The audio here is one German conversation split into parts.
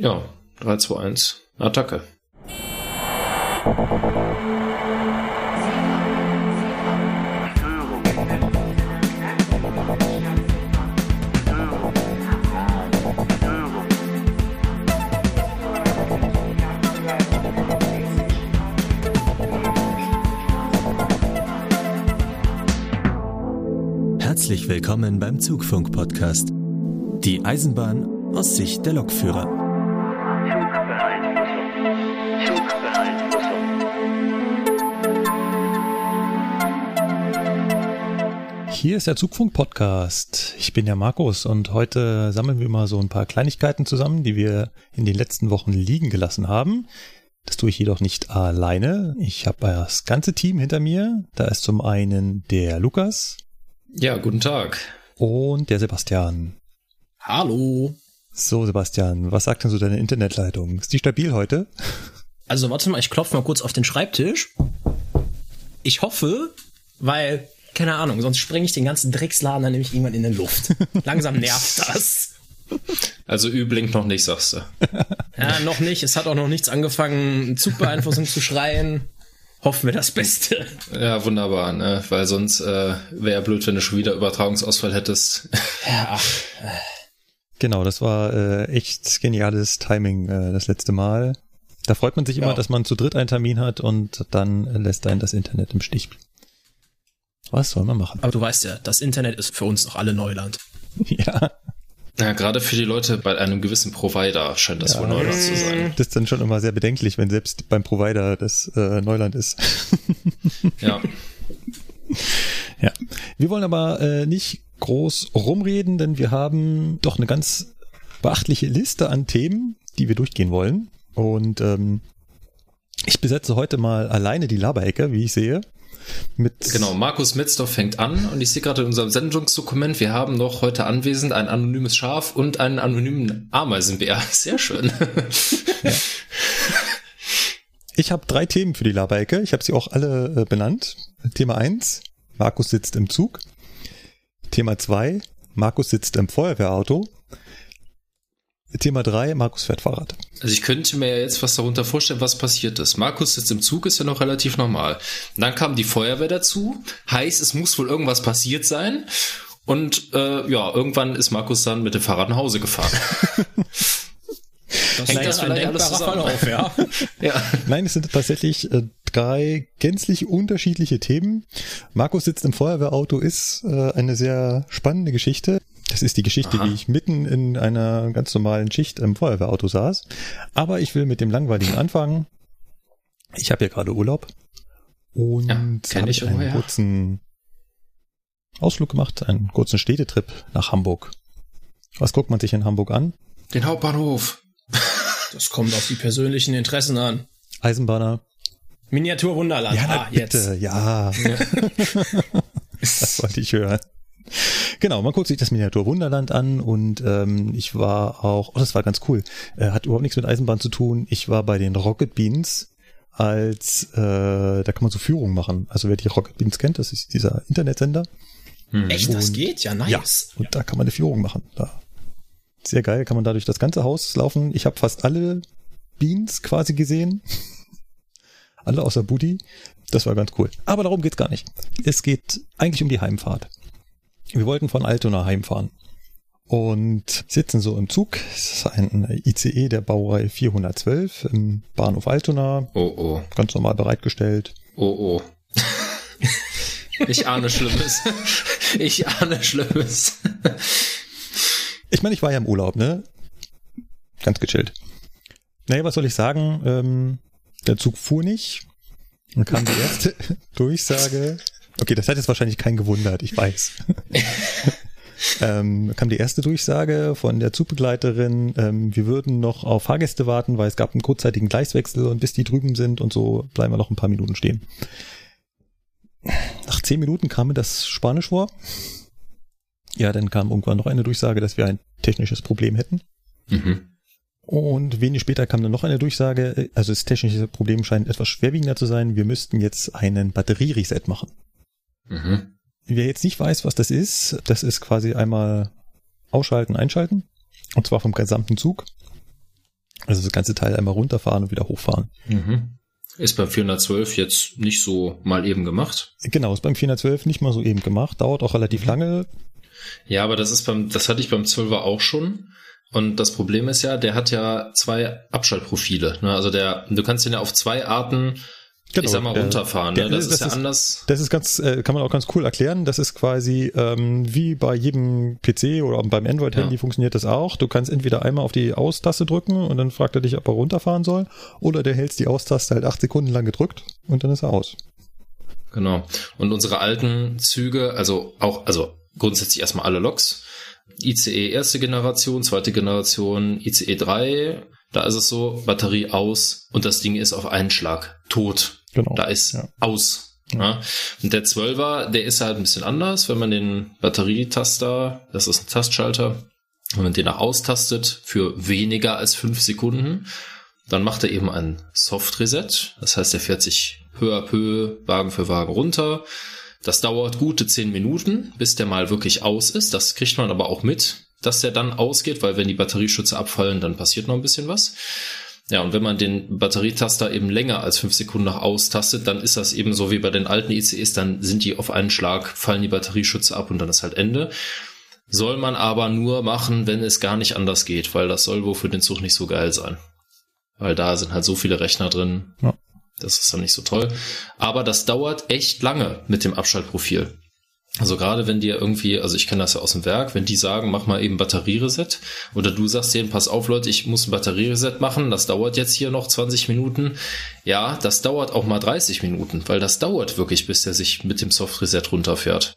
Ja, 3, 2, 1, Attacke. Herzlich willkommen beim Zugfunk-Podcast. Die Eisenbahn aus Sicht der Lokführer. Hier ist der Zugfunk-Podcast. Ich bin der Markus und heute sammeln wir mal so ein paar Kleinigkeiten zusammen, die wir in den letzten Wochen liegen gelassen haben. Das tue ich jedoch nicht alleine. Ich habe das ganze Team hinter mir. Da ist zum einen der Lukas. Ja, guten Tag. Und der Sebastian. Hallo. So, Sebastian, was sagt denn so deine Internetleitung? Ist die stabil heute? Also warte mal, ich klopfe mal kurz auf den Schreibtisch. Ich hoffe, weil, keine Ahnung, sonst sprenge ich den ganzen Drecksladen dann nämlich irgendwann in die Luft. Langsam nervt das. Also Ü blinkt noch nicht, sagst du. Ja, noch nicht. Es hat auch noch nichts angefangen, Zugbeeinflussung zu schreien. Hoffen wir das Beste. Ja, wunderbar, ne? Weil sonst äh, wäre ja blöd, wenn du schon wieder Übertragungsausfall hättest. Ja, ach, Genau, das war äh, echt geniales Timing äh, das letzte Mal. Da freut man sich immer, Ja. dass man zu dritt einen Termin hat und dann lässt einen das Internet im Stich. Was soll man machen? aber du weißt ja, das Internet ist für uns noch alle Neuland. Ja, Ja, gerade für die Leute bei einem gewissen Provider scheint das Ja. wohl Neuland zu sein. das ist dann schon immer sehr bedenklich, wenn selbst beim Provider das äh, Neuland ist. Ja. Ja. Wir wollen aber äh, nicht groß rumreden, denn wir haben doch eine ganz beachtliche Liste an Themen, die wir durchgehen wollen. Und ähm, ich besetze heute mal alleine die Laberecke, wie ich sehe. Mit Genau, Markus Metzdorf fängt an und ich sehe gerade in unserem Sendungsdokument, wir haben noch heute anwesend ein anonymes Schaf und einen anonymen Ameisenbär. Sehr schön. Ich habe drei Themen für die Laberecke. Ich habe sie auch alle äh, benannt. Thema eins: Markus sitzt im Zug. Thema zwei: Markus sitzt im Feuerwehrauto. Thema drei: Markus fährt Fahrrad. Also ich könnte mir ja jetzt was darunter vorstellen, was passiert ist. Markus sitzt im Zug, ist ja noch relativ normal. Dann kam die Feuerwehr dazu, heißt, es muss wohl irgendwas passiert sein. Und äh, ja, irgendwann ist Markus dann mit dem Fahrrad nach Hause gefahren. Das Hängt das vielleicht alles zusammen? Verlauf, ja. ja. Nein, es sind tatsächlich äh, drei gänzlich unterschiedliche Themen. Markus sitzt im Feuerwehrauto ist äh, eine sehr spannende Geschichte. Das ist die Geschichte, Aha. wie ich mitten in einer ganz normalen Schicht im Feuerwehrauto saß. Aber ich will mit dem langweiligen anfangen. Ich habe ja gerade Urlaub und Ja, habe ich einen woher. kurzen Ausflug gemacht, einen kurzen Städtetrip nach Hamburg. Was guckt man sich in Hamburg an? Den Hauptbahnhof. Das kommt auf die persönlichen Interessen an. Eisenbahner. Miniatur Wunderland. Ja, ah, bitte, jetzt. ja. das wollte ich hören. Genau, man guckt sich das Miniatur Wunderland an und ähm, ich war auch, oh, das war ganz cool, äh, hat überhaupt nichts mit Eisenbahn zu tun. Ich war bei den Rocket Beans als, äh, da kann man so Führungen machen. Also wer die Rocket Beans kennt, das ist dieser Internetsender. Hm. Echt, das Und- geht? Ja, nice. Ja, und da kann man eine Führung machen. Da. Sehr geil, kann man dadurch das ganze Haus laufen. Ich habe fast alle Beans quasi gesehen. alle außer Booty. Das war ganz cool. Aber darum geht's gar nicht. Es geht eigentlich um die Heimfahrt. Wir wollten von Altona heimfahren. Und sitzen so im Zug. Es ist ein ICE der Baureihe 412 im Bahnhof Altona. Oh, oh. Ganz normal bereitgestellt. Oh, oh. ich ahne Schlimmes. Ich ahne Schlimmes. Ich meine, ich war ja im Urlaub, ne? Ganz gechillt. Naja, was soll ich sagen? Ähm, der Zug fuhr nicht. Dann kam die erste Durchsage. Okay, das hat jetzt wahrscheinlich keinen gewundert, ich weiß. ähm, kam die erste Durchsage von der Zugbegleiterin, ähm, wir würden noch auf Fahrgäste warten, weil es gab einen kurzzeitigen Gleiswechsel und bis die drüben sind und so bleiben wir noch ein paar Minuten stehen. Nach zehn Minuten kam mir das Spanisch vor. Ja, dann kam irgendwann noch eine Durchsage, dass wir ein technisches Problem hätten. Mhm. Und wenig später kam dann noch eine Durchsage, äh, also das technische Problem scheint etwas schwerwiegender zu sein, wir müssten jetzt einen Batteriereset machen. Mhm. Wer jetzt nicht weiß, was das ist, das ist quasi einmal ausschalten, einschalten. Und zwar vom gesamten Zug. Also das ganze Teil einmal runterfahren und wieder hochfahren. Mhm. Ist beim 412 jetzt nicht so mal eben gemacht. Genau, ist beim 412 nicht mal so eben gemacht, dauert auch relativ lange. Ja, aber das ist beim, das hatte ich beim 12er auch schon. Und das Problem ist ja, der hat ja zwei Abschaltprofile. Ne? Also der, du kannst den ja auf zwei Arten Genau, ich sag mal, runterfahren. der- ne? Das, das ist ja ist- anders. Das ist ganz, äh, kann man auch ganz cool erklären. Das ist quasi ähm, wie bei jedem PC oder beim Android-Handy Ja. funktioniert das auch. Du kannst entweder einmal auf die Aus-Taste drücken und dann fragt er dich, ob er runterfahren soll, oder der hältst die Aus-Taste halt acht Sekunden lang gedrückt und dann ist er aus. Genau. Und unsere alten Züge, also auch, also grundsätzlich erstmal alle Loks. ICE erste Generation, zweite Generation, ICE 3, da ist es so, Batterie aus und das Ding ist auf einen Schlag tot. Genau. Da ist Ja. aus. Ja. Und der 12er, der ist halt ein bisschen anders, wenn man den Batterietaster, das ist ein Tastschalter, wenn man den nach austastet für weniger als fünf Sekunden, dann macht er eben ein Soft Reset. Das heißt, er fährt sich peu à peu, Wagen für Wagen runter. Das dauert gute zehn Minuten, bis der mal wirklich aus ist. Das kriegt man aber auch mit, dass der dann ausgeht, weil wenn die Batterieschütze abfallen, dann passiert noch ein bisschen was. Ja, und wenn man den Batterietaster eben länger als fünf Sekunden nach austastet, dann ist das eben so wie bei den alten ICEs, dann sind die auf einen Schlag, fallen die Batterieschütze ab und dann ist halt Ende. Soll man aber nur machen, wenn es gar nicht anders geht, weil das soll wohl für den Zug nicht so geil sein. Weil da sind halt so viele Rechner drin. Ja. Das ist dann nicht so toll. Aber das dauert echt lange mit dem Abschaltprofil. Also gerade wenn dir irgendwie, also ich kenne das ja aus dem Werk, wenn die sagen, mach mal eben Batteriereset oder du sagst denen, pass auf Leute, ich muss ein Batteriereset machen, das dauert jetzt hier noch 20 Minuten. Ja, das dauert auch mal 30 Minuten, weil das dauert wirklich, bis der sich mit dem Soft-Reset runterfährt.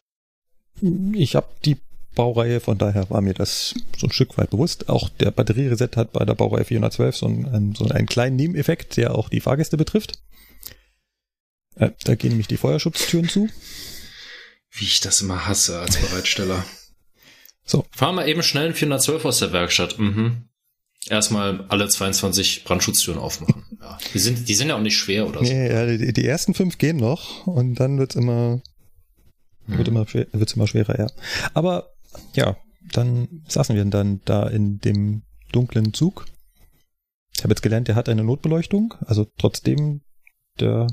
Ich habe die Baureihe, von daher war mir das so ein Stück weit bewusst. Auch der Batteriereset hat bei der Baureihe 412 so einen, so einen kleinen Nebeneffekt, der auch die Fahrgäste betrifft. Äh, da gehen nämlich die Feuerschutztüren zu. Wie ich das immer hasse als Bereitsteller. So. Fahr mal eben schnell einen 412 aus der Werkstatt. Mhm. Erstmal alle 22 Brandschutztüren aufmachen. Ja. Die sind, die sind ja auch nicht schwer oder so. Nee, ja, die, die ersten fünf gehen noch und dann wird's immer, wird immer, wird's immer schwerer, ja. Aber ja, dann saßen wir dann da in dem dunklen Zug. Ich habe jetzt gelernt, der hat eine Notbeleuchtung, also trotzdem der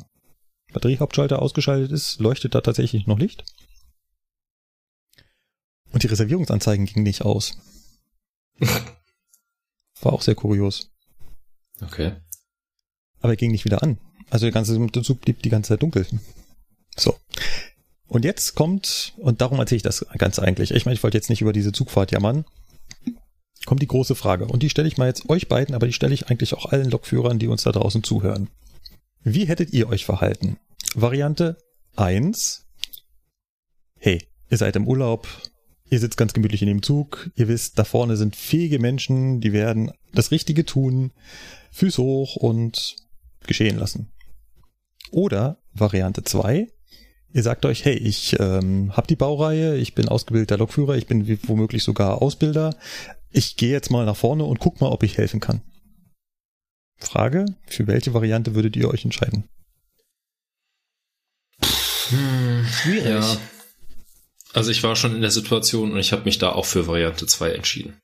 Batteriehauptschalter ausgeschaltet ist, leuchtet da tatsächlich noch Licht. Und die Reservierungsanzeigen gingen nicht aus. War auch sehr kurios. Okay. Aber er ging nicht wieder an. Also der ganze Zug blieb die ganze Zeit dunkel. So. Und jetzt kommt, und darum erzähle ich das Ganze eigentlich. Ich meine, ich wollte jetzt nicht über diese Zugfahrt jammern. Kommt die große Frage. Und die stelle ich mal jetzt euch beiden, aber die stelle ich eigentlich auch allen Lokführern, die uns da draußen zuhören. Wie hättet ihr euch verhalten? Variante 1. Hey, ihr seid im Urlaub, ihr sitzt ganz gemütlich in dem Zug, ihr wisst, da vorne sind fähige Menschen, die werden das Richtige tun, Füße hoch und geschehen lassen. Oder Variante 2, ihr sagt euch, hey, ich ähm, habe die Baureihe, ich bin ausgebildeter Lokführer, ich bin womöglich sogar Ausbilder, ich gehe jetzt mal nach vorne und guck mal, ob ich helfen kann. Frage, für welche Variante würdet ihr euch entscheiden? Schwierig. Ja. Also ich war schon in der Situation und ich habe mich da auch für Variante 2 entschieden.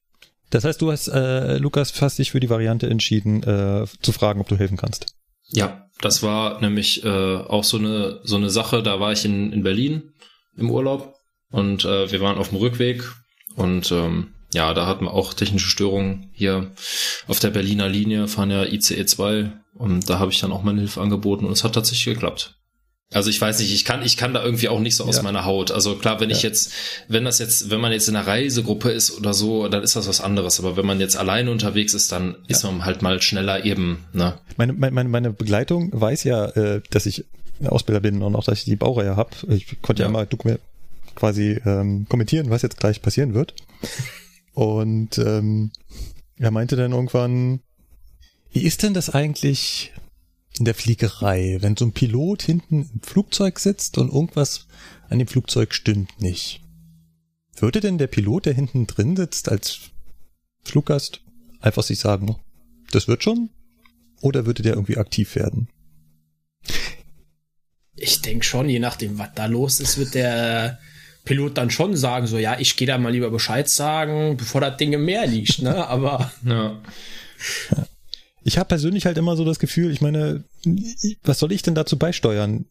Das heißt, du hast, äh, Lukas, fast dich für die Variante entschieden, äh, zu fragen, ob du helfen kannst. Ja, das war nämlich äh, auch so eine so eine Sache. Da war ich in, in Berlin im Urlaub und äh, wir waren auf dem Rückweg und ähm, ja, da hatten wir auch technische Störungen hier auf der Berliner Linie, fahren ja ICE 2 und da habe ich dann auch meine Hilfe angeboten und es hat tatsächlich geklappt. Also ich weiß nicht, ich kann, ich kann da irgendwie auch nicht so aus Ja. meiner Haut. Also klar, wenn ich Ja. jetzt, wenn das jetzt, wenn man jetzt in einer Reisegruppe ist oder so, dann ist das was anderes. Aber wenn man jetzt alleine unterwegs ist, dann ist man halt mal schneller eben, ne? Meine, meine, meine Begleitung weiß ja, äh, dass ich Ausbilder bin und auch, dass ich die Baureihe habe. Ich konnte ja, Ja. mal dokum- quasi ähm, kommentieren, was jetzt gleich passieren wird. Und ähm, er meinte dann irgendwann, wie ist denn das eigentlich in der Fliegerei, wenn so ein Pilot hinten im Flugzeug sitzt und irgendwas an dem Flugzeug stimmt nicht? Würde denn der Pilot, der hinten drin sitzt, als Fluggast einfach sich sagen, das wird schon? Oder würde der irgendwie aktiv werden? Ich denke schon, je nachdem, was da los ist, wird der Pilot dann schon sagen, so, ja, ich gehe da mal lieber Bescheid sagen, bevor das Ding im Meer liegt, ne? Aber Ja. ich habe persönlich halt immer so das Gefühl, ich meine, was soll ich denn dazu beisteuern?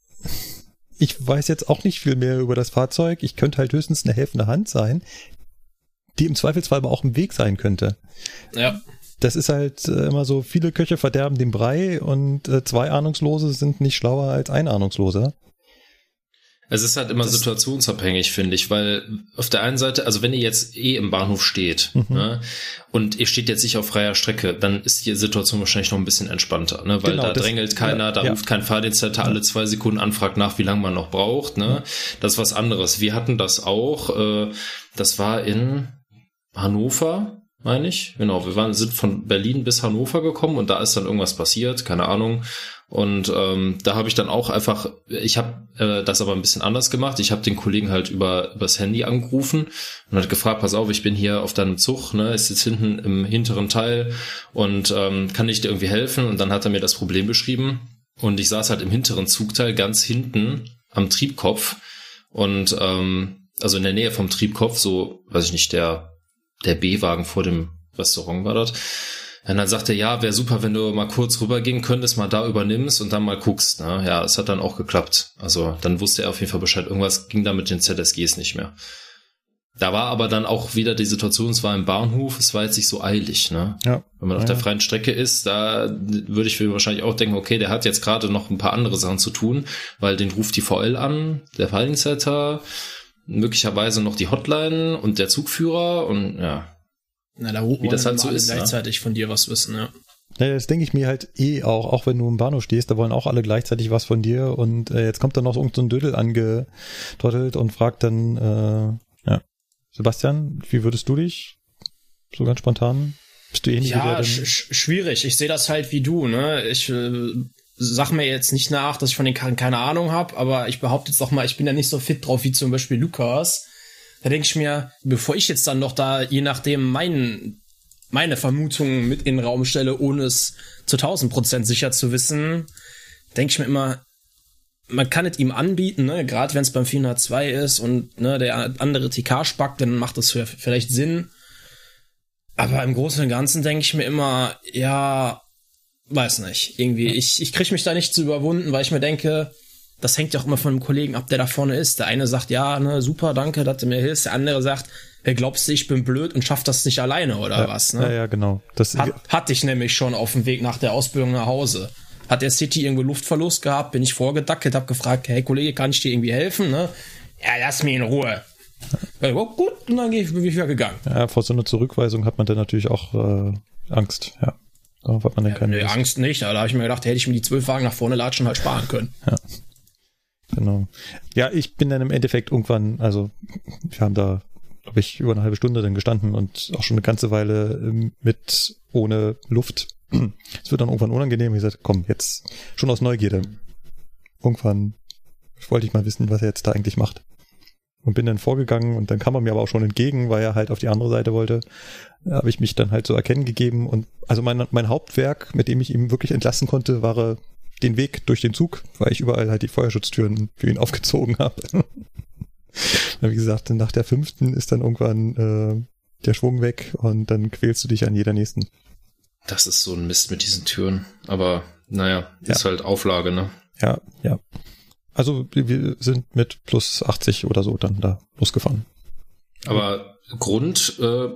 Ich weiß jetzt auch nicht viel mehr über das Fahrzeug. Ich könnte halt höchstens eine helfende Hand sein, die im Zweifelsfall aber auch im Weg sein könnte. Ja. Das ist halt äh, immer so, viele Köche verderben den Brei und äh, zwei Ahnungslose sind nicht schlauer als ein Ahnungsloser. Es ist halt immer situationsabhängig, finde ich, weil auf der einen Seite, also wenn ihr jetzt eh im Bahnhof steht Mhm. ne, und ihr steht jetzt nicht auf freier Strecke, dann ist die Situation wahrscheinlich noch ein bisschen entspannter, ne, weil Genau, da das- drängelt keiner, ja, da ja. ruft kein Fahrdienstleiter alle zwei Sekunden an, fragt nach, wie lange man noch braucht. Ne, das ist was anderes. Wir hatten das auch. Äh, das war in Hannover, meine ich. Genau, wir waren, sind von Berlin bis Hannover gekommen und da ist dann irgendwas passiert, keine Ahnung. Und ähm, da habe ich dann auch einfach, ich habe äh, das aber ein bisschen anders gemacht. Ich habe den Kollegen halt über übers Handy angerufen und hat gefragt, pass auf, ich bin hier auf deinem Zug, ne, ist jetzt hinten im hinteren Teil und ähm, kann ich dir irgendwie helfen? Und dann hat er mir das Problem beschrieben und ich saß halt im hinteren Zugteil ganz hinten am Triebkopf und ähm, also in der Nähe vom Triebkopf, so, weiß ich nicht, der der B-Wagen vor dem Restaurant war dort. Und dann sagte er, ja, wäre super, wenn du mal kurz rübergehen könntest, mal da übernimmst und dann mal guckst. Ne? Ja, es hat dann auch geklappt. Also dann wusste er auf jeden Fall Bescheid. Irgendwas ging da mit den ZSGs nicht mehr. Da war aber dann auch wieder die Situation, es war im Bahnhof, es war jetzt nicht so eilig. Ne? Ja. Wenn man auf der freien Strecke ist, da würde ich mir wahrscheinlich auch denken, okay, der hat jetzt gerade noch ein paar andere Sachen zu tun, weil den ruft die VL an, der Fahrdienstleiter, möglicherweise noch die Hotline und der Zugführer und ja, Na, da Wie das halt so ist, ne? gleichzeitig von dir was wissen, ja. Naja, das denke ich mir halt eh auch, auch wenn du im Bahnhof stehst, da wollen auch alle gleichzeitig was von dir und äh, jetzt kommt dann noch irgendein so ein Dödel angetrottelt und fragt dann, äh, ja, Sebastian, wie würdest du dich so ganz spontan? Bist du ähnlich wie Ja, sch- schwierig. Ich sehe das halt wie du, ne? Ich äh, sag mir jetzt nicht nach, dass ich von den Karren keine Ahnung habe, aber ich behaupte jetzt auch mal, ich bin ja nicht so fit drauf wie zum Beispiel Lukas. Da denke ich mir, bevor ich jetzt dann noch da, je nachdem, mein, meine Vermutungen mit in den Raum stelle, ohne es zu 1000 Prozent sicher zu wissen, denke ich mir immer, man kann es ihm anbieten, ne? gerade wenn es beim 402 ist und ne, der andere TK spackt, dann macht das vielleicht Sinn. Aber im Großen und Ganzen denke ich mir immer, ja, weiß nicht. Irgendwie, ich, ich kriege mich da nicht zu überwunden, weil ich mir denke, das hängt ja auch immer von dem Kollegen ab, der da vorne ist. Der eine sagt, ja, ne, super, danke, dass du mir hilfst. Der andere sagt, wer glaubst du, ich bin blöd und schaff das nicht alleine oder was, ne? Ja, ja, genau. Das, Hat, hatte ich nämlich schon auf dem Weg nach der Ausbildung nach Hause. Hat der City irgendwo Luftverlust gehabt, bin ich vorgedackelt, hab gefragt, hey Kollege, kann ich dir irgendwie helfen? Ne? Ja, lass mich in Ruhe. Ja, oh, gut, und dann bin ich wieder gegangen. ja, vor so einer Zurückweisung hat man dann natürlich auch äh, Angst, ja. Darauf hat man dann keine Nee, Lust. Angst nicht, da habe ich mir gedacht, hätte ich mir die zwölf Wagen nach vorne latschen halt sparen können. Genau. Ja, ich bin dann im Endeffekt irgendwann, also wir haben da, glaube ich, über eine halbe Stunde dann gestanden und auch schon eine ganze Weile ähm, mit ohne Luft. Es wird dann irgendwann unangenehm. Ich gesagt, komm, jetzt schon aus Neugierde. Irgendwann wollte ich mal wissen, was er jetzt da eigentlich macht. Und bin dann vorgegangen und dann kam er mir aber auch schon entgegen, weil er halt auf die andere Seite wollte. Da habe ich mich dann halt so erkennen gegeben und also mein, mein Hauptwerk, mit dem ich ihm wirklich entlassen konnte, war den Weg durch den Zug, weil ich überall halt die Feuerschutztüren für ihn aufgezogen habe. Wie gesagt, nach der fünften ist dann irgendwann äh, der Schwung weg und dann quälst du dich an jeder nächsten. das ist so ein Mist mit diesen Türen. Aber naja, Ja. ist halt Auflage, ne? Ja, ja. Also wir- sind mit plus 80 oder so dann da losgefahren. Aber Grund äh,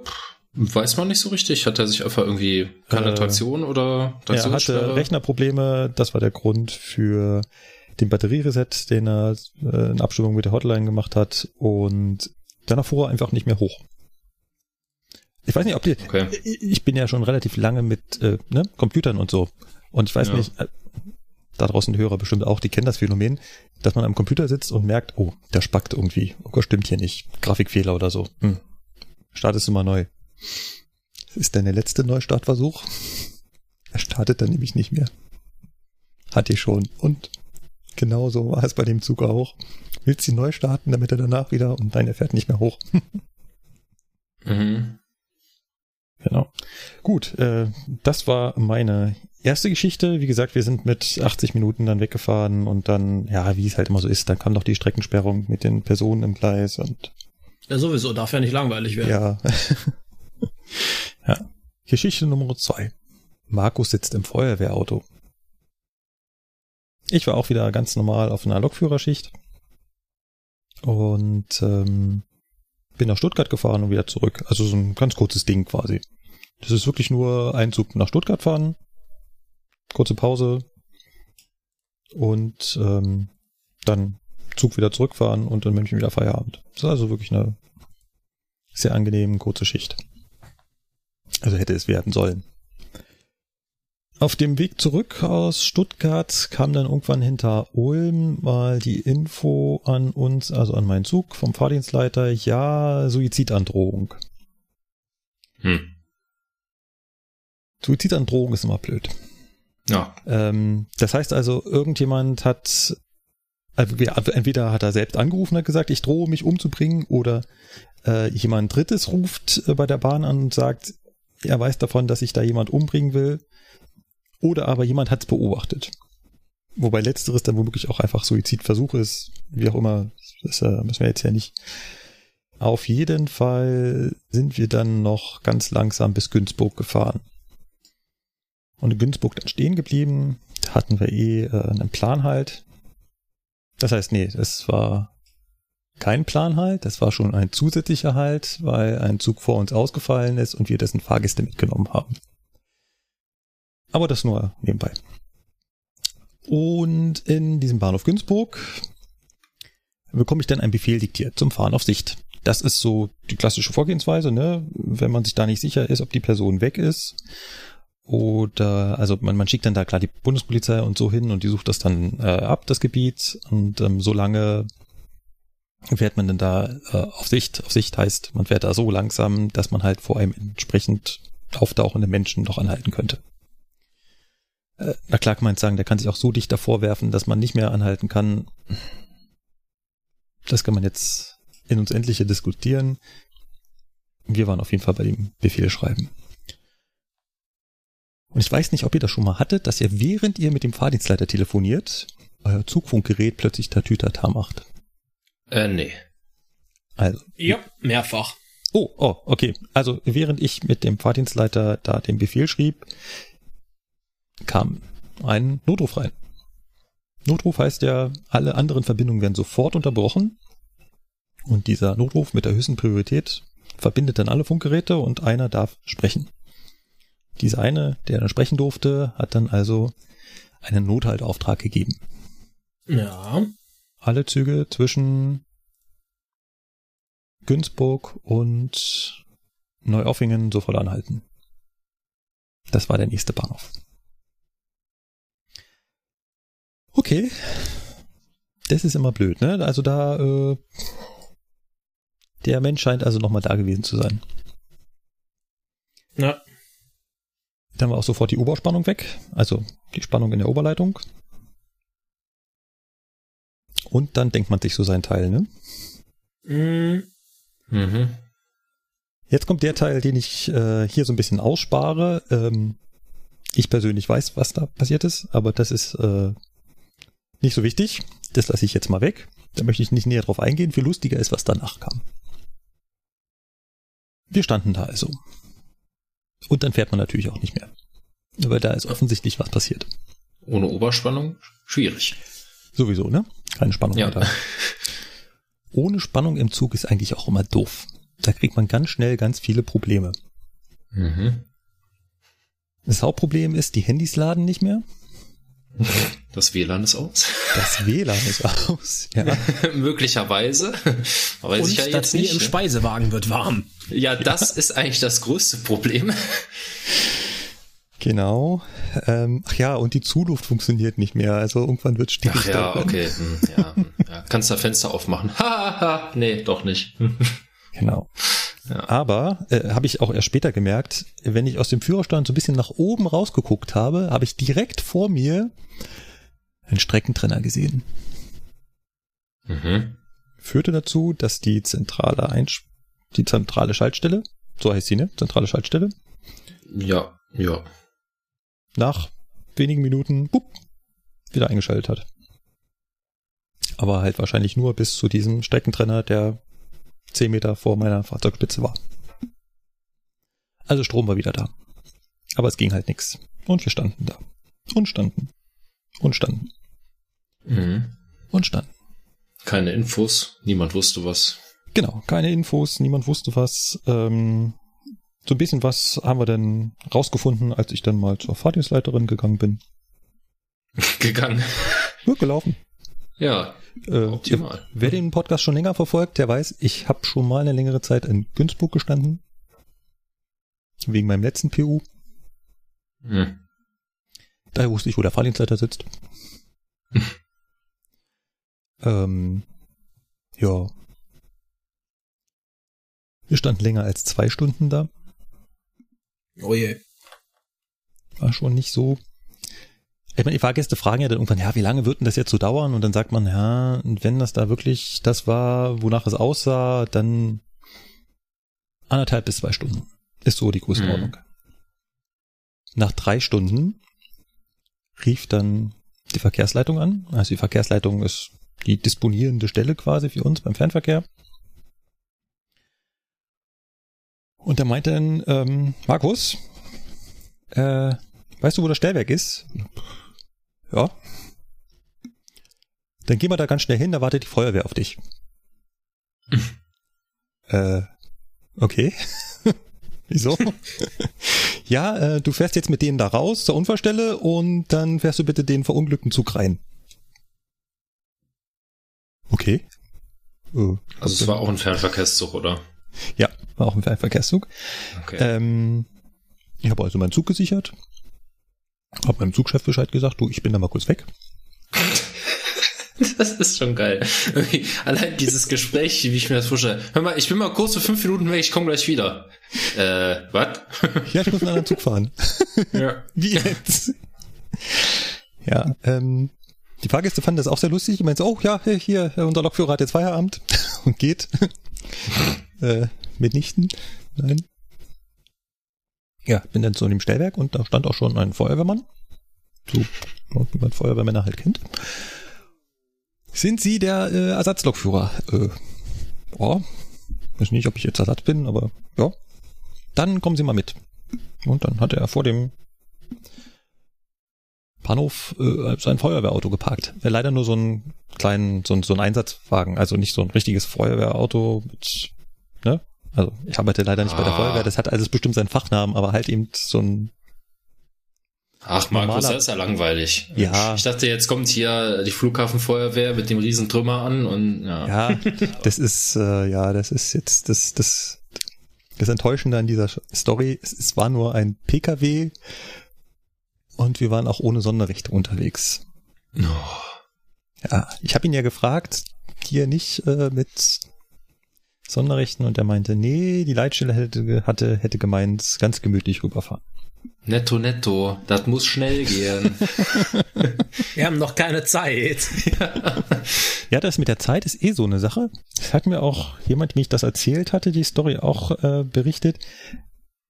weiß man nicht so richtig. Hat er sich einfach irgendwie keine Äh, Traktion oder Er Traktionssperre? hatte Rechnerprobleme, das war der Grund für den Batteriereset, den er äh, in Abstimmung mit der Hotline gemacht hat und danach fuhr er einfach nicht mehr hoch. Ich weiß nicht, ob die, Okay. ich bin ja schon relativ lange mit äh, ne, Computern und so und ich weiß Ja. nicht, äh, da draußen Hörer bestimmt auch, die kennen das Phänomen, dass man am Computer sitzt und merkt, oh, der spackt irgendwie, oh, stimmt hier nicht, Grafikfehler oder so. Hm. Startest du mal neu. Das ist deine letzte Neustartversuch. Er startet dann nämlich nicht mehr. Hatte ich schon. Und genauso war es bei dem Zug auch. Willst du ihn neu starten, damit er danach wieder und nein, er fährt nicht mehr hoch. Mhm. Genau. Gut, äh, das war meine erste Geschichte. Wie gesagt, wir sind mit 80 Minuten dann weggefahren und dann, ja, wie es halt immer so ist, dann kam noch die Streckensperrung mit den Personen im Gleis und Ja, sowieso, darf ja nicht langweilig werden. ja. ja. Geschichte Nummer zwei. Markus sitzt im Feuerwehrauto. Ich war auch wieder ganz normal auf einer Lokführerschicht und ähm, bin nach Stuttgart gefahren und wieder zurück. Also so ein ganz kurzes Ding quasi. Das ist wirklich nur ein Zug nach Stuttgart fahren, kurze Pause und ähm, dann Zug wieder zurückfahren und in München wieder Feierabend. Das ist also wirklich eine sehr angenehm kurze Schicht. Also hätte es werden sollen. Auf dem Weg zurück aus Stuttgart kam dann irgendwann hinter Ulm mal die Info an uns, also an meinen Zug vom Fahrdienstleiter, ja, Suizidandrohung. Hm. Suizidandrohung ist immer blöd. Ja. Ähm, das heißt also, irgendjemand hat, also entweder hat er selbst angerufen und hat gesagt, ich drohe mich umzubringen, oder äh, jemand Drittes ruft äh, bei der Bahn an und sagt, er weiß davon, dass ich da jemand umbringen will oder aber jemand hat es beobachtet. Wobei letzteres dann womöglich auch einfach Suizidversuch ist, wie auch immer, das äh, müssen wir jetzt ja nicht. Auf jeden Fall sind wir dann noch ganz langsam bis Günzburg gefahren. Und in Günzburg dann stehen geblieben, da hatten wir eh äh, einen Plan halt. Das heißt, nee, es war kein Plan halt, das war schon ein zusätzlicher Halt, weil ein Zug vor uns ausgefallen ist und wir dessen Fahrgäste mitgenommen haben. Aber das nur nebenbei. Und in diesem Bahnhof Günzburg bekomme ich dann einen Befehl diktiert zum Fahren auf Sicht. Das ist so die klassische Vorgehensweise, ne? Wenn man sich da nicht sicher ist, ob die Person weg ist. Oder, also man, man schickt dann da klar die Bundespolizei und so hin und die sucht das dann äh, ab, das Gebiet. Und ähm, so lange fährt man dann da äh, auf Sicht. Auf Sicht heißt, man fährt da so langsam, dass man halt vor einem entsprechend auftauchenden Menschen noch anhalten könnte. Äh, na klar kann man jetzt sagen, der kann sich auch so dicht davor werfen, dass man nicht mehr anhalten kann. Das kann man jetzt in uns Endliche diskutieren. Wir waren auf jeden Fall bei dem Befehl schreiben. Und ich weiß nicht, ob ihr das schon mal hattet, dass ihr während ihr mit dem Fahrdienstleiter telefoniert, euer Zugfunkgerät plötzlich Tatütata macht. Äh, nee. Also. Ja, mehrfach. Oh, oh, okay. Also während ich mit dem Fahrdienstleiter da den Befehl schrieb, kam ein Notruf rein. Notruf heißt ja, alle anderen Verbindungen werden sofort unterbrochen. Und dieser Notruf mit der höchsten Priorität verbindet dann alle Funkgeräte und einer darf sprechen. Dieser eine, der dann sprechen durfte, hat dann also einen Nothaltauftrag gegeben. Ja. Alle Züge zwischen Günzburg und Neuoffingen sofort anhalten. Das war der nächste Bahnhof. Okay. Das ist immer blöd, ne? Also da, äh, der Mensch scheint also nochmal da gewesen zu sein. Ja. Dann war auch sofort die Oberspannung weg, also die Spannung in der Oberleitung. Und dann denkt man sich so sein Teil, ne? Mhm. Mhm. Jetzt kommt der Teil, den ich äh, hier so ein bisschen ausspare. Ähm, ich persönlich weiß, was da passiert ist, aber das ist äh, nicht so wichtig. Das lasse ich jetzt mal weg. Da möchte ich nicht näher drauf eingehen. Viel lustiger ist, was danach kam. Wir standen da also. Und dann fährt man natürlich auch nicht mehr. Weil da ist offensichtlich was passiert. Ohne Oberspannung schwierig. Sowieso, ne? Keine Spannung Ja. mehr da. Ohne Spannung im Zug ist eigentlich auch immer doof. Da kriegt man ganz schnell ganz viele Probleme. Mhm. Das Hauptproblem ist, die Handys laden nicht mehr. Das WLAN ist aus. Das WLAN ist aus. Ja. Möglicherweise. Aber weiß ich ja Und jetzt das Bier nicht. im ne? Speisewagen wird warm. Ja, das ist eigentlich das größte Problem. Genau. Ähm, ach ja, und die Zuluft funktioniert nicht mehr. Also irgendwann wird stickig. Ach ja, okay. Hm, ja, hm, ja. Kannst da Fenster aufmachen. Ha, ha, ha. Nee, doch nicht. Genau. Ja. Aber äh, habe ich auch erst später gemerkt, wenn ich aus dem Führerstand so ein bisschen nach oben rausgeguckt habe, habe ich direkt vor mir einen Streckentrenner gesehen. Mhm. Führte dazu, dass die zentrale Einsch die zentrale Schaltstelle, so heißt sie, ne? Zentrale Schaltstelle, Ja, ja. nach wenigen Minuten bup, wieder eingeschaltet hat. Aber halt wahrscheinlich nur bis zu diesem Streckentrenner, der 10 Meter vor meiner Fahrzeugspitze war. Also Strom war wieder da. Aber es ging halt nix. Und wir standen da. Und standen. Und standen. Mhm. Und standen. Keine Infos, niemand wusste was. Genau, keine Infos, niemand wusste was. Ähm, so ein bisschen was haben wir dann rausgefunden, als ich dann mal zur Fahrdienstleiterin gegangen bin. Gegangen. Wird gelaufen. Ja, Äh, optimal. wer den Podcast schon länger verfolgt, der weiß, ich habe schon mal eine längere Zeit in Günzburg gestanden. Wegen meinem letzten PU. Hm. Daher wusste ich, wo der Fahrdienstleiter sitzt. ähm, ja. Wir standen länger als zwei Stunden da. Oh je. War schon nicht so. Ich meine, die Fahrgäste fragen ja dann irgendwann, ja, wie lange wird denn das jetzt so dauern? Und dann sagt man, ja, wenn das da wirklich das war, wonach es aussah, dann anderthalb bis zwei Stunden. Ist so die Größenordnung. Nach drei Stunden rief dann die Verkehrsleitung an. Also die Verkehrsleitung ist die disponierende Stelle quasi für uns beim Fernverkehr. Und er meinte dann, ähm, Markus, äh, weißt du, wo das Stellwerk ist? Ja. Dann gehen wir da ganz schnell hin, da wartet die Feuerwehr auf dich. äh, okay. Wieso? ja, äh, du fährst jetzt mit denen da raus zur Unfallstelle und dann fährst du bitte den verunglückten Zug rein. Okay. Äh, Also es war auch ein Fernverkehrszug, oder? ja, war auch ein Fernverkehrszug. Okay. Ähm, ich habe also meinen Zug gesichert. Hab meinem Zugchef Bescheid gesagt, du, ich bin da mal kurz weg. Das ist schon geil. Irgendwie Allein dieses Gespräch, wie ich mir das vorstelle. Hör mal, ich bin mal kurz für fünf Minuten weg, ich komme gleich wieder. Äh, was? Ja, ich muss einen anderen Zug fahren. ja. Wie jetzt? ja, ähm, die Fahrgäste fanden das auch sehr lustig. Ich meinte, so, oh ja, hier, unser Lokführer hat jetzt Feierabend und geht. äh, mitnichten. Nein. Ja, bin dann zu dem Stellwerk und da stand auch schon ein Feuerwehrmann. So, wie man Feuerwehrmänner halt kennt. Sind Sie der äh, Ersatzlokführer? Äh, ja, weiß nicht, ob ich jetzt Ersatz bin, aber ja. Dann kommen Sie mal mit. Und dann hat er vor dem Bahnhof äh, sein Feuerwehrauto geparkt. Äh, leider nur so einen kleinen, so, ein- so ein Einsatzwagen, also nicht so ein richtiges Feuerwehrauto mit, ne? Also ich arbeite leider nicht bei der Ah. Feuerwehr, das hat alles bestimmt seinen Fachnamen, aber halt eben so ein, Ach, Markus, das ist ja langweilig. Ja. Ich dachte, jetzt kommt hier die Flughafenfeuerwehr mit dem riesen Trümmer an und ja. ja, das ist, äh, ja, das ist jetzt das, das, das Enttäuschende an dieser Story. Es, es war nur ein PKW und wir waren auch ohne Sonderrechte unterwegs. Oh. Ja, ich habe ihn ja gefragt, hier nicht äh, mit Sonderrechten und er meinte, nee, die Leitstelle hätte, hatte, hätte gemeint, ganz gemütlich rüberfahren. Netto, netto, das muss schnell gehen. Wir haben noch keine Zeit. Ja, das mit der Zeit ist eh so eine Sache. Das hat mir auch jemand, dem ich das erzählt hatte, die Story auch äh, berichtet.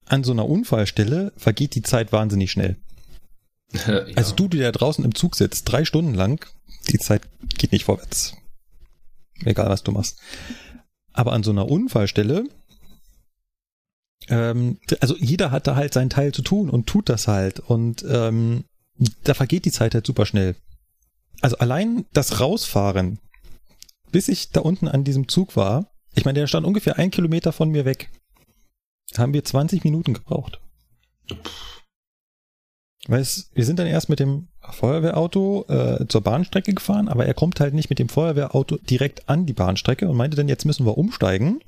An so einer Unfallstelle vergeht die Zeit wahnsinnig schnell. ja. Also du, die da draußen im Zug sitzt, drei Stunden lang, die Zeit geht nicht vorwärts. Egal, was du machst. Aber an so einer Unfallstelle, ähm, also jeder hat da halt seinen Teil zu tun und tut das halt. Und ähm, da vergeht die Zeit halt super schnell. Also allein das Rausfahren, bis ich da unten an diesem Zug war, ich meine, der stand ungefähr ein Kilometer von mir weg, haben wir 20 Minuten gebraucht. Weil wir sind dann erst mit dem Feuerwehrauto äh, zur Bahnstrecke gefahren, aber er kommt halt nicht mit dem Feuerwehrauto direkt an die Bahnstrecke und meinte dann, jetzt müssen wir umsteigen.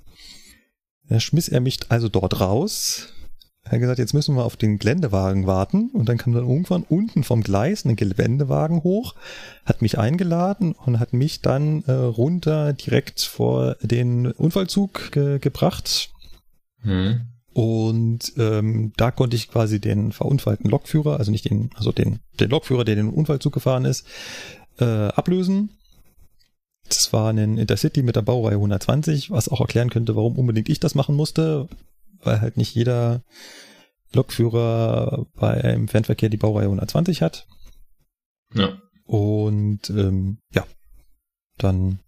Da schmiss er mich also dort raus. Er hat gesagt, jetzt müssen wir auf den Geländewagen warten und dann kam dann irgendwann unten vom Gleis ein Geländewagen hoch, hat mich eingeladen und hat mich dann äh, runter direkt vor den Unfallzug ge gebracht. Hm. Und ähm, da konnte ich quasi den verunfallten Lokführer, also nicht den, also den, den Lokführer, der den Unfallzug gefahren ist, äh, ablösen. Das war ein Intercity mit der Baureihe 120, was auch erklären könnte, warum unbedingt ich das machen musste, weil halt nicht jeder Lokführer bei einem Fernverkehr die Baureihe 120 hat. Ja. Und ähm, ja, dann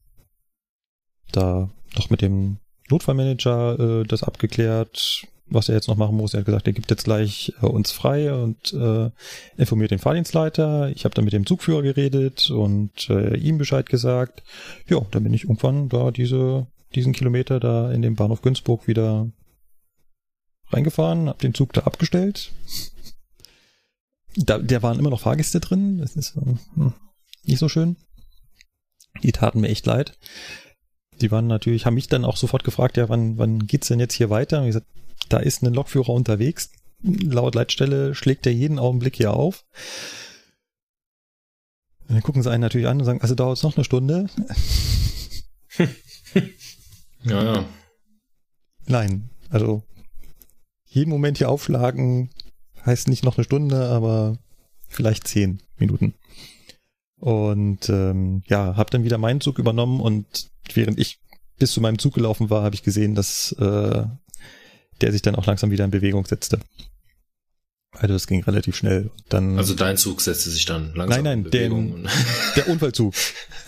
da noch mit dem Notfallmanager äh, das abgeklärt. Was er jetzt noch machen muss. Er hat gesagt, er gibt jetzt gleich äh, uns frei und äh, informiert den Fahrdienstleiter. Ich habe dann mit dem Zugführer geredet und äh, ihm Bescheid gesagt. Ja, dann bin ich irgendwann da diese diesen Kilometer da in dem Bahnhof Günzburg wieder reingefahren, habe den Zug da abgestellt. Da, der waren immer noch Fahrgäste drin. Das ist hm, nicht so schön. Die taten mir echt leid. Die waren natürlich, haben mich dann auch sofort gefragt, ja, wann, wann geht's denn jetzt hier weiter? Und ich gesagt, da ist ein Lokführer unterwegs. Laut Leitstelle schlägt er jeden Augenblick hier auf. Und dann gucken sie einen natürlich an und sagen, also dauert es noch eine Stunde. ja, ja. Nein, also jeden Moment hier aufschlagen heißt nicht noch eine Stunde, aber vielleicht zehn Minuten. Und ähm, ja, habe dann wieder meinen Zug übernommen und während ich bis zu meinem Zug gelaufen war, habe ich gesehen, dass äh, der sich dann auch langsam wieder in Bewegung setzte. Also das ging relativ schnell. Dann, also dein Zug setzte sich dann langsam nein, nein, in Bewegung. Den, der Unfallzug.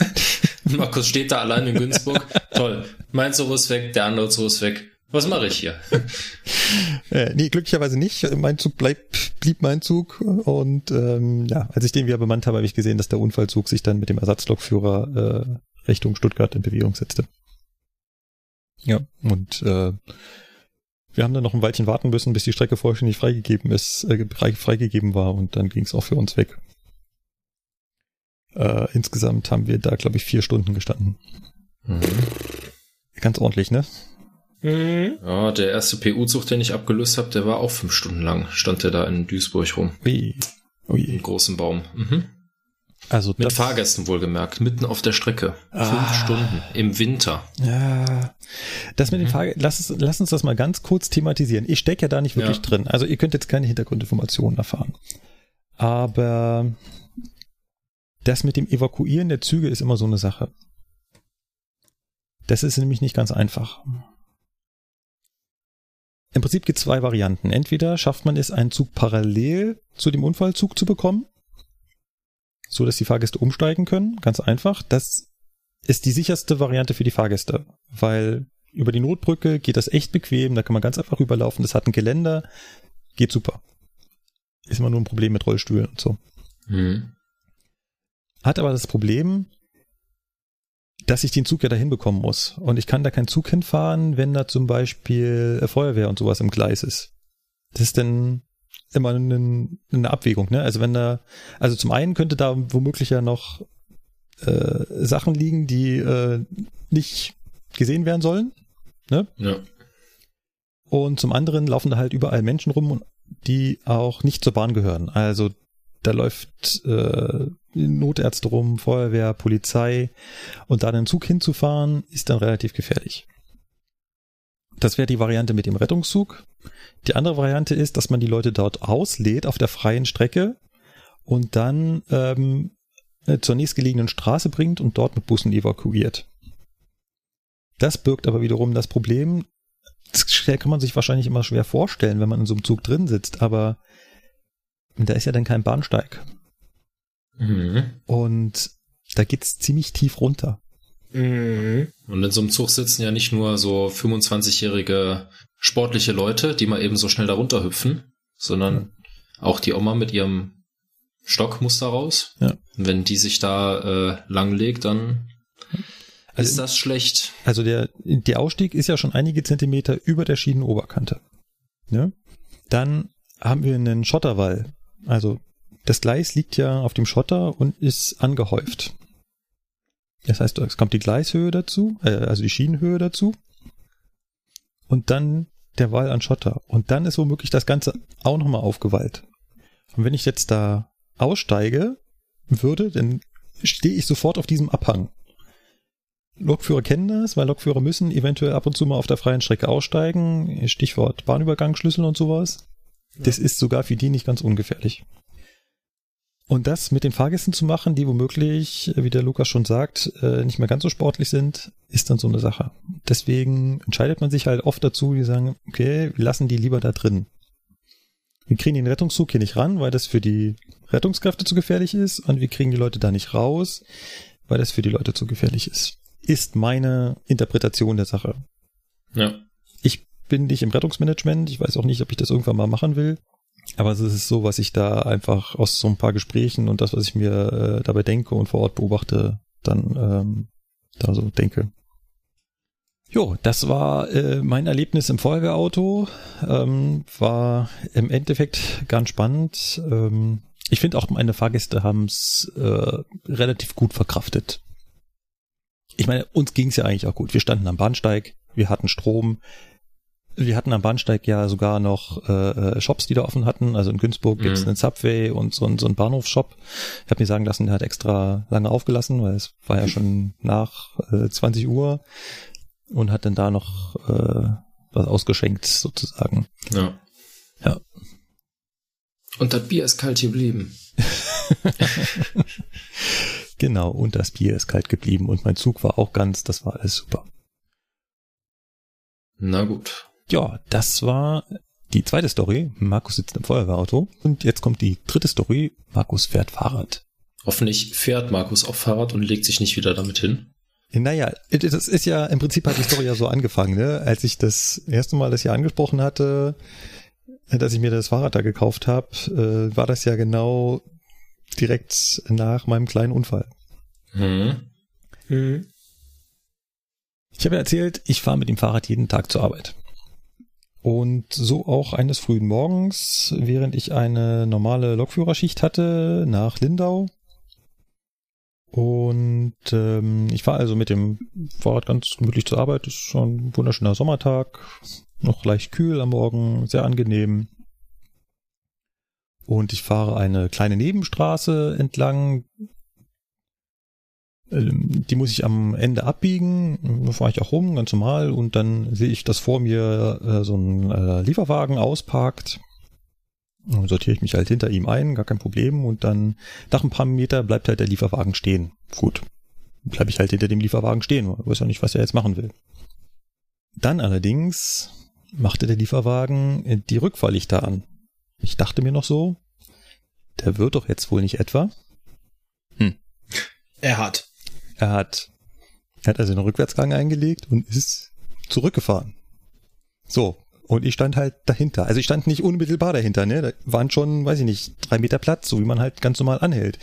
Markus steht da allein in Günzburg. Toll. Mein Zug ist weg, der andere Zug ist weg. Was mache ich hier? äh, nee, glücklicherweise nicht. Mein Zug bleibt, blieb mein Zug. Und ähm, ja, als ich den wieder bemannt habe, habe ich gesehen, dass der Unfallzug sich dann mit dem Ersatzlokführer äh, Richtung Stuttgart in Bewegung setzte. Ja, und äh, wir haben dann noch ein Weilchen warten müssen, bis die Strecke vollständig freigegeben ist, äh, freigegeben war und dann ging es auch für uns weg. Äh, insgesamt haben wir da, glaube ich, vier Stunden gestanden. Mhm. Ganz ordentlich, ne? Mhm. Ja, der erste PU-Zug, den ich abgelöst habe, der war auch fünf Stunden lang. Stand der da in Duisburg rum. Ui. Ui. Im großen Baum. Mhm. Also Mit Fahrgästen wohlgemerkt, mitten auf der Strecke. Ah. Fünf Stunden im Winter. Ja. Das mit mhm. den Fahrgästen, lass, uns, lass uns das mal ganz kurz thematisieren. Ich stecke ja da nicht wirklich ja. drin. Also ihr könnt jetzt keine Hintergrundinformationen erfahren. Aber das mit dem Evakuieren der Züge ist immer so eine Sache. Das ist nämlich nicht ganz einfach. Im Prinzip gibt es zwei Varianten. Entweder schafft man es, einen Zug parallel zu dem Unfallzug zu bekommen, so dass die Fahrgäste umsteigen können. Ganz einfach. Das ist die sicherste Variante für die Fahrgäste, weil über die Notbrücke geht das echt bequem. Da kann man ganz einfach rüberlaufen. Das hat ein Geländer, geht super. Ist immer nur ein Problem mit Rollstühlen und so. Mhm. Hat aber das Problem, dass ich den Zug ja dahin bekommen muss. Und ich kann da keinen Zug hinfahren, wenn da zum Beispiel äh, Feuerwehr und sowas im Gleis ist. Das ist dann immer eine, eine Abwägung, ne? Also wenn da, also zum einen könnte da womöglich ja noch äh, Sachen liegen, die äh, nicht gesehen werden sollen, ne? Ja. Und zum anderen laufen da halt überall Menschen rum, die auch nicht zur Bahn gehören. Also da läuft äh, Notärzte rum, Feuerwehr, Polizei und da den Zug hinzufahren, ist dann relativ gefährlich. Das wäre die Variante mit dem Rettungszug. Die andere Variante ist, dass man die Leute dort auslädt auf der freien Strecke und dann ähm, äh, zur nächstgelegenen Straße bringt und dort mit Bussen evakuiert. Das birgt aber wiederum das Problem, das kann man sich wahrscheinlich immer schwer vorstellen, wenn man in so einem Zug drin sitzt, aber da ist ja dann kein Bahnsteig. Mhm. Und da geht's ziemlich tief runter. Mhm. Und in so einem Zug sitzen ja nicht nur so 25-jährige sportliche Leute, die mal eben so schnell da runterhüpfen, sondern ja. auch die Oma mit ihrem Stock muss da raus. Ja. Und wenn die sich da äh, langlegt, dann also, ist das schlecht. Also der, der Ausstieg ist ja schon einige Zentimeter über der Schienenoberkante. Ja? Dann haben wir einen Schotterwall. Also das Gleis liegt ja auf dem Schotter und ist angehäuft. Das heißt, es kommt die Gleishöhe dazu, äh, also die Schienenhöhe dazu. Und dann der Wall an Schotter. Und dann ist womöglich das Ganze auch nochmal aufgewallt. Und wenn ich jetzt da aussteige würde, dann stehe ich sofort auf diesem Abhang. Lokführer kennen das, weil Lokführer müssen eventuell ab und zu mal auf der freien Strecke aussteigen. Stichwort Bahnübergangsschlüssel und sowas. Ja. Das ist sogar für die nicht ganz ungefährlich. Und das mit den Fahrgästen zu machen, die womöglich, wie der Lukas schon sagt, äh, nicht mehr ganz so sportlich sind, ist dann so eine Sache. Deswegen entscheidet man sich halt oft dazu, die sagen, okay, wir lassen die lieber da drin. Wir kriegen den Rettungszug hier nicht ran, weil das für die Rettungskräfte zu gefährlich ist und wir kriegen die Leute da nicht raus, weil das für die Leute zu gefährlich ist. Ist meine Interpretation der Sache. Ja. Ich bin nicht im Rettungsmanagement. Ich weiß auch nicht, ob ich das irgendwann mal machen will. Aber es ist so, was ich da einfach aus so ein paar Gesprächen und das, was ich mir äh, dabei denke und vor Ort beobachte, dann ähm, da so denke. Jo, das war äh, mein Erlebnis im Feuerwehrauto. Ähm, war im Endeffekt ganz spannend. Ähm, ich finde auch meine Fahrgäste haben es äh, relativ gut verkraftet. Ich meine, uns ging es ja eigentlich auch gut. Wir standen am Bahnsteig, wir hatten Strom, wir hatten am Bahnsteig ja sogar noch äh, äh Shops, die da offen hatten. Also in Günzburg mhm. gibt's einen Subway und so, so einen Bahnhofshop. Ich habe mir sagen lassen, der hat extra lange aufgelassen, weil es war ja schon nach äh, 20 Uhr und hat dann da noch äh, was ausgeschenkt sozusagen. Ja. Ja. Und das Bier ist kalt geblieben. genau, und das Bier ist kalt geblieben und mein Zug war auch ganz, das war alles super. Na gut. Ja, das war die zweite Story. Markus sitzt im Feuerwehrauto. Und jetzt kommt die dritte Story. Markus fährt Fahrrad. Hoffentlich fährt Markus auf Fahrrad und legt sich nicht wieder damit hin. Naja, das ist ja im Prinzip hat die Story ja so angefangen, ne? Als ich das erste Mal das hier angesprochen hatte, dass ich mir das Fahrrad da gekauft habe, äh, war das ja genau direkt nach meinem kleinen Unfall. Hm. Hm. Ich habe ja erzählt, ich fahre mit dem Fahrrad jeden Tag zur Arbeit. Und so auch eines frühen Morgens, während ich eine normale Lokführerschicht hatte, nach Lindau. Und ähm, ich fahre also mit dem Fahrrad ganz gemütlich zur Arbeit. Ist schon ein wunderschöner Sommertag, noch leicht kühl am Morgen, sehr angenehm. Und ich fahre eine kleine Nebenstraße entlang, die muss ich am Ende abbiegen, da fahre ich auch rum, ganz normal, und dann sehe ich, dass vor mir äh, so ein äh, Lieferwagen ausparkt. Dann sortiere ich mich halt hinter ihm ein, gar kein Problem, und dann nach ein paar Meter bleibt halt der Lieferwagen stehen. Gut, bleibe ich halt hinter dem Lieferwagen stehen, weiß ja nicht, was er jetzt machen will. Dann allerdings machte der Lieferwagen die Rückfahrlichter an. Ich dachte mir noch so, der wird doch jetzt wohl nicht etwa. Hm. Er hat. Er hat, er hat also einen Rückwärtsgang eingelegt und ist zurückgefahren. So. Und ich stand halt dahinter. Also ich stand nicht unmittelbar dahinter, ne? Da waren schon, weiß ich nicht, drei Meter Platz, so wie man halt ganz normal anhält.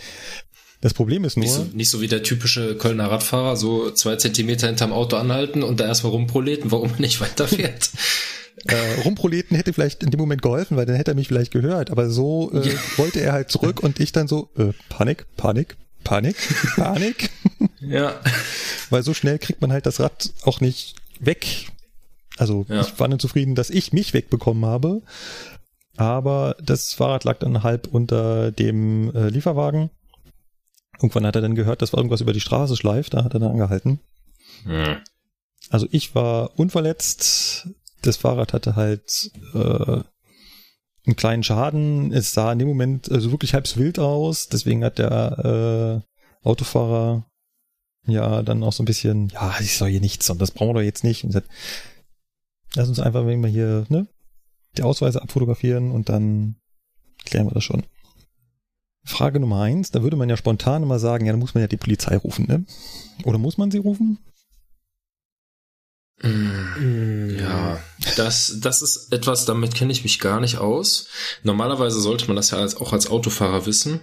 Das Problem ist nur. Nicht so, nicht so wie der typische Kölner Radfahrer, so zwei Zentimeter hinterm Auto anhalten und da erstmal rumproleten, warum man nicht weiterfährt. äh, rumproleten hätte vielleicht in dem Moment geholfen, weil dann hätte er mich vielleicht gehört. Aber so äh, ja. wollte er halt zurück und ich dann so, äh, Panik, Panik, Panik, Panik. ja. Weil so schnell kriegt man halt das Rad auch nicht weg. Also ja. ich war dann zufrieden, dass ich mich wegbekommen habe. Aber das Fahrrad lag dann halb unter dem äh, Lieferwagen. Irgendwann hat er dann gehört, dass irgendwas über die Straße schleift. Da hat er dann angehalten. Hm. Also ich war unverletzt. Das Fahrrad hatte halt äh, einen kleinen Schaden. Es sah in dem Moment also wirklich halb wild aus. Deswegen hat der äh, Autofahrer ja dann auch so ein bisschen, ja, ich soll hier nichts und das brauchen wir doch jetzt nicht. Und gesagt, lass uns einfach wenn wir hier ne, die Ausweise abfotografieren und dann klären wir das schon. Frage Nummer eins, da würde man ja spontan immer sagen, ja, dann muss man ja die Polizei rufen, ne? Oder muss man sie rufen? Mm, ja, das, das ist etwas, damit kenne ich mich gar nicht aus. Normalerweise sollte man das ja als, auch als Autofahrer wissen.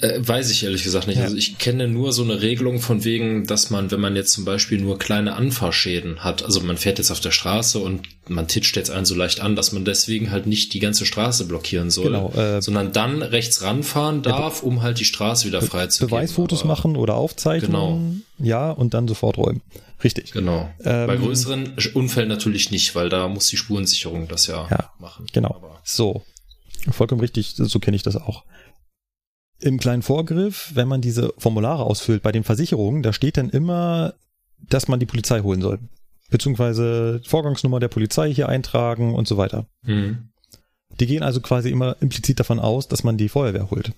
Äh, weiß ich ehrlich gesagt nicht. Ja. Also ich kenne nur so eine Regelung von wegen, dass man, wenn man jetzt zum Beispiel nur kleine Anfahrschäden hat, also man fährt jetzt auf der Straße und man titscht jetzt einen so leicht an, dass man deswegen halt nicht die ganze Straße blockieren soll, genau, äh, sondern dann rechts ranfahren darf, um halt die Straße wieder frei zu Beweisfotos machen oder aufzeichnen. Genau. Ja, und dann sofort räumen. Richtig. Genau. Ähm, Bei größeren Unfällen natürlich nicht, weil da muss die Spurensicherung das ja, ja machen. Genau. Aber so. Vollkommen richtig, so kenne ich das auch. Im kleinen Vorgriff, wenn man diese Formulare ausfüllt bei den Versicherungen, da steht dann immer, dass man die Polizei holen soll. Beziehungsweise Vorgangsnummer der Polizei hier eintragen und so weiter. Mhm. Die gehen also quasi immer implizit davon aus, dass man die Feuerwehr holt.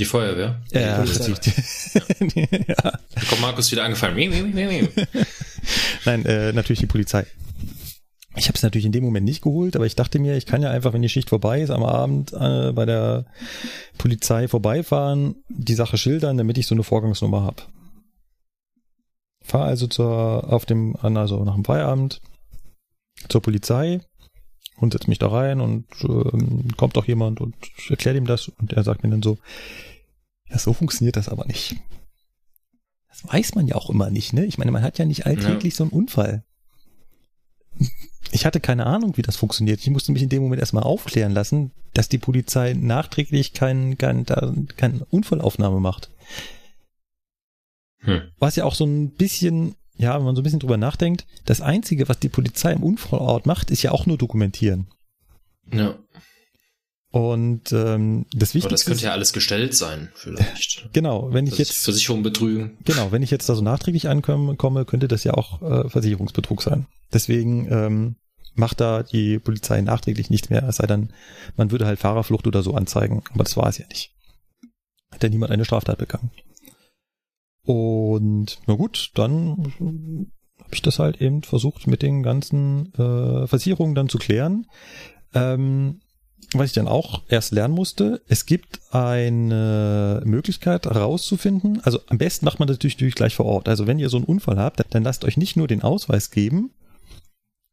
Die Feuerwehr? Ja, die ja. ja. Da kommt Markus wieder angefallen. Nein, äh, natürlich die Polizei. Ich habe es natürlich in dem Moment nicht geholt, aber ich dachte mir, ich kann ja einfach, wenn die Schicht vorbei ist, am Abend äh, bei der Polizei vorbeifahren, die Sache schildern, damit ich so eine Vorgangsnummer habe. Fahr also zur, auf dem, also nach dem Feierabend zur Polizei und setze mich da rein und ähm, kommt auch jemand und erklärt ihm das und er sagt mir dann so, ja, so funktioniert das aber nicht. Das weiß man ja auch immer nicht, ne? Ich meine, man hat ja nicht alltäglich ja. so einen Unfall. Ich hatte keine Ahnung, wie das funktioniert. Ich musste mich in dem Moment erstmal aufklären lassen, dass die Polizei nachträglich keinen kein, kein Unfallaufnahme macht. Hm. Was ja auch so ein bisschen, ja, wenn man so ein bisschen drüber nachdenkt, das Einzige, was die Polizei im Unfallort macht, ist ja auch nur dokumentieren. Ja. Und ähm, das Wichtigste. Aber das könnte ja alles gestellt sein, vielleicht. Genau, wenn ich jetzt Versicherung betrügen. Genau, wenn ich jetzt da so nachträglich ankomme, komme, könnte das ja auch äh, Versicherungsbetrug sein. Deswegen ähm, macht da die Polizei nachträglich nichts mehr, es sei denn, man würde halt Fahrerflucht oder so anzeigen. Aber das war es ja nicht. Hat ja niemand eine Straftat begangen. Und na gut, dann habe ich das halt eben versucht mit den ganzen äh, Versicherungen dann zu klären. Ähm, was ich dann auch erst lernen musste, es gibt eine Möglichkeit herauszufinden, also am besten macht man das natürlich gleich vor Ort. Also wenn ihr so einen Unfall habt, dann lasst euch nicht nur den Ausweis geben,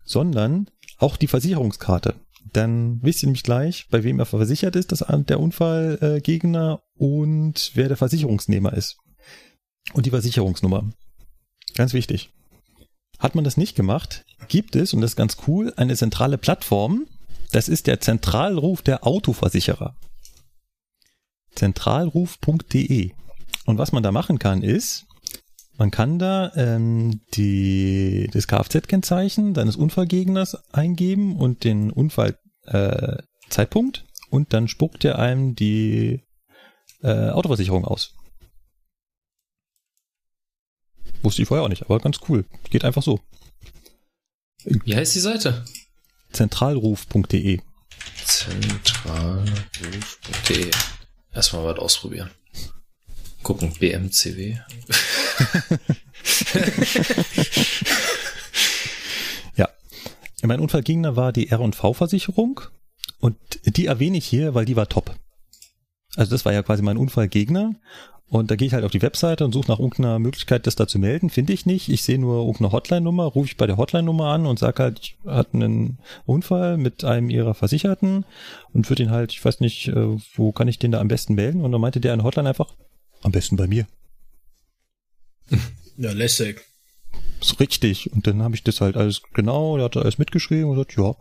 sondern auch die Versicherungskarte. Dann wisst ihr nämlich gleich, bei wem er versichert ist, dass der Unfallgegner und wer der Versicherungsnehmer ist. Und die Versicherungsnummer. Ganz wichtig. Hat man das nicht gemacht, gibt es, und das ist ganz cool, eine zentrale Plattform, das ist der Zentralruf der Autoversicherer. Zentralruf.de. Und was man da machen kann, ist, man kann da ähm, die, das Kfz-Kennzeichen deines Unfallgegners eingeben und den Unfallzeitpunkt äh, und dann spuckt er einem die äh, Autoversicherung aus. Wusste ich vorher auch nicht, aber ganz cool. Geht einfach so. Wie heißt die Seite? Zentralruf.de. Zentralruf.de. Erstmal was ausprobieren. Gucken, BMCW. ja. Mein Unfallgegner war die R&V-Versicherung und die erwähne ich hier, weil die war top. Also das war ja quasi mein Unfallgegner und da gehe ich halt auf die Webseite und suche nach irgendeiner Möglichkeit, das da zu melden. Finde ich nicht. Ich sehe nur irgendeine Hotline-Nummer, rufe ich bei der Hotline-Nummer an und sage halt, ich hatte einen Unfall mit einem ihrer Versicherten und würde ihn halt, ich weiß nicht, äh, wo kann ich den da am besten melden? Und dann meinte der eine Hotline einfach, am besten bei mir. Ja, lässig. So richtig. Und dann habe ich das halt alles genau, der hat alles mitgeschrieben und gesagt, ja,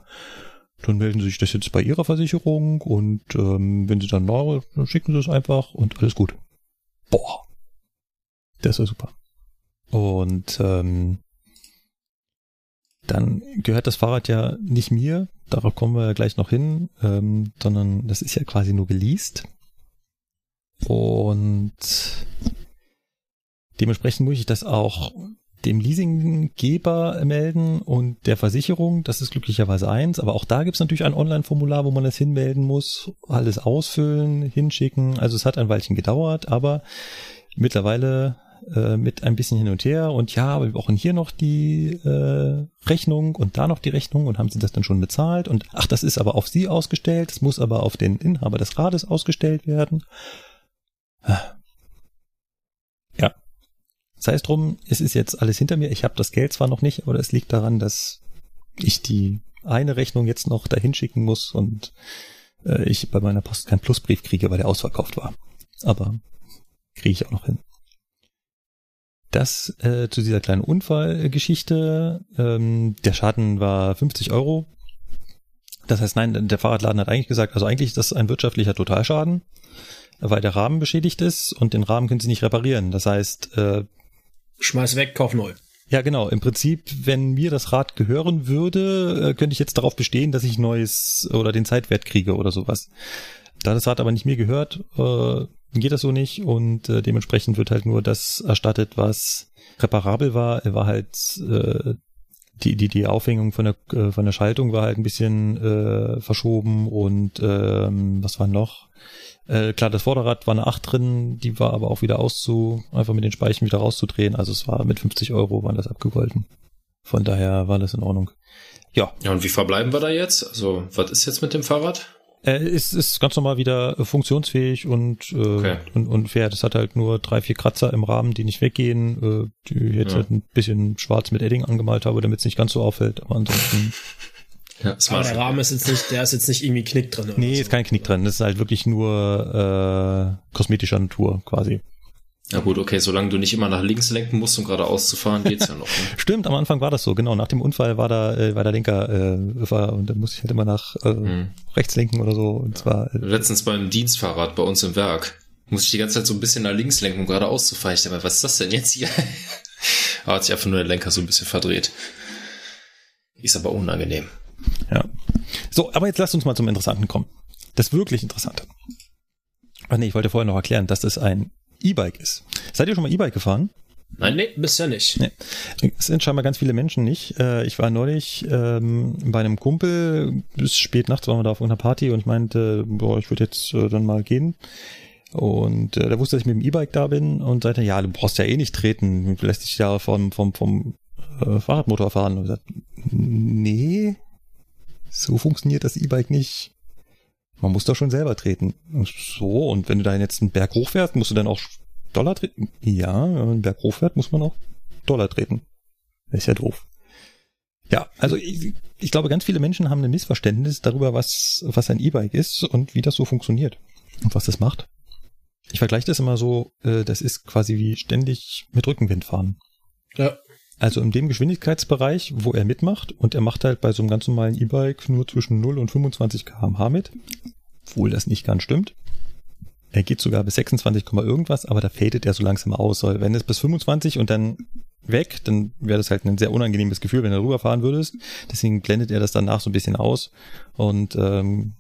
dann melden Sie sich das jetzt bei Ihrer Versicherung und ähm, wenn Sie dann neu, dann schicken Sie es einfach und alles gut. Boah. Das war super. Und ähm, dann gehört das Fahrrad ja nicht mir, darauf kommen wir ja gleich noch hin, ähm, sondern das ist ja quasi nur geleast. Und dementsprechend muss ich das auch dem Leasinggeber melden und der Versicherung. Das ist glücklicherweise eins. Aber auch da gibt es natürlich ein Online-Formular, wo man das hinmelden muss, alles ausfüllen, hinschicken. Also es hat ein Weilchen gedauert, aber mittlerweile äh, mit ein bisschen hin und her und ja, aber wir brauchen hier noch die äh, Rechnung und da noch die Rechnung und haben sie das dann schon bezahlt und ach, das ist aber auf sie ausgestellt, es muss aber auf den Inhaber des Rades ausgestellt werden. Sei es drum, es ist jetzt alles hinter mir. Ich habe das Geld zwar noch nicht, aber es liegt daran, dass ich die eine Rechnung jetzt noch dahin schicken muss und äh, ich bei meiner Post keinen Plusbrief kriege, weil der ausverkauft war. Aber kriege ich auch noch hin. Das äh, zu dieser kleinen Unfallgeschichte. Ähm, der Schaden war 50 Euro. Das heißt, nein, der Fahrradladen hat eigentlich gesagt, also eigentlich ist das ein wirtschaftlicher Totalschaden, weil der Rahmen beschädigt ist und den Rahmen können sie nicht reparieren. Das heißt, äh, Schmeiß weg, kauf neu. Ja, genau. Im Prinzip, wenn mir das Rad gehören würde, äh, könnte ich jetzt darauf bestehen, dass ich neues oder den Zeitwert kriege oder sowas. Da das Rad aber nicht mir gehört, äh, geht das so nicht und äh, dementsprechend wird halt nur das erstattet, was reparabel war. Er war halt die die die Aufhängung von der von der Schaltung war halt ein bisschen äh, verschoben und ähm, was war noch? Äh, klar, das Vorderrad war eine 8 drin, die war aber auch wieder auszu, einfach mit den Speichen wieder rauszudrehen. Also es war mit 50 Euro waren das abgegolten. Von daher war das in Ordnung. Ja. Ja, und wie verbleiben wir da jetzt? Also, was ist jetzt mit dem Fahrrad? Äh, ist, ist ganz normal wieder funktionsfähig und, äh, Okay. und, und fährt. Es hat halt nur drei, vier Kratzer im Rahmen, die nicht weggehen, äh, die ich jetzt Ja. halt ein bisschen schwarz mit Edding angemalt habe, damit es nicht ganz so auffällt. Aber ansonsten, Ja, Aber smart. der Rahmen ist jetzt nicht, der ist jetzt nicht irgendwie Knick drin. oder nee, so. ist kein Knick drin. Das ist halt wirklich nur äh, kosmetischer Natur quasi. Ja gut, okay, solange du nicht immer nach links lenken musst, um geradeaus zu fahren, geht's ja noch. Ne? Stimmt, am Anfang war das so, genau. Nach dem Unfall war da, äh, war der Lenker, äh, war, und dann musste ich halt immer nach äh, Hm. rechts lenken oder so. Und zwar, äh, Letztens beim Dienstfahrrad bei uns im Werk musste ich die ganze Zeit so ein bisschen nach links lenken, um geradeaus zu fahren. Ich dachte mir, was ist das denn jetzt hier? Aber hat sich einfach nur der Lenker so ein bisschen verdreht. Ist aber unangenehm. Ja. So, aber jetzt lasst uns mal zum Interessanten kommen. Das wirklich Interessante. Ach nee, ich wollte vorher noch erklären, dass das ein E-Bike ist. Seid ihr schon mal E-Bike gefahren? Nein, Nee, bisher nicht. Nee. Es sind scheinbar ganz viele Menschen nicht. Äh, Ich war neulich ähm, bei einem Kumpel, bis spät nachts waren wir da auf einer Party und ich meinte, boah, ich würde jetzt äh, dann mal gehen. Und äh, der wusste, dass ich mit dem E-Bike da bin und sagte, ja, du brauchst ja eh nicht treten, du lässt dich ja vom, vom, vom äh, Fahrradmotor fahren. Und ich sagte, nee, so funktioniert das E-Bike nicht. Man muss doch schon selber treten. So, und wenn du da jetzt einen Berg hochfährst, musst du dann auch Dollar treten? Ja, wenn man einen Berg hochfährt, muss man auch Dollar treten. Ist ja doof. Ja, also ich, ich glaube, ganz viele Menschen haben ein Missverständnis darüber, was, was ein E-Bike ist und wie das so funktioniert und was das macht. Ich vergleiche das immer so, äh, das ist quasi wie ständig mit Rückenwind fahren. Ja. Also in dem Geschwindigkeitsbereich, wo er mitmacht, und er macht halt bei so einem ganz normalen E-Bike nur zwischen 0 und 25 km/h mit, obwohl das nicht ganz stimmt. Er geht sogar bis 26, Komma irgendwas, aber da fadet er so langsam aus. Weil wenn es bis 25 und dann weg, dann wäre das halt ein sehr unangenehmes Gefühl, wenn du rüberfahren würdest. Deswegen blendet er das danach so ein bisschen aus. Und ähm,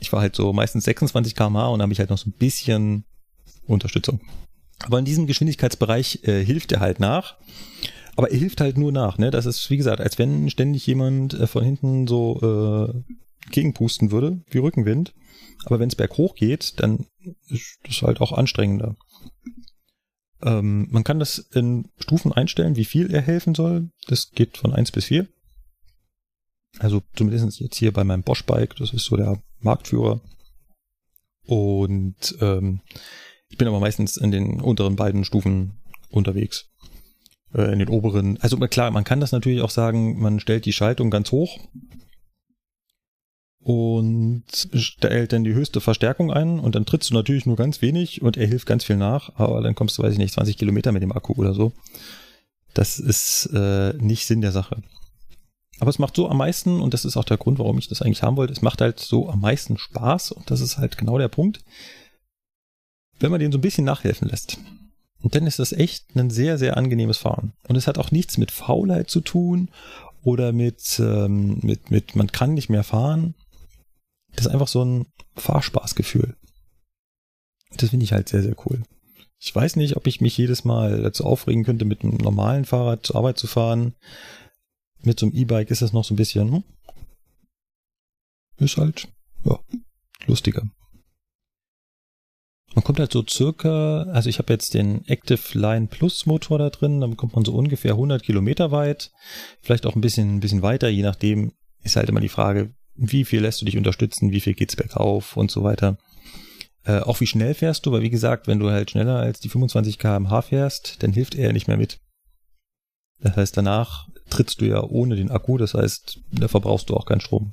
ich war halt so meistens 26 km/h und habe ich halt noch so ein bisschen Unterstützung. Aber in diesem Geschwindigkeitsbereich äh, hilft er halt nach. Aber er hilft halt nur nach, ne? Das ist, wie gesagt, als wenn ständig jemand äh, von hinten so äh, gegenpusten würde, wie Rückenwind. Aber wenn es berghoch geht, dann ist das halt auch anstrengender. Ähm, man kann das in Stufen einstellen, wie viel er helfen soll. Das geht von 1 bis 4. Also zumindest jetzt hier bei meinem Bosch-Bike, das ist so der Marktführer. Und ähm, ich bin aber meistens in den unteren beiden Stufen unterwegs. Äh, in den oberen. Also klar, man kann das natürlich auch sagen, man stellt die Schaltung ganz hoch und stellt dann die höchste Verstärkung ein und dann trittst du natürlich nur ganz wenig und er hilft ganz viel nach, aber dann kommst du, weiß ich nicht, 20 Kilometer mit dem Akku oder so. Das ist äh, nicht Sinn der Sache. Aber es macht so am meisten, und das ist auch der Grund, warum ich das eigentlich haben wollte, es macht halt so am meisten Spaß und das ist halt genau der Punkt, wenn man den so ein bisschen nachhelfen lässt. Und dann ist das echt ein sehr, sehr angenehmes Fahren. Und es hat auch nichts mit Faulheit zu tun oder mit, ähm, mit, mit man kann nicht mehr fahren. Das ist einfach so ein Fahrspaßgefühl. Das finde ich halt sehr, sehr cool. Ich weiß nicht, ob ich mich jedes Mal dazu aufregen könnte, mit einem normalen Fahrrad zur Arbeit zu fahren. Mit so einem E-Bike ist das noch so ein bisschen, hm? ist halt, ja, lustiger. Man kommt halt so circa, also ich habe jetzt den Active Line Plus Motor da drin, dann kommt man so ungefähr 100 Kilometer weit, vielleicht auch ein bisschen, ein bisschen weiter, je nachdem ist halt immer die Frage, wie viel lässt du dich unterstützen, wie viel geht's bergauf und so weiter. Äh, auch wie schnell fährst du, weil wie gesagt, wenn du halt schneller als die 25 km/h fährst, dann hilft er nicht mehr mit. Das heißt, danach trittst du ja ohne den Akku, das heißt, da verbrauchst du auch keinen Strom.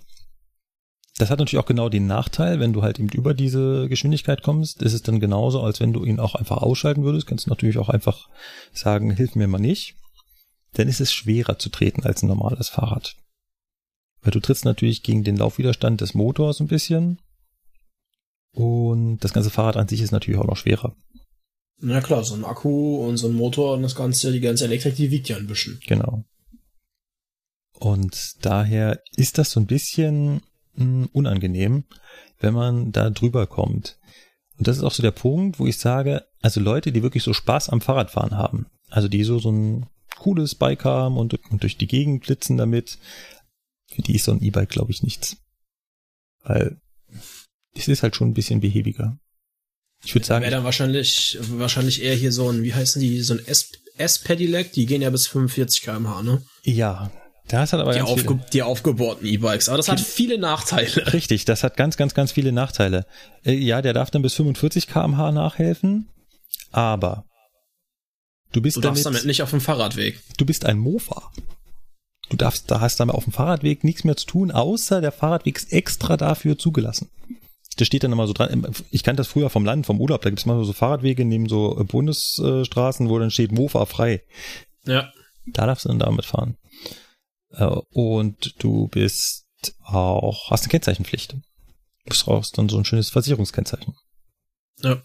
Das hat natürlich auch genau den Nachteil, wenn du halt eben über diese Geschwindigkeit kommst, ist es dann genauso, als wenn du ihn auch einfach ausschalten würdest. Kannst du natürlich auch einfach sagen, hilf mir mal nicht. Dann ist es schwerer zu treten als ein normales Fahrrad. Weil du trittst natürlich gegen den Laufwiderstand des Motors ein bisschen. Und das ganze Fahrrad an sich ist natürlich auch noch schwerer. Na klar, so ein Akku und so ein Motor und das ganze, die ganze Elektrik, die wiegt ja ein bisschen. Genau. Und daher ist das so ein bisschen mh, unangenehm, wenn man da drüber kommt. Und das ist auch so der Punkt, wo ich sage, also Leute, die wirklich so Spaß am Fahrradfahren haben, also die so, so ein cooles Bike haben und, und durch die Gegend blitzen damit, für die ist so ein E-Bike, glaube ich, nichts. Weil es ist halt schon ein bisschen behäbiger. Ich würde sagen, Wäre dann wahrscheinlich, wahrscheinlich eher hier so ein, wie heißen die, so ein S-Pedelec, die gehen ja bis 45 km/h, ne? ja, Das hat aber Die, aufge viele, die aufgebohrten E-Bikes. Aber das hat viele Nachteile. Richtig, das hat ganz, ganz, ganz viele Nachteile. Äh, ja, der darf dann bis 45 km/h nachhelfen, aber du bist Du darfst damit, damit nicht auf dem Fahrradweg. du bist ein Mofa. Du darfst, da hast damit auf dem Fahrradweg nichts mehr zu tun, außer der Fahrradweg ist extra dafür zugelassen. Das steht dann immer so dran. Ich kannte das früher vom Land, vom Urlaub. Da gibt es mal so Fahrradwege neben so äh, Bundesstraßen, wo dann steht Mofa frei. Ja. Da darfst du dann damit fahren. Äh, Und du bist auch, hast eine Kennzeichenpflicht. Du brauchst dann so ein schönes Versicherungskennzeichen. Ja.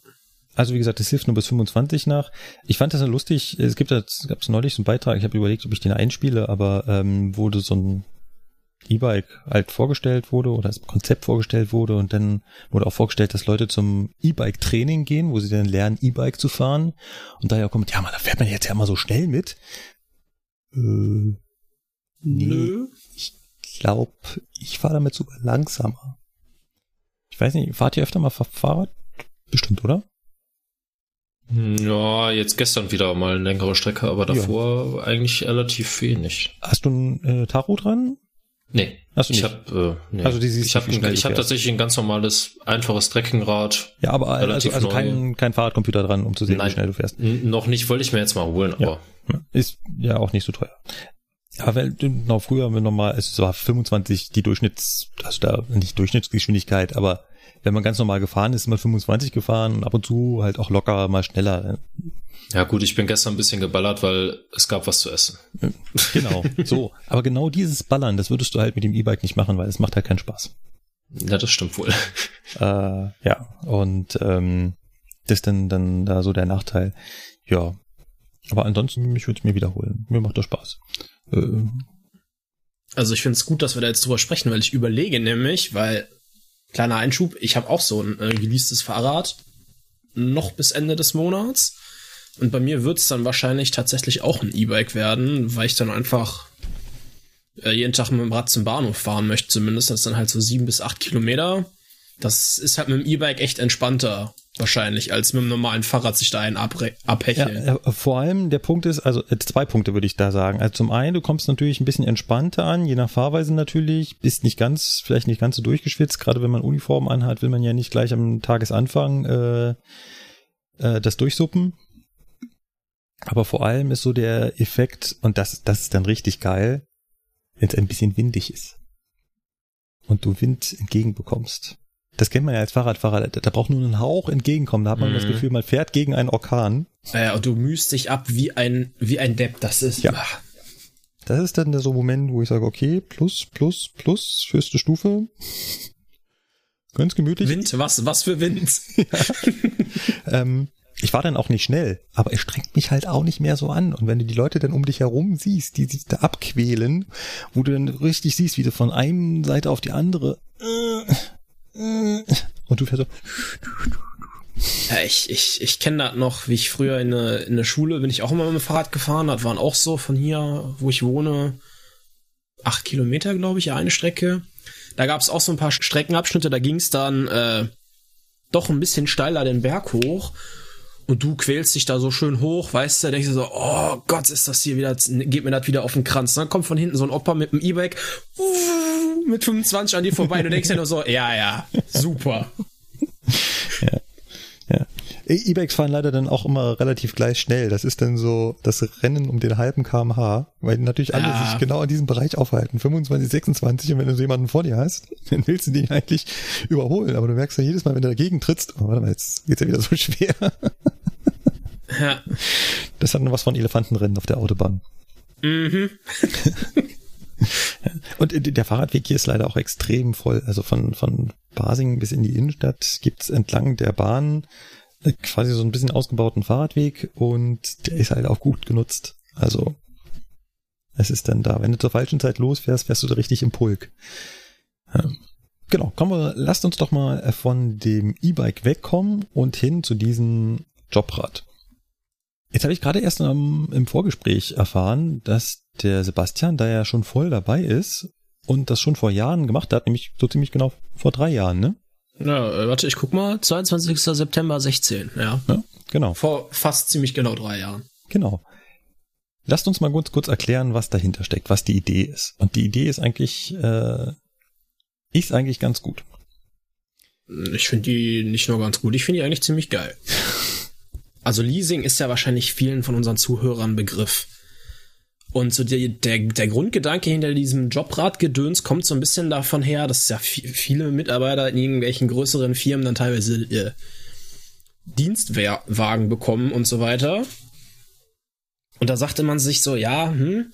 Also wie gesagt, es hilft nur bis 25 nach. Ich fand das ja lustig. Es gibt es gab neulich so einen Beitrag. Ich habe überlegt, ob ich den einspiele, aber ähm, wurde so ein E-Bike halt vorgestellt wurde oder das Konzept vorgestellt wurde und dann wurde auch vorgestellt, dass Leute zum E-Bike-Training gehen, wo sie dann lernen, E-Bike zu fahren. Und daher kommt, ja, man, da fährt man jetzt ja mal so schnell mit. Äh, Nö. ich glaube, ich fahre damit sogar langsamer. Ich weiß nicht, fahrt ihr öfter mal Fahr- Fahrrad? Bestimmt, oder? Hm, Ja, jetzt gestern wieder mal eine längere Strecke, aber davor eigentlich relativ wenig. Hast du ein äh, Tacho dran? Nee. Hast du ich nicht? habe äh, nee. Also die ich ich hab fährst. tatsächlich ein ganz normales, einfaches Trekkingrad. Ja, aber also, also kein, kein Fahrradcomputer dran, um zu sehen, Nein. wie schnell du fährst. Noch nicht, wollte ich mir jetzt mal holen, aber Ist ja auch nicht so teuer. Aber weil, genau, früher haben wir nochmal, es war 25 die Durchschnitts, also da nicht Durchschnittsgeschwindigkeit, aber wenn man ganz normal gefahren ist, ist man 25 gefahren und ab und zu halt auch locker mal schneller. ja gut, ich bin gestern ein bisschen geballert, weil es gab was zu essen. Genau, so. Aber genau dieses Ballern, das würdest du halt mit dem E-Bike nicht machen, weil es macht halt keinen Spaß. Ja, das stimmt wohl. Äh, ja, und ähm, das ist dann, dann da so der Nachteil. Ja, aber ansonsten, ich würde es mir wiederholen. Mir macht das Spaß. Äh, Also ich finde es gut, dass wir da jetzt drüber sprechen, weil ich überlege nämlich, weil, kleiner Einschub, ich habe auch so ein äh, geleastes Fahrrad noch bis Ende des Monats. Und bei mir wird es dann wahrscheinlich tatsächlich auch ein E-Bike werden, weil ich dann einfach äh, jeden Tag mit dem Rad zum Bahnhof fahren möchte, zumindest. Das ist dann halt so sieben bis acht Kilometer. Das ist halt mit dem E-Bike echt entspannter, wahrscheinlich, als mit dem normalen Fahrrad sich da einen abre- Ja, abhecheln. äh, vor allem der Punkt ist, also äh, zwei Punkte würde ich da sagen. Also zum einen, du kommst natürlich ein bisschen entspannter an, je nach Fahrweise natürlich, bist nicht ganz, vielleicht nicht ganz so durchgeschwitzt. Gerade wenn man Uniform anhat, will man ja nicht gleich am Tagesanfang äh, äh, das durchsuppen. Aber vor allem ist so der Effekt, und das, das ist dann richtig geil, wenn es ein bisschen windig ist. Und du Wind entgegenbekommst. Das kennt man ja als Fahrradfahrer, da, da braucht nur ein Hauch entgegenkommen. Da hat man Mhm. das Gefühl, man fährt gegen einen Orkan. Ja, und du mühst dich ab wie ein, wie ein Depp. Das ist, Ja. Das ist dann der so Moment, wo ich sage, okay, plus, plus, plus, höchste Stufe. Ganz gemütlich. Wind, was, was für Wind? Ähm, ich war dann auch nicht schnell, aber es strengt mich halt auch nicht mehr so an. Und wenn du die Leute dann um dich herum siehst, die sich da abquälen, wo du dann richtig siehst, wie du von einem Seite auf die andere äh, und du fährst so, Ja, ich, ich, ich kenne das noch, wie ich früher in der, in der Schule bin ich auch immer mit dem Fahrrad gefahren. Das waren auch so von hier, wo ich wohne, acht Kilometer, glaube ich, eine Strecke. Da gab es auch so ein paar Streckenabschnitte, da ging es dann äh, doch ein bisschen steiler den Berg hoch. Und du quälst dich da so schön hoch, weißt du, denkst du so, oh Gott, ist das hier wieder, geht mir das wieder auf den Kranz. Dann kommt von hinten so ein Opa mit dem E-Bike uh, mit 25 an dir vorbei. Du denkst ja nur so, ja, ja, super. Ja. E- E-Bikes fahren leider dann auch immer relativ gleich schnell. Das ist dann so das Rennen um den halben kmh, weil natürlich alle Ja. sich genau in diesem Bereich aufhalten. 25, 26 und wenn du so jemanden vor dir hast, dann willst du den eigentlich überholen. Aber du merkst ja jedes Mal, wenn du dagegen trittst, oh, warte mal, jetzt geht's ja wieder so schwer. Ja. Das hat noch was von Elefantenrennen auf der Autobahn. Mhm. Und der Fahrradweg hier ist leider auch extrem voll. Also von, von Basing bis in die Innenstadt gibt's entlang der Bahn äh, quasi so ein bisschen ausgebauten Fahrradweg und der ist halt auch gut genutzt. Also es ist dann da. Wenn du zur falschen Zeit losfährst, fährst du da richtig im Pulk. Ja. Genau, kommen wir, lasst uns doch mal von dem E-Bike wegkommen und hin zu diesem Jobrad. Jetzt habe ich gerade erst im Vorgespräch erfahren, dass der Sebastian da ja schon voll dabei ist und das schon vor Jahren gemacht hat, nämlich so ziemlich genau vor drei Jahren, ne? Ja, äh, warte, ich guck mal. 22. September 16, ja. Ja, genau, Vor fast ziemlich genau drei Jahren. genau. Lasst uns mal kurz, kurz erklären, was dahinter steckt, was die Idee ist. Und die Idee ist eigentlich, äh, ist eigentlich ganz gut. Ich finde die nicht nur ganz gut, ich finde die eigentlich ziemlich geil. Also Leasing ist ja wahrscheinlich vielen von unseren Zuhörern Begriff. Und so der, der, der Grundgedanke hinter diesem Jobratgedöns kommt so ein bisschen davon her, dass ja viele Mitarbeiter in irgendwelchen größeren Firmen dann teilweise äh, Dienstwagen bekommen und so weiter. Und da sagte man sich so, ja, hm,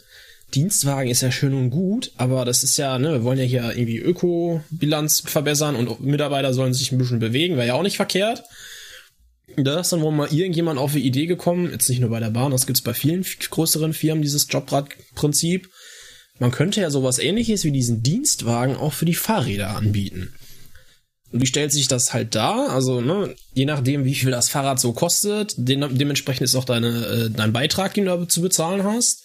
Dienstwagen ist ja schön und gut, aber das ist ja, ne, wir wollen ja hier irgendwie Ökobilanz verbessern und Mitarbeiter sollen sich ein bisschen bewegen, wäre ja auch nicht verkehrt. Da ist dann wohl mal irgendjemand auf die Idee gekommen, jetzt nicht nur bei der Bahn, das gibt's bei vielen größeren Firmen, dieses Jobradprinzip. Man könnte ja sowas ähnliches wie diesen Dienstwagen auch für die Fahrräder anbieten. Und wie stellt sich das halt dar? Also, ne, je nachdem, wie viel das Fahrrad so kostet, den, dementsprechend ist auch deine, äh, dein Beitrag, den du zu bezahlen hast.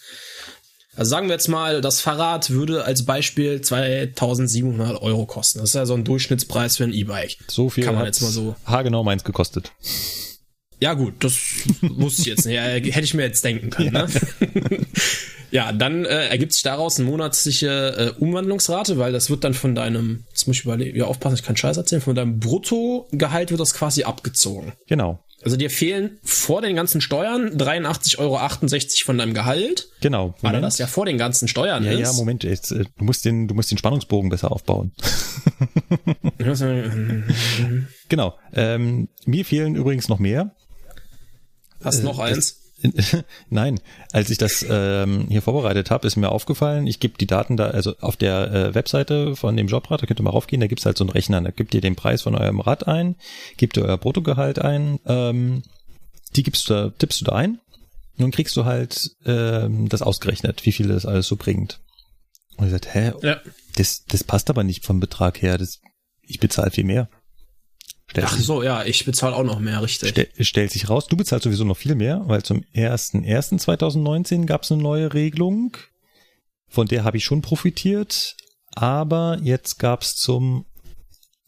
Also sagen wir jetzt mal, das Fahrrad würde als Beispiel 2700 Euro kosten. Das ist ja so ein Durchschnittspreis für ein E-Bike. So viel kann man jetzt mal so. Haargenau meins gekostet. Ja gut, das wusste ich jetzt nicht. Hätte ich mir jetzt denken können. Ja, ne? ja dann äh, ergibt sich daraus eine monatliche äh, Umwandlungsrate, weil das wird dann von deinem, jetzt muss ich überlegen, ja aufpassen, ich kann Scheiß erzählen, von deinem Bruttogehalt wird das quasi abgezogen. Genau. Also dir fehlen vor den ganzen Steuern 83,68 Euro von deinem Gehalt. Genau. Moment. Weil das ja vor den ganzen Steuern ja, ist. Ja, Moment, jetzt, äh, du musst den, du musst den Spannungsbogen besser aufbauen. genau. Ähm, mir fehlen übrigens noch mehr. Hast äh, noch eins? Nein, als ich das ähm, hier vorbereitet habe, ist mir aufgefallen, ich gebe die Daten da, also auf der äh, Webseite von dem Jobrad, da könnt ihr mal raufgehen, da gibt's halt so einen Rechner, da gebt ihr den Preis von eurem Rad ein, gebt ihr euer Bruttogehalt ein, ähm, die gibst du da, tippst du da ein, und dann kriegst du halt ähm, das ausgerechnet, wie viel das alles so bringt. Und ich sagte, hä, ja. das, das passt aber nicht vom Betrag her, das, ich bezahle viel mehr. Stellt Ach so, ja, ich bezahle auch noch mehr, richtig. Stell, stellt sich raus, du bezahlst sowieso noch viel mehr, weil zum 1.1.2019 gab es eine neue Regelung, von der habe ich schon profitiert, aber jetzt gab es zum,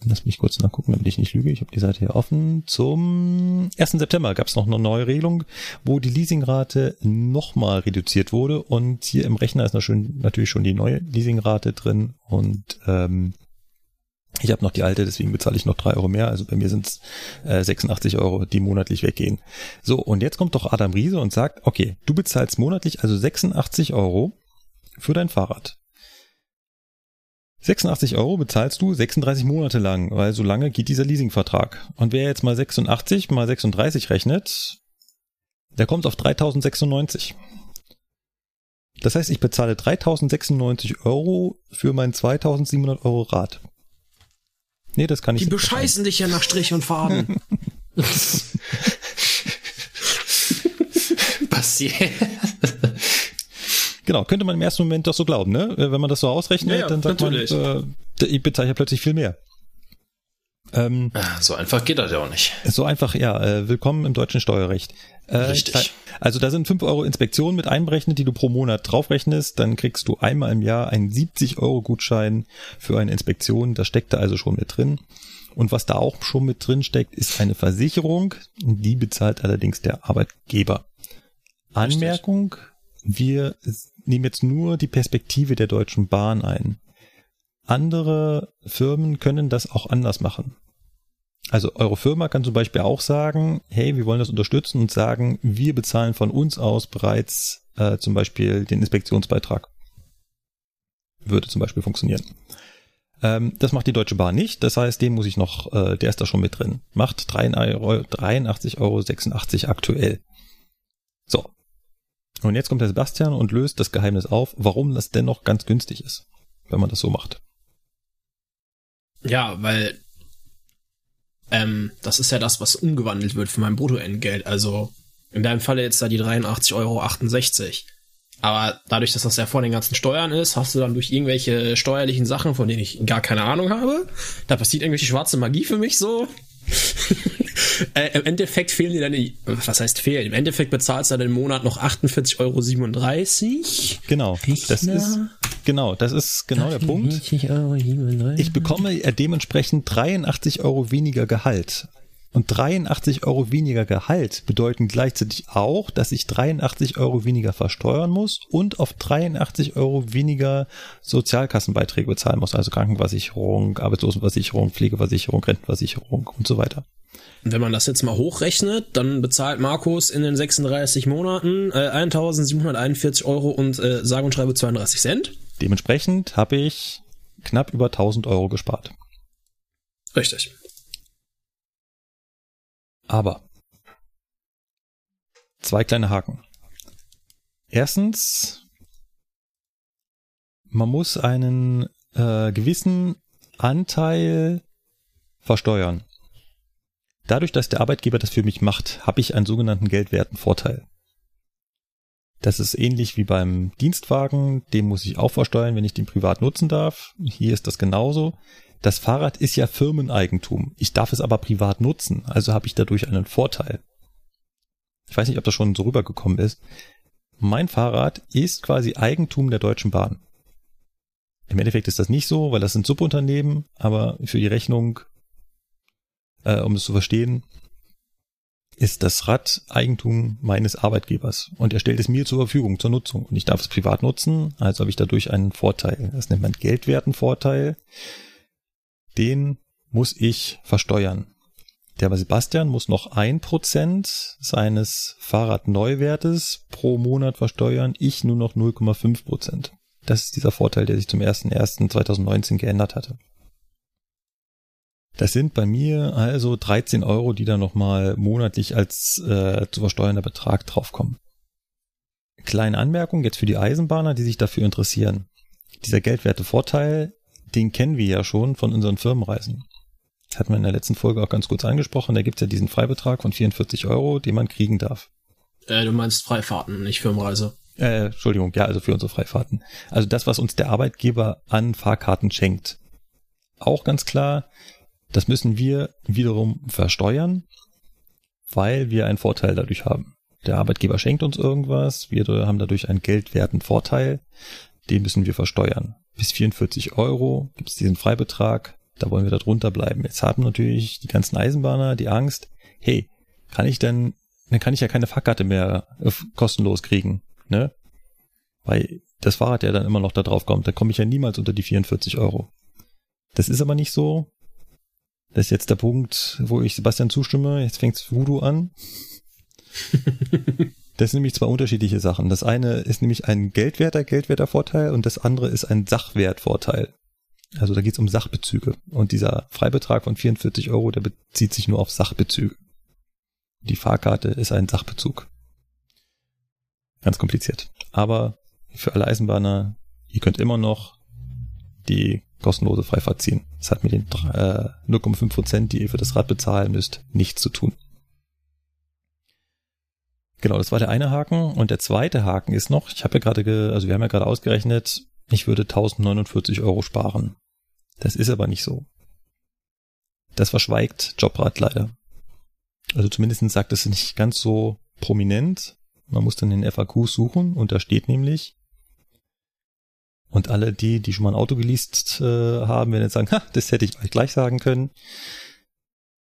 lass mich kurz nachgucken, damit ich nicht lüge, ich habe die Seite hier offen, zum 1. September gab es noch eine neue Regelung, wo die Leasingrate nochmal reduziert wurde. Und hier im Rechner ist natürlich schon die neue Leasingrate drin. Und ähm, ich habe noch die alte, deswegen bezahle ich noch drei Euro mehr. Also bei mir sind es äh, 86 Euro, die monatlich weggehen. So, und jetzt kommt doch Adam Riese und sagt, okay, du bezahlst monatlich also 86 Euro für dein Fahrrad. 86 Euro bezahlst du 36 Monate lang, weil so lange geht dieser Leasingvertrag. Und wer jetzt mal 86 mal 36 rechnet, der kommt auf 3096. Das heißt, ich bezahle 3096 Euro für mein 2700 Euro Rad. Nee, das kann ich Die bescheißen dich ja nach Strich und Faden. Passiert. Genau, könnte man im ersten Moment doch so glauben, ne? Wenn man das so ausrechnet, ja, ja, dann sagt natürlich. man, äh, ich bezahle ja plötzlich viel mehr. Ähm, so einfach geht das ja auch nicht. So einfach, ja. Äh, willkommen im deutschen Steuerrecht. Äh, Richtig. Also da sind fünf Euro Inspektion mit einberechnet, die du pro Monat draufrechnest. Dann kriegst du einmal im Jahr einen 70 Euro Gutschein für eine Inspektion. Das steckt da also schon mit drin. Und was da auch schon mit drin steckt, ist eine Versicherung. Die bezahlt allerdings der Arbeitgeber. Anmerkung, wir nehmen jetzt nur die Perspektive der Deutschen Bahn ein. Andere Firmen können das auch anders machen. Also eure Firma kann zum Beispiel auch sagen, hey, wir wollen das unterstützen und sagen, wir bezahlen von uns aus bereits äh, zum Beispiel den Inspektionsbeitrag. Würde zum Beispiel funktionieren. Ähm, das macht die Deutsche Bahn nicht, das heißt, den muss ich noch, äh, der ist da schon mit drin. Macht 83,86 Euro aktuell. So. Und jetzt kommt der Sebastian und löst das Geheimnis auf, warum das dennoch ganz günstig ist, wenn man das so macht. Ja, weil ähm, das ist ja das, was umgewandelt wird für mein Bruttoentgelt. Also in deinem Falle jetzt da die 83,68 Euro. Aber dadurch, dass das ja vor den ganzen Steuern ist, hast du dann durch irgendwelche steuerlichen Sachen, von denen ich gar keine Ahnung habe, da passiert irgendwelche schwarze Magie für mich so. äh, Im Endeffekt fehlen dir dann, was heißt fehlen? Im Endeffekt bezahlst du dann im Monat noch 48,37 Euro. Genau. Rechner. Das ist, genau, das ist genau der Punkt. Euro Ich bekomme dementsprechend 83 Euro weniger Gehalt. Und 83 Euro weniger Gehalt bedeuten gleichzeitig auch, dass ich 83 Euro weniger versteuern muss und auf 83 Euro weniger Sozialkassenbeiträge bezahlen muss. Also Krankenversicherung, Arbeitslosenversicherung, Pflegeversicherung, Rentenversicherung und so weiter. Wenn man das jetzt mal hochrechnet, dann bezahlt Markus in den 36 Monaten äh, 1741 Euro und äh, sage und schreibe 32 Cent. Dementsprechend habe ich knapp über 1000 Euro gespart. Richtig. Aber zwei kleine Haken. Erstens, man muss einen äh, gewissen Anteil versteuern. Dadurch, dass der Arbeitgeber das für mich macht, habe ich einen sogenannten geldwerten Vorteil. Das ist ähnlich wie beim Dienstwagen, den muss ich auch versteuern, wenn ich den privat nutzen darf. Hier ist das genauso. Das Fahrrad ist ja Firmeneigentum. Ich darf es aber privat nutzen, also habe ich dadurch einen Vorteil. Ich weiß nicht, ob das schon so rübergekommen ist. Mein Fahrrad ist quasi Eigentum der Deutschen Bahn. Im Endeffekt ist das nicht so, weil das sind Subunternehmen, aber für die Rechnung, äh, um es zu verstehen, ist das Rad Eigentum meines Arbeitgebers und er stellt es mir zur Verfügung zur Nutzung und ich darf es privat nutzen, also habe ich dadurch einen Vorteil. Das nennt man geldwerten Vorteil den muss ich versteuern. Der Sebastian muss noch ein Prozent seines Fahrradneuwertes pro Monat versteuern, ich nur noch 0,5%. Prozent. Das ist dieser Vorteil, der sich zum 01.01.2019 geändert hatte. Das sind bei mir also 13 Euro, die da nochmal monatlich als äh, zu versteuernder Betrag draufkommen. Kleine Anmerkung jetzt für die Eisenbahner, die sich dafür interessieren. Dieser geldwerte Vorteil den kennen wir ja schon von unseren Firmenreisen. Das hatten wir in der letzten Folge auch ganz kurz angesprochen. Da gibt's ja diesen Freibetrag von 44 Euro, den man kriegen darf. Äh, du meinst Freifahrten, nicht Firmenreise. Äh, Entschuldigung, ja, also für unsere Freifahrten. Also das, was uns der Arbeitgeber an Fahrkarten schenkt. Auch ganz klar, das müssen wir wiederum versteuern, weil wir einen Vorteil dadurch haben. Der Arbeitgeber schenkt uns irgendwas, wir haben dadurch einen geldwerten Vorteil, den müssen wir versteuern bis 44 Euro gibt es diesen Freibetrag. Da wollen wir da drunter bleiben. Jetzt haben natürlich die ganzen Eisenbahner die Angst, hey, kann ich denn, dann kann ich ja keine Fahrkarte mehr äh, kostenlos kriegen, ne? Weil das Fahrrad ja dann immer noch da drauf kommt, dann komme ich ja niemals unter die 44 Euro. Das ist aber nicht so. Das ist jetzt der Punkt, wo ich Sebastian zustimme. Jetzt fängt's Voodoo an. Das sind nämlich zwei unterschiedliche Sachen. Das eine ist nämlich ein Geldwerter, Geldwertervorteil und das andere ist ein Sachwertvorteil. Also da geht es um Sachbezüge. Und dieser Freibetrag von 44 Euro, der bezieht sich nur auf Sachbezüge. Die Fahrkarte ist ein Sachbezug. Ganz kompliziert. Aber für alle Eisenbahner, ihr könnt immer noch die kostenlose Freifahrt ziehen. Das hat mit den äh, 0,5 Prozent, die ihr für das Rad bezahlen müsst, nichts zu tun. Genau, das war der eine Haken. Und der zweite Haken ist noch, ich habe ja gerade, also wir haben ja gerade ausgerechnet, ich würde 1049 Euro sparen. Das ist aber nicht so. Das verschweigt Jobrat leider. Also zumindest sagt es nicht ganz so prominent. Man muss dann den FAQ suchen und da steht nämlich, und alle die, die schon mal ein Auto geleast äh, haben, werden jetzt sagen, ha, das hätte ich euch gleich sagen können.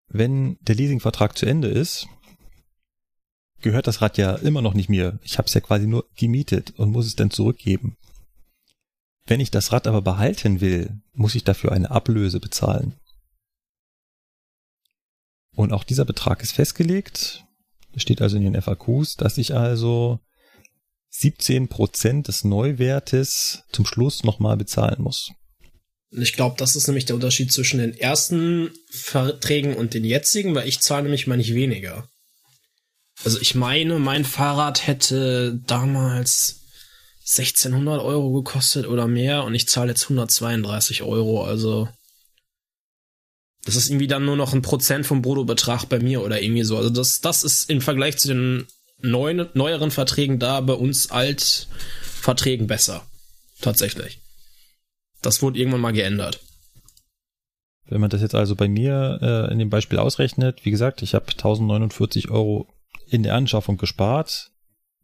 Wenn der Leasingvertrag zu Ende ist, gehört das Rad ja immer noch nicht mir. Ich habe es ja quasi nur gemietet und muss es dann zurückgeben. Wenn ich das Rad aber behalten will, muss ich dafür eine Ablöse bezahlen. Und auch dieser Betrag ist festgelegt. Das steht also in den FAQs, dass ich also 17% des Neuwertes zum Schluss nochmal bezahlen muss. Ich glaube, das ist nämlich der Unterschied zwischen den ersten Verträgen und den jetzigen, weil ich zahle nämlich mal nicht weniger. Also ich meine, mein Fahrrad hätte damals 1600 Euro gekostet oder mehr und ich zahle jetzt 132 Euro. Also das ist irgendwie dann nur noch ein Prozent vom Bruttobetrag bei mir oder irgendwie so. Also das, das ist im Vergleich zu den neuen, neueren Verträgen da bei uns Altverträgen besser. Tatsächlich. Das wurde irgendwann mal geändert. Wenn man das jetzt also bei mir äh, in dem Beispiel ausrechnet, wie gesagt, ich habe 1049 Euro in der Anschaffung gespart,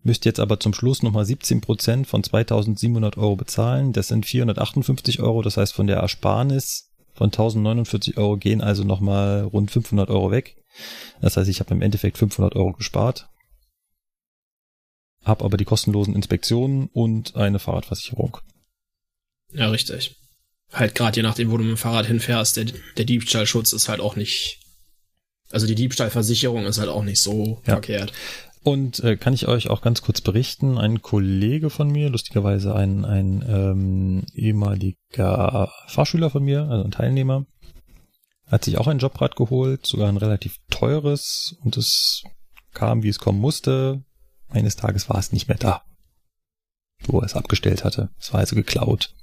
müsst jetzt aber zum Schluss nochmal 17 Prozent von 2700 Euro bezahlen. Das sind 458 Euro. Das heißt, von der Ersparnis von 1049 Euro gehen also nochmal rund 500 Euro weg. Das heißt, ich habe im Endeffekt 500 Euro gespart, habe aber die kostenlosen Inspektionen und eine Fahrradversicherung. Ja, richtig. Halt gerade je nachdem, wo du mit dem Fahrrad hinfährst, der, der Diebstahlschutz ist halt auch nicht, also die Diebstahlversicherung ist halt auch nicht so Ja. verkehrt. Und äh, kann ich euch auch ganz kurz berichten, ein Kollege von mir, lustigerweise ein, ein ähm, ehemaliger Fahrschüler von mir, also ein Teilnehmer, hat sich auch ein Jobrad geholt, sogar ein relativ teures und es kam, wie es kommen musste. Eines Tages war es nicht mehr da, wo er es abgestellt hatte. Es war also geklaut.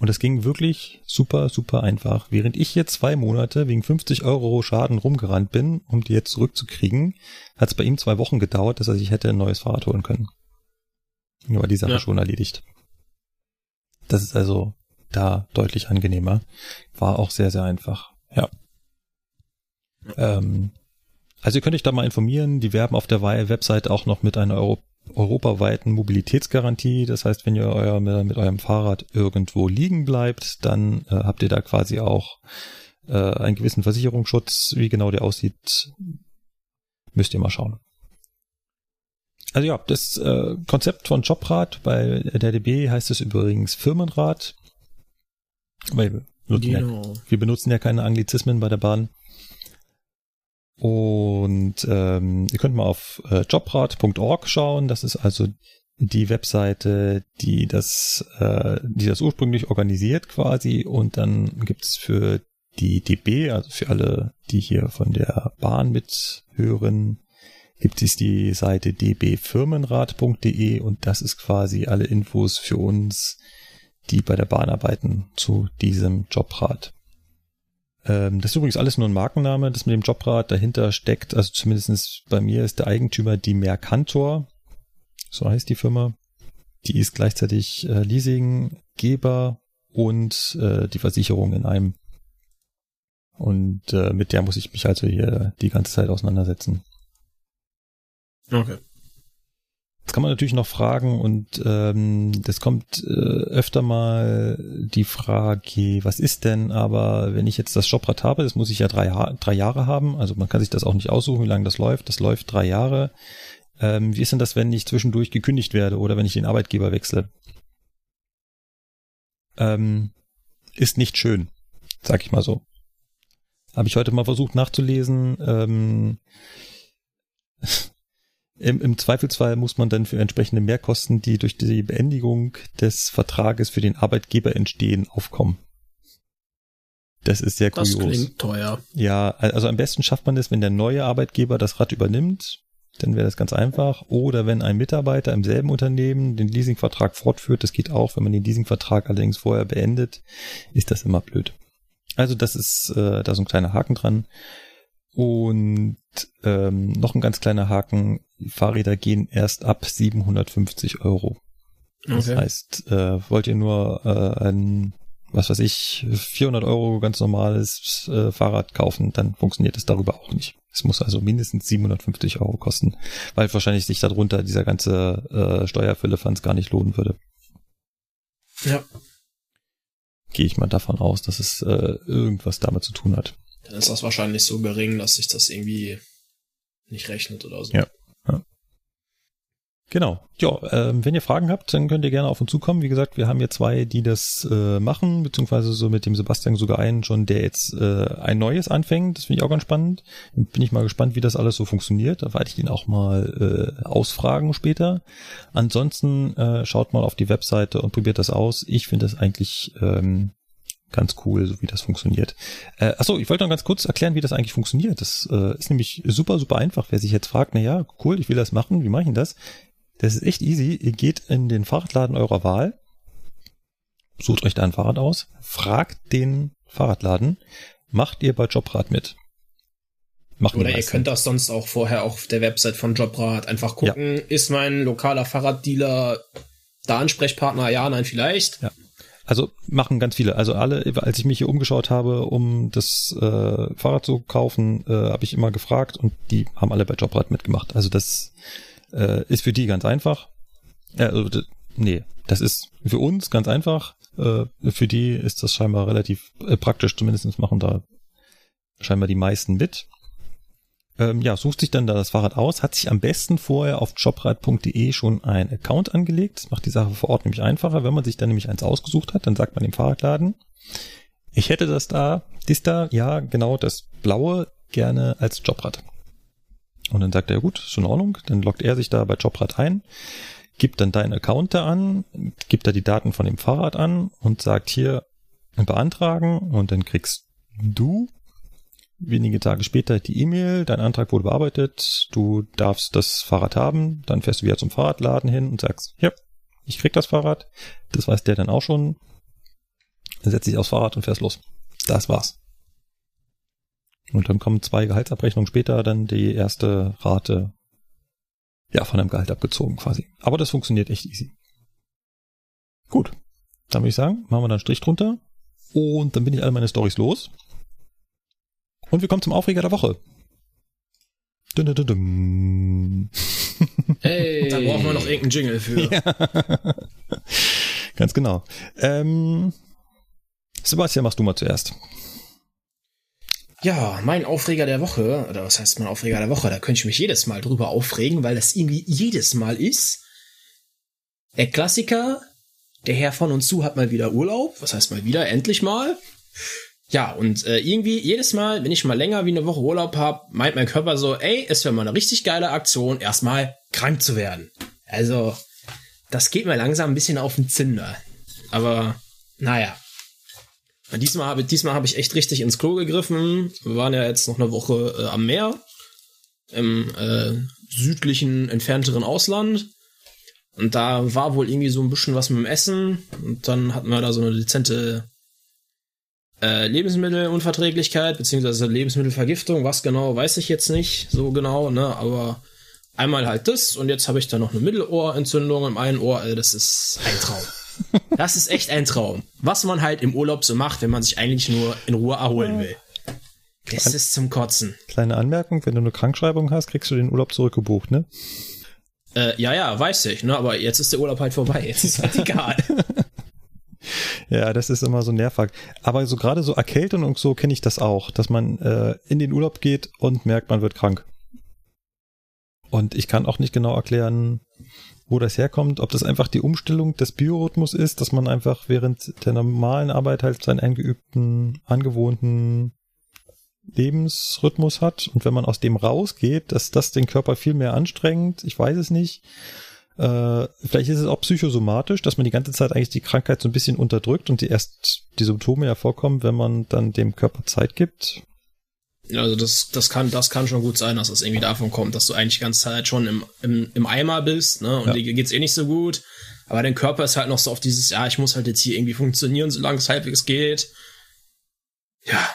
Und es ging wirklich super, super einfach. Während ich hier zwei Monate wegen 50 Euro Schaden rumgerannt bin, um die jetzt zurückzukriegen, hat es bei ihm zwei Wochen gedauert, dass er sich hätte ein neues Fahrrad holen können. Nur war die Sache Ja. schon erledigt. Das ist also da deutlich angenehmer. War auch sehr, sehr einfach. Ja. Ähm, also ihr könnt euch da mal informieren. Die werben auf der Website auch noch mit einer Euro europaweiten Mobilitätsgarantie. Das heißt, wenn ihr euer, mit eurem Fahrrad irgendwo liegen bleibt, dann äh, habt ihr da quasi auch äh, einen gewissen Versicherungsschutz. Wie genau der aussieht, müsst ihr mal schauen. Also ja, das äh, Konzept von Jobrad, bei der DB heißt es übrigens Firmenrad. Weil wir benutzen, ja, Genau. wir benutzen ja keine Anglizismen bei der Bahn. Und ähm, ihr könnt mal auf äh, jobrad.org schauen. Das ist also die Webseite, die das, äh, die das ursprünglich organisiert quasi. Und dann gibt es für die DB, also für alle, die hier von der Bahn mithören, gibt es die Seite dbfirmenrat.de und das ist quasi alle Infos für uns, die bei der Bahn arbeiten, zu diesem Jobrad. Ähm, das ist übrigens alles nur ein Markenname, das mit dem Jobrad dahinter steckt, also zumindestens bei mir ist der Eigentümer die Mercantor, so heißt die Firma. Die ist gleichzeitig äh, Leasinggeber und äh, die Versicherung in einem. Und äh, mit der muss ich mich also hier die ganze Zeit auseinandersetzen. Okay. Jetzt kann man natürlich noch fragen und ähm, das kommt äh, öfter mal die Frage, was ist denn, aber wenn ich jetzt das Jobrad habe, das muss ich ja drei, drei Jahre haben, also man kann sich das auch nicht aussuchen, wie lange das läuft, das läuft drei Jahre. Ähm, wie ist denn das, wenn ich zwischendurch gekündigt werde oder wenn ich den Arbeitgeber wechsle? Ähm, ist nicht schön, sag ich mal so. Habe ich heute mal versucht nachzulesen. Ähm, im, Im Zweifelsfall muss man dann für entsprechende Mehrkosten, die durch die Beendigung des Vertrages für den Arbeitgeber entstehen, aufkommen. Das ist sehr Das kurios. klingt teuer. Ja, also am besten schafft man es, wenn der neue Arbeitgeber das Rad übernimmt. Dann wäre das ganz einfach. Oder wenn ein Mitarbeiter im selben Unternehmen den Leasingvertrag fortführt, das geht auch. Wenn man den Leasingvertrag allerdings vorher beendet, ist das immer blöd. Also das ist äh, da so ein kleiner Haken dran. Und ähm, noch ein ganz kleiner Haken. Fahrräder gehen erst ab 750 Euro. Das Okay. heißt, äh, wollt ihr nur äh, ein, was weiß ich, 400 Euro ganz normales äh, Fahrrad kaufen, dann funktioniert es darüber auch nicht. Es muss also mindestens 750 Euro kosten, weil wahrscheinlich sich darunter dieser ganze äh, Steuerfüllefanz gar nicht lohnen würde. Ja. Gehe ich mal davon aus, dass es äh, irgendwas damit zu tun hat. Dann ist das wahrscheinlich so gering, dass sich das irgendwie nicht rechnet oder so. Ja. Genau. Ja, ähm, wenn ihr Fragen habt, dann könnt ihr gerne auf uns zukommen. Wie gesagt, wir haben hier zwei, die das äh, machen, beziehungsweise so mit dem Sebastian sogar einen schon, der jetzt äh, ein neues anfängt. Das finde ich auch ganz spannend. Bin ich mal gespannt, wie das alles so funktioniert. Da werde ich ihn auch mal äh, ausfragen später. Ansonsten äh, schaut mal auf die Webseite und probiert das aus. Ich finde das eigentlich ähm, ganz cool, so wie das funktioniert. Äh, achso, ich wollte noch ganz kurz erklären, wie das eigentlich funktioniert. Das äh, ist nämlich super, super einfach. Wer sich jetzt fragt, na ja, cool, ich will das machen, wie mache ich denn das? Das ist echt easy. Ihr geht in den Fahrradladen eurer Wahl, sucht euch da ein Fahrrad aus, fragt den Fahrradladen, macht ihr bei Jobrad mit. Machen Oder ihr könnt das sonst auch vorher auf der Website von Jobrad einfach gucken, ist mein lokaler Fahrraddealer da Ansprechpartner? Ja, nein, vielleicht. Also machen ganz viele. Also alle, als ich mich hier umgeschaut habe, um das äh, Fahrrad zu kaufen, äh, habe ich immer gefragt und die haben alle bei Jobrad mitgemacht. Also das äh, ist für die ganz einfach. Äh, also, nee, das ist für uns ganz einfach. Äh, für die ist das scheinbar relativ äh, praktisch. Zumindest machen da scheinbar die meisten mit. Ähm, ja, sucht sich dann da das Fahrrad aus, hat sich am besten vorher auf jobrad.de schon ein Account angelegt. Das macht die Sache vor Ort nämlich einfacher. Wenn man sich dann nämlich eins ausgesucht hat, dann sagt man dem Fahrradladen, ich hätte das da, dies da, ja, genau, das blaue gerne als Jobrad. Und dann sagt er, gut, ist in Ordnung. Dann loggt er sich da bei Jobrad ein, gibt dann deinen Account da an, gibt da die Daten von dem Fahrrad an und sagt hier beantragen und dann kriegst du wenige Tage später die E-Mail, dein Antrag wurde bearbeitet, du darfst das Fahrrad haben, dann fährst du wieder zum Fahrradladen hin und sagst, ja, ich krieg das Fahrrad, das weiß der dann auch schon, dann setzt dich aufs Fahrrad und fährst los. Das war's. Und dann kommen zwei Gehaltsabrechnungen später dann die erste Rate ja von einem Gehalt abgezogen quasi. Aber das funktioniert echt easy. Gut. Dann würde ich sagen, machen wir dann einen Strich drunter. Und dann bin ich alle meine Stories los. Und wir kommen zum Aufreger der Woche. Dun, dun, dun, dun. Hey. Da brauchen wir noch irgendeinen Jingle für. Ja. Ganz genau. Ähm, Sebastian, machst du mal zuerst. Ja, mein Aufreger der Woche, oder was heißt mein Aufreger der Woche? Da könnte ich mich jedes Mal drüber aufregen, weil das irgendwie jedes Mal ist. Der Klassiker, der Herr von uns zu hat mal wieder Urlaub. Was heißt mal wieder? Endlich mal. Ja, und äh, irgendwie jedes Mal, wenn ich mal länger wie eine Woche Urlaub habe, meint mein Körper so, ey, es wäre mal eine richtig geile Aktion, erstmal krank zu werden. Also, das geht mir langsam ein bisschen auf den Zinder. Aber, naja. Diesmal habe diesmal hab ich echt richtig ins Klo gegriffen. Wir waren ja jetzt noch eine Woche äh, am Meer. Im äh, südlichen, entfernteren Ausland. Und da war wohl irgendwie so ein bisschen was mit dem Essen. Und dann hatten wir da so eine dezente äh, Lebensmittelunverträglichkeit, beziehungsweise Lebensmittelvergiftung. Was genau, weiß ich jetzt nicht so genau, ne? Aber einmal halt das. Und jetzt habe ich da noch eine Mittelohrentzündung im einen Ohr. Also das ist ein Traum. Das ist echt ein Traum. Was man halt im Urlaub so macht, wenn man sich eigentlich nur in Ruhe erholen will. Das ist zum Kotzen. Kleine Anmerkung, wenn du eine Krankschreibung hast, kriegst du den Urlaub zurückgebucht, ne? Äh, ja, ja, weiß ich, ne? Aber jetzt ist der Urlaub halt vorbei. Jetzt ist halt egal. ja, das ist immer so nervig. Aber so gerade so Erkältung und so kenne ich das auch, dass man äh, in den Urlaub geht und merkt, man wird krank. Und ich kann auch nicht genau erklären, wo das herkommt, ob das einfach die Umstellung des Biorhythmus ist, dass man einfach während der normalen Arbeit halt seinen eingeübten, angewohnten Lebensrhythmus hat und wenn man aus dem rausgeht, dass das den Körper viel mehr anstrengt, ich weiß es nicht. Äh, vielleicht ist es auch psychosomatisch, dass man die ganze Zeit eigentlich die Krankheit so ein bisschen unterdrückt und die erst die Symptome ja vorkommen, wenn man dann dem Körper Zeit gibt. Also das, das kann, das kann schon gut sein, dass das irgendwie davon kommt, dass du eigentlich die ganze Zeit schon im, im, im Eimer bist, ne? Und ja. dir geht's eh nicht so gut. Aber dein Körper ist halt noch so auf dieses, ja, ich muss halt jetzt hier irgendwie funktionieren, solange es halbwegs geht. Ja.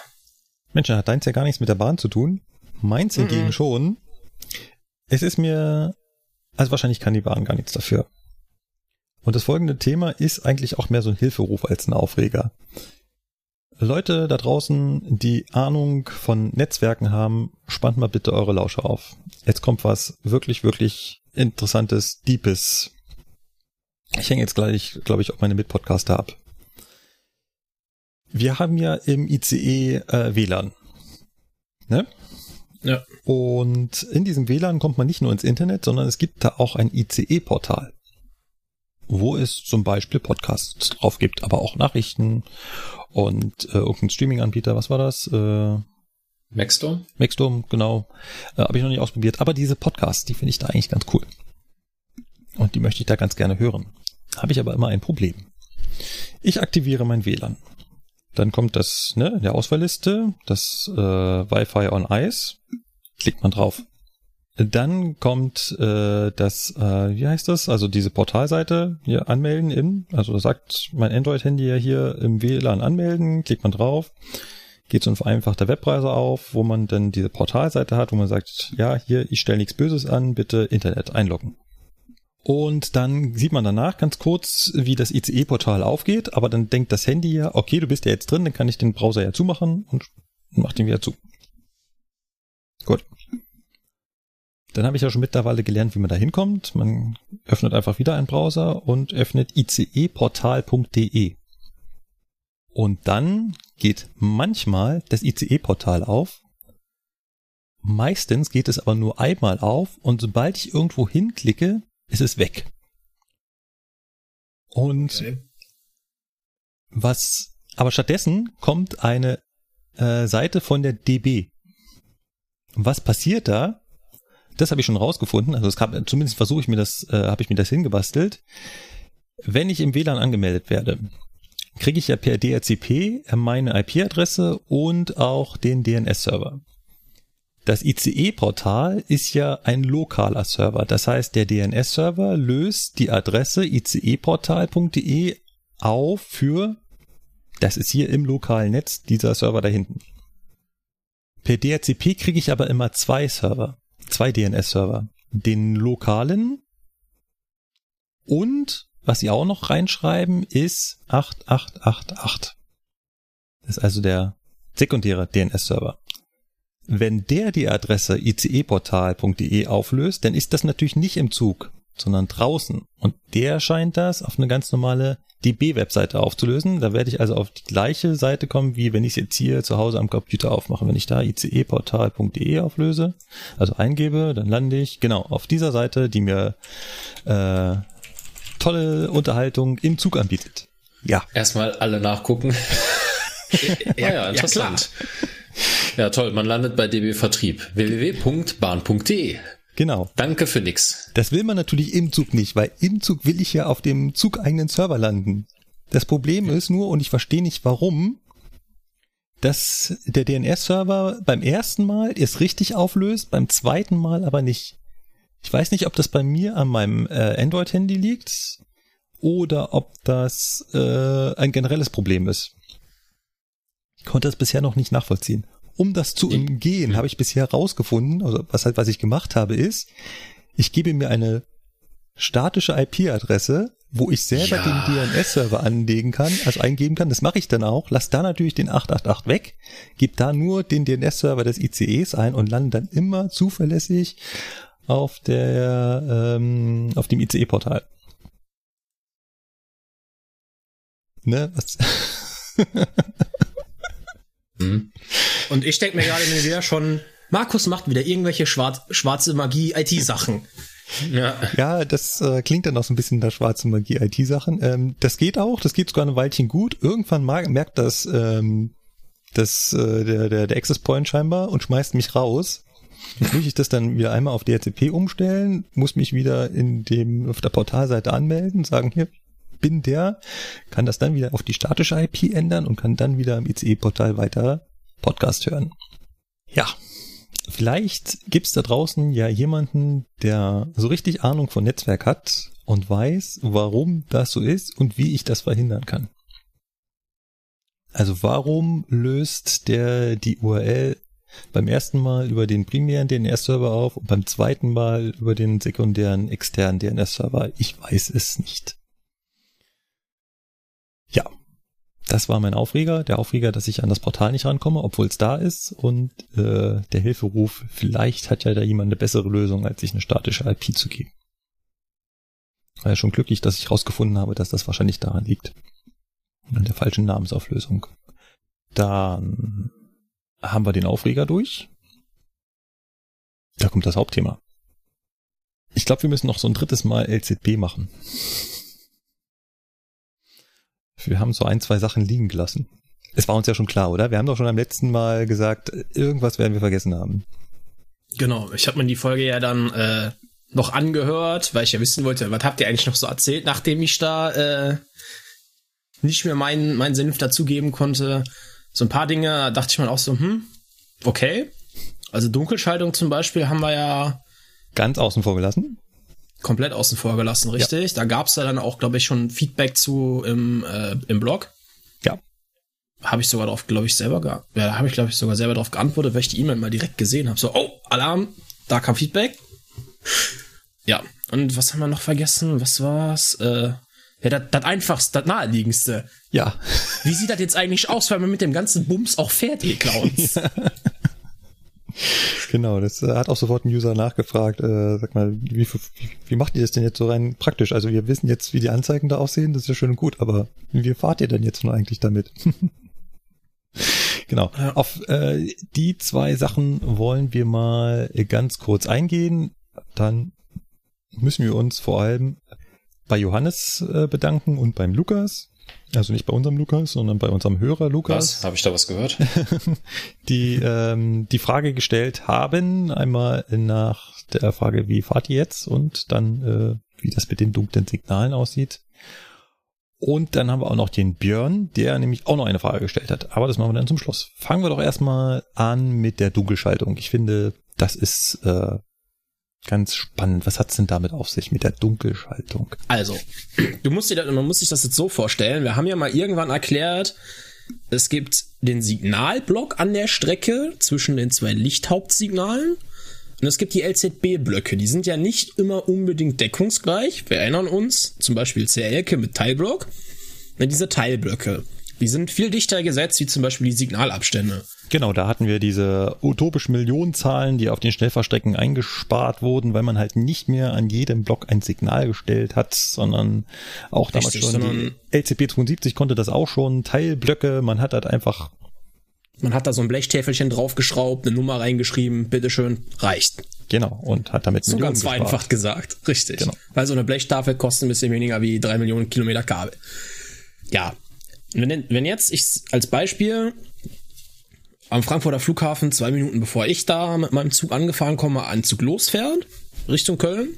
Mensch, hat deins ja gar nichts mit der Bahn zu tun. Meins hingegen mhm. schon. Es ist mir, also wahrscheinlich kann die Bahn gar nichts dafür. Und das folgende Thema ist eigentlich auch mehr so ein Hilferuf als ein Aufreger. Leute da draußen, die Ahnung von Netzwerken haben, spannt mal bitte eure Lausche auf. Jetzt kommt was wirklich, wirklich interessantes, deepes. Ich hänge jetzt gleich, glaube ich, auch meine Mitpodcaster ab. Wir haben ja im ICE äh, WLAN. Ne? Ja. Und in diesem WLAN kommt man nicht nur ins Internet, sondern es gibt da auch ein ICE-Portal, wo es zum Beispiel Podcasts drauf gibt, aber auch Nachrichten und äh, irgendein Streaming-Anbieter, was war das? Äh, Maxstorm? Maxstorm, genau. Äh, Habe ich noch nicht ausprobiert. Aber diese Podcasts, die finde ich da eigentlich ganz cool. Und die möchte ich da ganz gerne hören. Habe ich aber immer ein Problem. Ich aktiviere mein WLAN. Dann kommt das, ne, in der Auswahlliste, das äh, Wi-Fi on Ice. Klickt man drauf. Dann kommt äh, das, äh, wie heißt das? Also diese Portalseite hier anmelden in, also sagt mein Android-Handy ja hier im WLAN anmelden, klickt man drauf, geht so ein vereinfachter Webbrowser auf, wo man dann diese Portalseite hat, wo man sagt, ja, hier, ich stelle nichts Böses an, bitte Internet einloggen. Und dann sieht man danach ganz kurz, wie das ICE-Portal aufgeht, aber dann denkt das Handy ja, okay, du bist ja jetzt drin, dann kann ich den Browser ja zumachen und mach den wieder zu. Gut. Dann habe ich ja schon mittlerweile gelernt, wie man da hinkommt. Man öffnet einfach wieder einen Browser und öffnet iceportal.de. Und dann geht manchmal das ICE-Portal auf. Meistens geht es aber nur einmal auf und sobald ich irgendwo hinklicke, ist es weg. Und Okay. was, aber stattdessen kommt eine äh, Seite von der DB. Und was passiert da? Das habe ich schon rausgefunden. Also es kam, zumindest versuche ich mir das, äh, habe ich mir das hingebastelt. Wenn ich im WLAN angemeldet werde, kriege ich ja per DHCP meine IP-Adresse und auch den DNS-Server. Das ICE-Portal ist ja ein lokaler Server. Das heißt, der DNS-Server löst die Adresse iceportal.de auf für, das ist hier im lokalen Netz, dieser Server da hinten. Per DHCP kriege ich aber immer zwei Server, zwei DNS-Server. Den lokalen und was sie auch noch reinschreiben, ist 8888. Das ist also der sekundäre DNS-Server. Wenn der die Adresse iceportal.de auflöst, dann ist das natürlich nicht im Zug, sondern draußen. Und der scheint das auf eine ganz normale DB-Webseite aufzulösen. Da werde ich also auf die gleiche Seite kommen, wie wenn ich es jetzt hier zu Hause am Computer aufmache. Wenn ich da iceportal.de auflöse, also eingebe, dann lande ich genau auf dieser Seite, die mir äh, tolle Unterhaltung im Zug anbietet. Ja, Erstmal alle nachgucken. ja, ja, interessant. Ja, toll. Man landet bei DB Vertrieb. www.bahn.de. genau. Danke für nix. Das will man natürlich im Zug nicht, weil im Zug will ich ja auf dem zugeigenen Server landen. Das Problem ist nur, und ich verstehe nicht warum, dass der DNS-Server beim ersten Mal es richtig auflöst, beim zweiten Mal aber nicht. Ich weiß nicht, ob das bei mir an meinem äh, Android-Handy liegt oder ob das äh, ein generelles Problem ist. Ich konnte das bisher noch nicht nachvollziehen. Um das zu umgehen, habe ich bisher rausgefunden, also was halt, was ich gemacht habe, ist, ich gebe mir eine statische IP-Adresse, wo ich selber Ja. den DNS-Server anlegen kann, also eingeben kann. Das mache ich dann auch. Lass da natürlich den 888 weg, gebe da nur den DNS-Server des ICEs ein und lande dann immer zuverlässig auf der ähm, auf dem ICE-Portal. Ne? Was? Hm. Und ich denke mir gerade mir wieder schon, Markus macht wieder irgendwelche schwarz, schwarze Magie-IT-Sachen. Ja. Ja, das äh, klingt dann auch so ein bisschen nach schwarze Magie IT-Sachen. Ähm, das geht auch, das geht sogar ein Weilchen gut. Irgendwann mag, merkt das, ähm, das äh, der, der, der Access Point scheinbar und schmeißt mich raus. Jetzt muss ich das dann wieder einmal auf DHCP umstellen, muss mich wieder in dem auf der Portalseite anmelden, sagen hier bin der, kann das dann wieder auf die statische IP ändern und kann dann wieder im ICE-Portal weiter Podcast hören. Ja, Vielleicht gibt's da draußen ja jemanden, der so richtig Ahnung von Netzwerk hat und weiß, warum das so ist und wie ich das verhindern kann. Also warum löst der die URL beim ersten Mal über den primären DNS-Server auf und beim zweiten Mal über den sekundären externen DNS-Server? Ich weiß es nicht. Ja, das war mein Aufreger. Der Aufreger, dass ich an das Portal nicht rankomme, obwohl es da ist. Und äh, der Hilferuf, vielleicht hat ja da jemand eine bessere Lösung, als sich eine statische IP zu geben. War ja schon glücklich, dass ich rausgefunden habe, dass das wahrscheinlich daran liegt. An der falschen Namensauflösung. Dann haben wir den Aufreger durch. Da kommt das Hauptthema. Ich glaube, wir müssen noch so ein drittes Mal LZB machen. Wir haben so ein, zwei Sachen liegen gelassen. Es war uns ja schon klar, oder? Wir haben doch schon am letzten Mal gesagt, irgendwas werden wir vergessen haben. Genau, ich habe mir die Folge ja dann äh, noch angehört, weil ich ja wissen wollte, was habt ihr eigentlich noch so erzählt, nachdem ich da äh, nicht mehr meinen meinen Senf dazugeben konnte. So ein paar Dinge dachte ich mir auch so, hm, okay. Also Dunkelschaltung zum Beispiel haben wir ja Ganz außen vor gelassen. Komplett außen vor gelassen, richtig? Da gab's ja dann auch, glaube ich, schon Feedback zu im, äh, im Blog. Ja. Habe ich sogar drauf, glaube ich, selber ge ja, da habe ich, glaube ich, sogar selber drauf geantwortet, weil ich die E-Mail mal direkt gesehen habe. So, oh, Alarm, da kam Feedback. Ja, und was haben wir noch vergessen? Was war's? Äh, ja, das das einfachste, das naheliegendste. Ja. Wie sieht das jetzt eigentlich aus, weil wir mit dem ganzen Bums auch Pferd-Clowns? Genau, das äh, hat auch sofort ein User nachgefragt, äh, sag mal, wie, wie, wie macht ihr das denn jetzt so rein praktisch? Also wir wissen jetzt, wie die Anzeigen da aussehen, das ist ja schön und gut, aber wie fahrt ihr denn jetzt nun eigentlich damit? Genau. Ja. Auf äh, die zwei Sachen wollen wir mal ganz kurz eingehen. Dann müssen wir uns vor allem bei Johannes äh, bedanken und beim Lukas. Also nicht bei unserem Lukas, sondern bei unserem Hörer Lukas. Was? Habe ich da was gehört? die ähm, die Frage gestellt haben. Einmal nach der Frage, wie fahrt ihr jetzt? Und dann, äh, wie das mit den dunklen Signalen aussieht. Und dann haben wir auch noch den Björn, der nämlich auch noch eine Frage gestellt hat. Aber das machen wir dann zum Schluss. Fangen wir doch erstmal an mit der Dunkelschaltung. Ich finde, das ist äh, ganz spannend. Was hat's denn damit auf sich mit der Dunkelschaltung? Also, du musst dir, das- man muss sich das jetzt so vorstellen. Wir haben ja mal irgendwann erklärt, es gibt den Signalblock an der Strecke zwischen den zwei Lichthauptsignalen. Und es gibt die LZB-Blöcke. Die sind ja nicht immer unbedingt deckungsgleich. Wir erinnern uns, zum Beispiel CLK mit Teilblock. Und diese Teilblöcke, die sind viel dichter gesetzt, wie zum Beispiel die Signalabstände. Genau, da hatten wir diese utopischen Millionenzahlen, die auf den Schnellfahrstrecken eingespart wurden, weil man halt nicht mehr an jedem Block ein Signal gestellt hat, sondern auch damals Richtig, schon die LCP 72 konnte das auch schon, Teilblöcke, man hat halt einfach, Man hat da so ein Blechtäfelchen draufgeschraubt, eine Nummer reingeschrieben, bitteschön, reicht. genau, und hat damit So Millionen ganz gespart. vereinfacht gesagt. Richtig. Genau. Weil so eine Blechtafel kostet ein bisschen weniger wie drei Millionen Kilometer Kabel. Ja. Wenn, wenn jetzt ich als Beispiel am Frankfurter Flughafen zwei Minuten bevor ich da mit meinem Zug angefahren komme, ein Zug losfährt, Richtung Köln,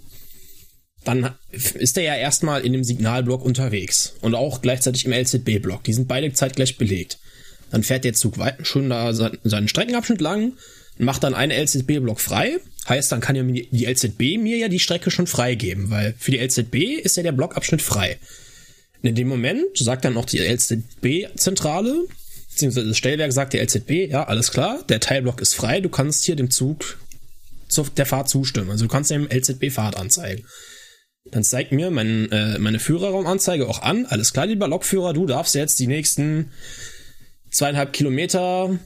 dann ist der ja erstmal in dem Signalblock unterwegs und auch gleichzeitig im LZB-Block. Die sind beide zeitgleich belegt. Dann fährt der Zug weit, schön da se- seinen Streckenabschnitt lang, macht dann einen LZB-Block frei. Heißt, dann kann ja die LZB mir ja die Strecke schon freigeben, weil für die LZB ist ja der Blockabschnitt frei. Und in dem Moment sagt dann auch die LZB-Zentrale, beziehungsweise das Stellwerk sagt der LZB, ja, alles klar, der Teilblock ist frei, du kannst hier dem Zug zur, der Fahrt zustimmen. Also du kannst dem LZB Fahrt anzeigen. Dann zeigt mir mein, äh, meine Führerraumanzeige auch an, alles klar, lieber Lokführer, du darfst jetzt die nächsten zweieinhalb Kilometer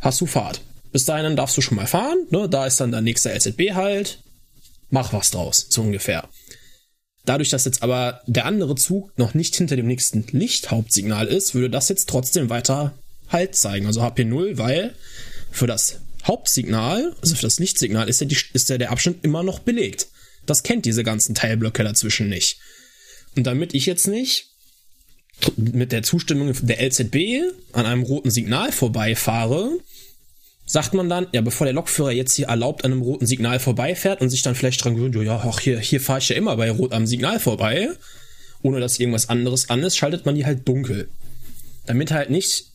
hast du Fahrt. Bis dahin darfst du schon mal fahren, ne? da ist dann der nächste LZB halt, mach was draus, so ungefähr. Dadurch, dass jetzt aber der andere Zug noch nicht hinter dem nächsten Lichthauptsignal ist, würde das jetzt trotzdem weiter Halt zeigen, also HP0, weil für das Hauptsignal, also für das Lichtsignal, ist ja, die, ist ja der Abschnitt immer noch belegt. Das kennt diese ganzen Teilblöcke dazwischen nicht. Und damit ich jetzt nicht mit der Zustimmung der LZB an einem roten Signal vorbeifahre, sagt man dann, ja, bevor der Lokführer jetzt hier erlaubt an einem roten Signal vorbeifährt und sich dann vielleicht dran gewöhnt, ja, ach, hier, hier fahre ich ja immer bei Rot am Signal vorbei, ohne dass irgendwas anderes an ist, schaltet man die halt dunkel. Damit halt nicht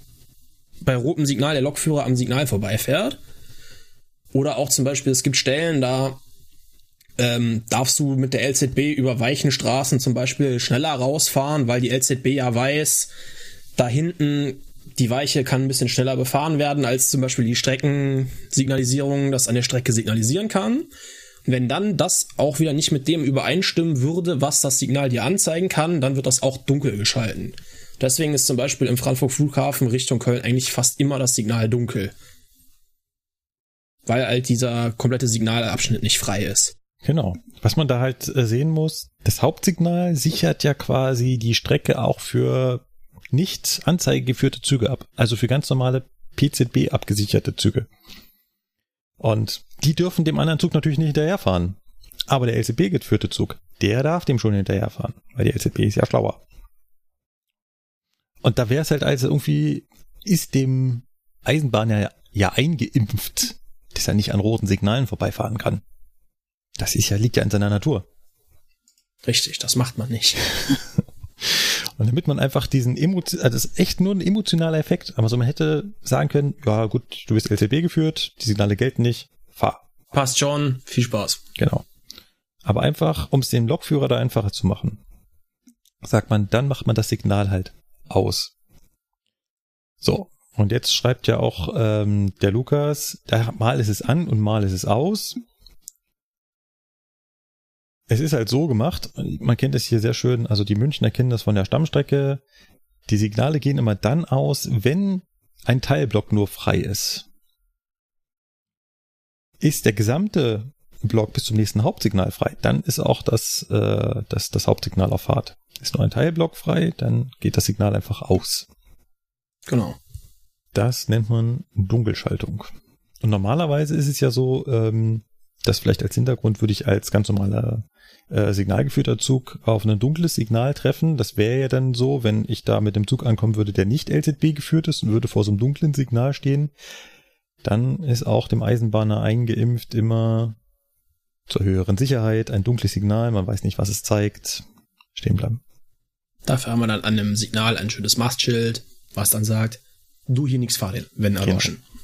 bei rotem Signal der Lokführer am Signal vorbeifährt. Oder auch zum Beispiel, es gibt Stellen, da ähm, darfst du mit der LZB über weichen Straßen zum Beispiel schneller rausfahren, weil die LZB ja weiß, da hinten die Weiche kann ein bisschen schneller befahren werden, als zum Beispiel die Streckensignalisierung das an der Strecke signalisieren kann. Wenn dann das auch wieder nicht mit dem übereinstimmen würde, was das Signal dir anzeigen kann, dann wird das auch dunkel geschalten. Deswegen ist zum Beispiel im Frankfurt Flughafen Richtung Köln eigentlich fast immer das Signal dunkel. Weil halt dieser komplette Signalabschnitt nicht frei ist. Genau. Was man da halt äh, sehen muss, das Hauptsignal sichert ja quasi die Strecke auch für nicht anzeigegeführte Züge ab. Also für ganz normale PZB abgesicherte Züge. Und die dürfen dem anderen Zug natürlich nicht hinterherfahren. Aber der LCB geführte Zug, der darf dem schon hinterherfahren, weil die LCB ist ja schlauer. Und da wäre es halt also irgendwie, ist dem Eisenbahner ja eingeimpft, dass er nicht an roten Signalen vorbeifahren kann. Das ist ja, liegt ja in seiner Natur. Richtig, das macht man nicht. Und damit man einfach diesen Emotion, also das ist echt nur ein emotionaler Effekt, aber so man hätte sagen können, ja gut, du bist LCB geführt, die Signale gelten nicht, fahr. Passt schon, viel Spaß. Genau. Aber einfach, um es dem Lokführer da einfacher zu machen, sagt man, dann macht man das Signal halt aus. So. Und jetzt schreibt ja auch ähm, der Lukas, da, mal ist es an und mal ist es aus. Es ist halt so gemacht, man kennt es hier sehr schön, also die Münchner kennen das von der Stammstrecke. Die Signale gehen immer dann aus, wenn ein Teilblock nur frei ist. Ist der gesamte Block bis zum nächsten Hauptsignal frei, dann ist auch das, äh, das, das Hauptsignal auf Fahrt. Ist nur ein Teilblock frei, dann geht das Signal einfach aus. Genau. Das nennt man Dunkelschaltung. Und normalerweise ist es ja so, ähm, das vielleicht als Hintergrund würde ich als ganz normaler äh, signalgeführter Zug auf ein dunkles Signal treffen. Das wäre ja dann so, wenn ich da mit dem Zug ankommen würde, der nicht LZB geführt ist und würde vor so einem dunklen Signal stehen, dann ist auch dem Eisenbahner eingeimpft immer zur höheren Sicherheit ein dunkles Signal, man weiß nicht, was es zeigt, stehen bleiben. Dafür haben wir dann an einem Signal ein schönes Mastschild, was dann sagt, du hier nichts fahren, wenn erloschen. Genau.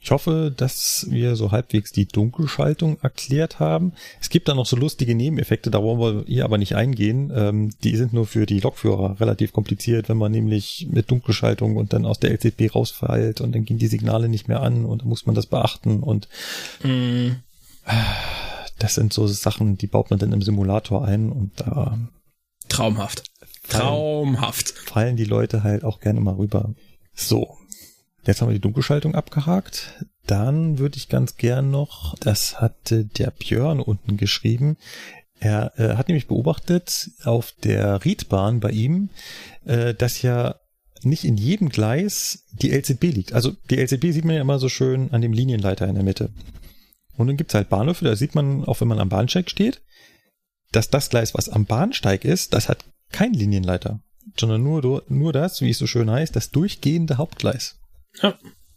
Ich hoffe, dass wir so halbwegs die Dunkelschaltung erklärt haben. Es gibt da noch so lustige Nebeneffekte, da wollen wir hier aber nicht eingehen. Ähm, die sind nur für die Lokführer relativ kompliziert, wenn man nämlich mit Dunkelschaltung und dann aus der LZB rausfällt und dann gehen die Signale nicht mehr an und dann muss man das beachten und mm. das sind so Sachen, die baut man dann im Simulator ein und da Traumhaft. Traumhaft. Fallen die Leute halt auch gerne mal rüber. So, Jetzt haben wir die Dunkelschaltung abgehakt. Dann würde ich ganz gern noch, das hatte der Björn unten geschrieben, er äh, hat nämlich beobachtet auf der Riedbahn bei ihm, äh, dass ja nicht in jedem Gleis die LZB liegt. Also die LZB sieht man ja immer so schön an dem Linienleiter in der Mitte. Und dann gibt's halt Bahnhöfe, da sieht man, auch wenn man am Bahnsteig steht, dass das Gleis, was am Bahnsteig ist, das hat kein Linienleiter, sondern nur, nur das, wie es so schön heißt, das durchgehende Hauptgleis. Ja.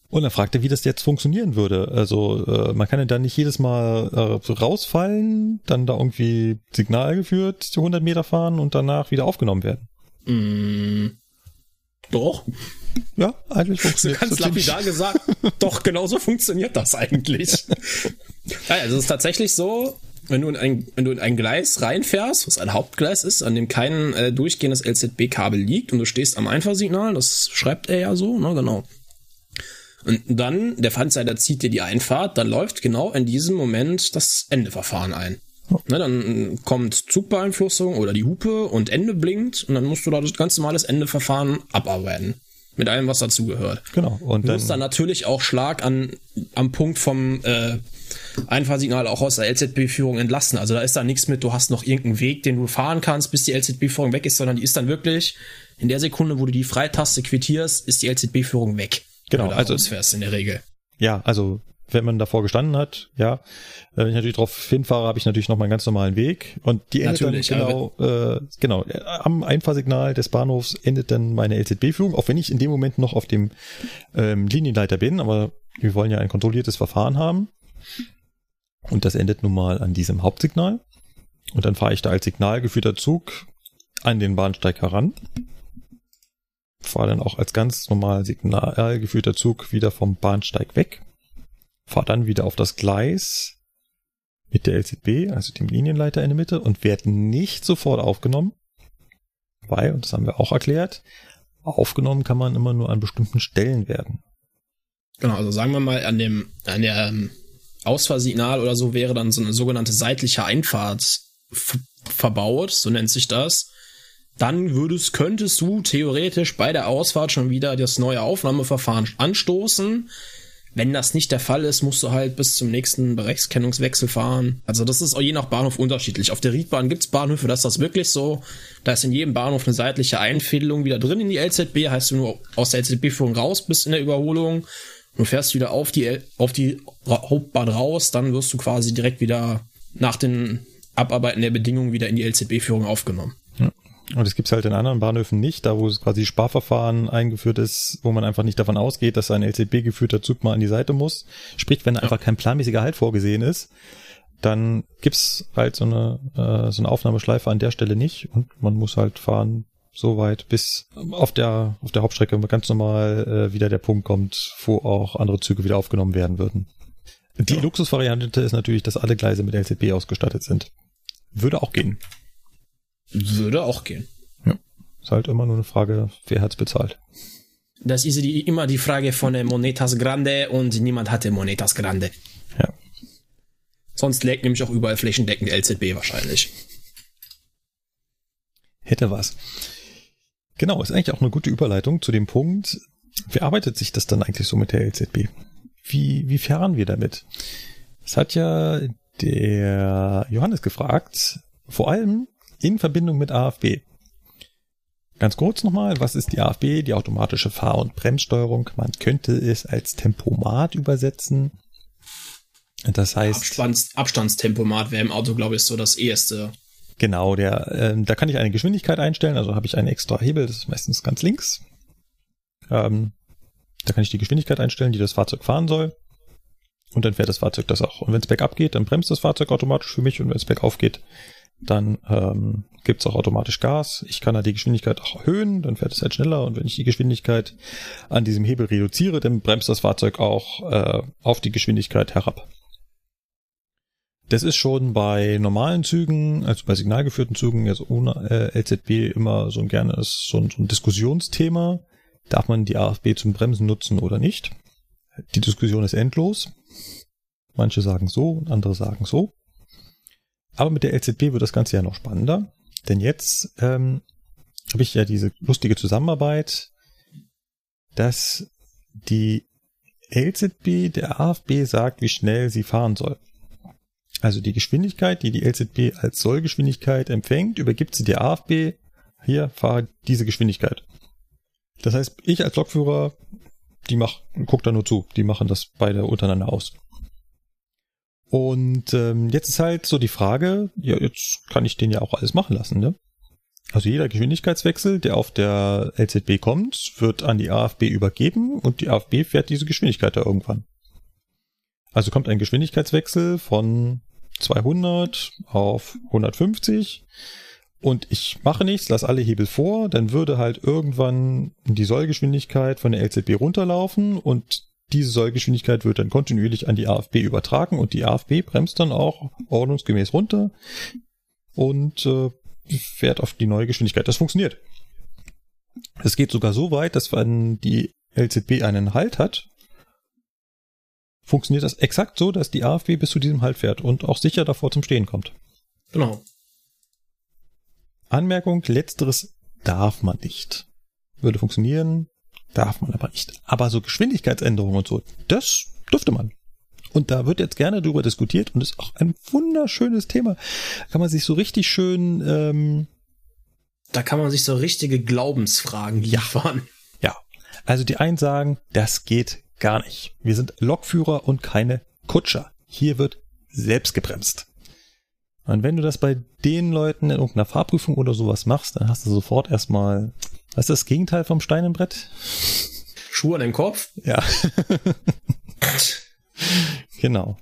Und er fragte, wie das jetzt funktionieren würde. Also äh, man kann ja dann nicht jedes Mal äh, rausfallen, dann da irgendwie Signal geführt, 100 Meter fahren und danach wieder aufgenommen werden. Mm, doch. Ja, eigentlich funktioniert das. Du kannst lapidar gesagt, doch, genauso funktioniert das eigentlich. ja, also es ist tatsächlich so, wenn du in ein, wenn du in ein Gleis reinfährst, was ein Hauptgleis ist, an dem kein äh, durchgehendes LZB-Kabel liegt und du stehst am Einfahrsignal, das schreibt er ja so, ne, genau. Und dann, der Pfandseiter zieht dir die Einfahrt, dann läuft genau in diesem Moment das Endeverfahren ein. Ne, dann kommt Zugbeeinflussung oder die Hupe und Ende blinkt und dann musst du da das ganz normales Endeverfahren abarbeiten. Mit allem, was dazugehört. Genau. Und du musst dann natürlich auch Schlag an, am Punkt vom äh, Einfahrsignal auch aus der LZB-Führung entlassen. Also da ist da nichts mit, du hast noch irgendeinen Weg, den du fahren kannst, bis die LZB-Führung weg ist, sondern die ist dann wirklich in der Sekunde, wo du die Freitaste quittierst, ist die LZB-Führung weg. Genau, also fährst in der Regel. Ja, also wenn man davor gestanden hat, ja, wenn ich natürlich drauf hinfahre, habe ich natürlich noch meinen ganz normalen Weg. Und die endet natürlich, dann genau, äh, genau am Einfahrsignal des Bahnhofs endet dann meine LZB-Führung, auch wenn ich in dem Moment noch auf dem ähm, Linienleiter bin, aber wir wollen ja ein kontrolliertes Verfahren haben. Und das endet nun mal an diesem Hauptsignal. Und dann fahre ich da als signalgeführter Zug an den Bahnsteig heran fahre dann auch als ganz normal Signal geführter Zug wieder vom Bahnsteig weg, fahre dann wieder auf das Gleis mit der LZB, also dem Linienleiter in der Mitte und werde nicht sofort aufgenommen, weil, und das haben wir auch erklärt, aufgenommen kann man immer nur an bestimmten Stellen werden. Genau, also sagen wir mal an dem, an der ähm, Ausfahrsignal oder so wäre dann so eine sogenannte seitliche Einfahrt verbaut, so nennt sich das dann würdest, könntest du theoretisch bei der Ausfahrt schon wieder das neue Aufnahmeverfahren anstoßen. Wenn das nicht der Fall ist, musst du halt bis zum nächsten Bereichskennungswechsel fahren. Also das ist auch je nach Bahnhof unterschiedlich. Auf der Riedbahn gibt's Bahnhöfe, da ist das wirklich so. Da ist in jedem Bahnhof eine seitliche Einfädelung wieder drin in die LZB. Heißt du nur aus der LZB-Führung raus bist in der Überholung. Du fährst wieder auf die, auf die Hauptbahn raus, dann wirst du quasi direkt wieder nach den Abarbeiten der Bedingungen wieder in die LZB-Führung aufgenommen. Und es gibt's halt in anderen Bahnhöfen nicht, da wo es quasi Sparverfahren eingeführt ist, wo man einfach nicht davon ausgeht, dass ein LCB-geführter Zug mal an die Seite muss. Sprich, wenn ja. einfach kein planmäßiger Halt vorgesehen ist, dann gibt's halt so eine, äh, so eine Aufnahmeschleife an der Stelle nicht und man muss halt fahren so weit, bis auf der, auf der Hauptstrecke ganz normal äh, wieder der Punkt kommt, wo auch andere Züge wieder aufgenommen werden würden. Die ja. Luxusvariante ist natürlich, dass alle Gleise mit LCB ausgestattet sind. Würde auch gehen. Würde auch gehen. Ja. Ist halt immer nur eine Frage, wer hat's bezahlt. Das ist die, immer die Frage von der Monetas Grande und niemand hatte Monetas Grande. Ja. Sonst legt nämlich auch überall flächendeckend LZB wahrscheinlich. Hätte was. Genau, ist eigentlich auch eine gute Überleitung zu dem Punkt, wie arbeitet sich das dann eigentlich so mit der LZB? Wie, wie fahren wir damit? Es hat ja der Johannes gefragt, vor allem in Verbindung mit AFB. Ganz kurz nochmal, was ist die AFB, die automatische Fahr- und Bremssteuerung? Man könnte es als Tempomat übersetzen. Das heißt. Abstands, Abstandstempomat wäre im Auto, glaube ich, so das erste. Genau, der, äh, da kann ich eine Geschwindigkeit einstellen, also habe ich einen extra Hebel, das ist meistens ganz links. Ähm, da kann ich die Geschwindigkeit einstellen, die das Fahrzeug fahren soll. Und dann fährt das Fahrzeug das auch. Und wenn es bergab geht, dann bremst das Fahrzeug automatisch für mich. Und wenn es bergauf geht, dann ähm, gibt es auch automatisch Gas. Ich kann da die Geschwindigkeit auch erhöhen, dann fährt es halt schneller. Und wenn ich die Geschwindigkeit an diesem Hebel reduziere, dann bremst das Fahrzeug auch äh, auf die Geschwindigkeit herab. Das ist schon bei normalen Zügen, also bei signalgeführten Zügen, jetzt ohne äh, LZB immer so ein gernes so ein, so ein Diskussionsthema. Darf man die AFB zum Bremsen nutzen oder nicht? Die Diskussion ist endlos. Manche sagen so, andere sagen so. Aber mit der LZB wird das Ganze ja noch spannender. Denn jetzt ähm, habe ich ja diese lustige Zusammenarbeit, dass die LZB der AFB sagt, wie schnell sie fahren soll. Also die Geschwindigkeit, die die LZB als Sollgeschwindigkeit empfängt, übergibt sie der AFB. Hier, fahre diese Geschwindigkeit. Das heißt, ich als Lokführer, die mach, guck da nur zu. Die machen das beide untereinander aus. Und ähm, jetzt ist halt so die Frage, ja, jetzt kann ich den ja auch alles machen lassen, ne? Also jeder Geschwindigkeitswechsel, der auf der LZB kommt, wird an die AFB übergeben und die AFB fährt diese Geschwindigkeit da irgendwann. Also kommt ein Geschwindigkeitswechsel von 200 auf 150 und ich mache nichts, lasse alle Hebel vor, dann würde halt irgendwann die Sollgeschwindigkeit von der LZB runterlaufen und diese Sollgeschwindigkeit wird dann kontinuierlich an die AFB übertragen und die AFB bremst dann auch ordnungsgemäß runter und äh, fährt auf die neue Geschwindigkeit. Das funktioniert. Es geht sogar so weit, dass wenn die LZB einen Halt hat, funktioniert das exakt so, dass die AFB bis zu diesem Halt fährt und auch sicher davor zum Stehen kommt. Genau. Anmerkung, letzteres darf man nicht. Würde funktionieren, Darf man aber nicht. Aber so Geschwindigkeitsänderungen und so, das dürfte man. Und da wird jetzt gerne drüber diskutiert und ist auch ein wunderschönes Thema. Kann man sich so richtig schön. Ähm, da kann man sich so richtige Glaubensfragen liefern. Ja. Also die einen sagen, das geht gar nicht. Wir sind Lokführer und keine Kutscher. Hier wird selbst gebremst. Und wenn du das bei den Leuten in irgendeiner Fahrprüfung oder sowas machst, dann hast du sofort erstmal was ist das Gegenteil vom Stein im Brett? Schuhe an den Kopf? Ja. genau.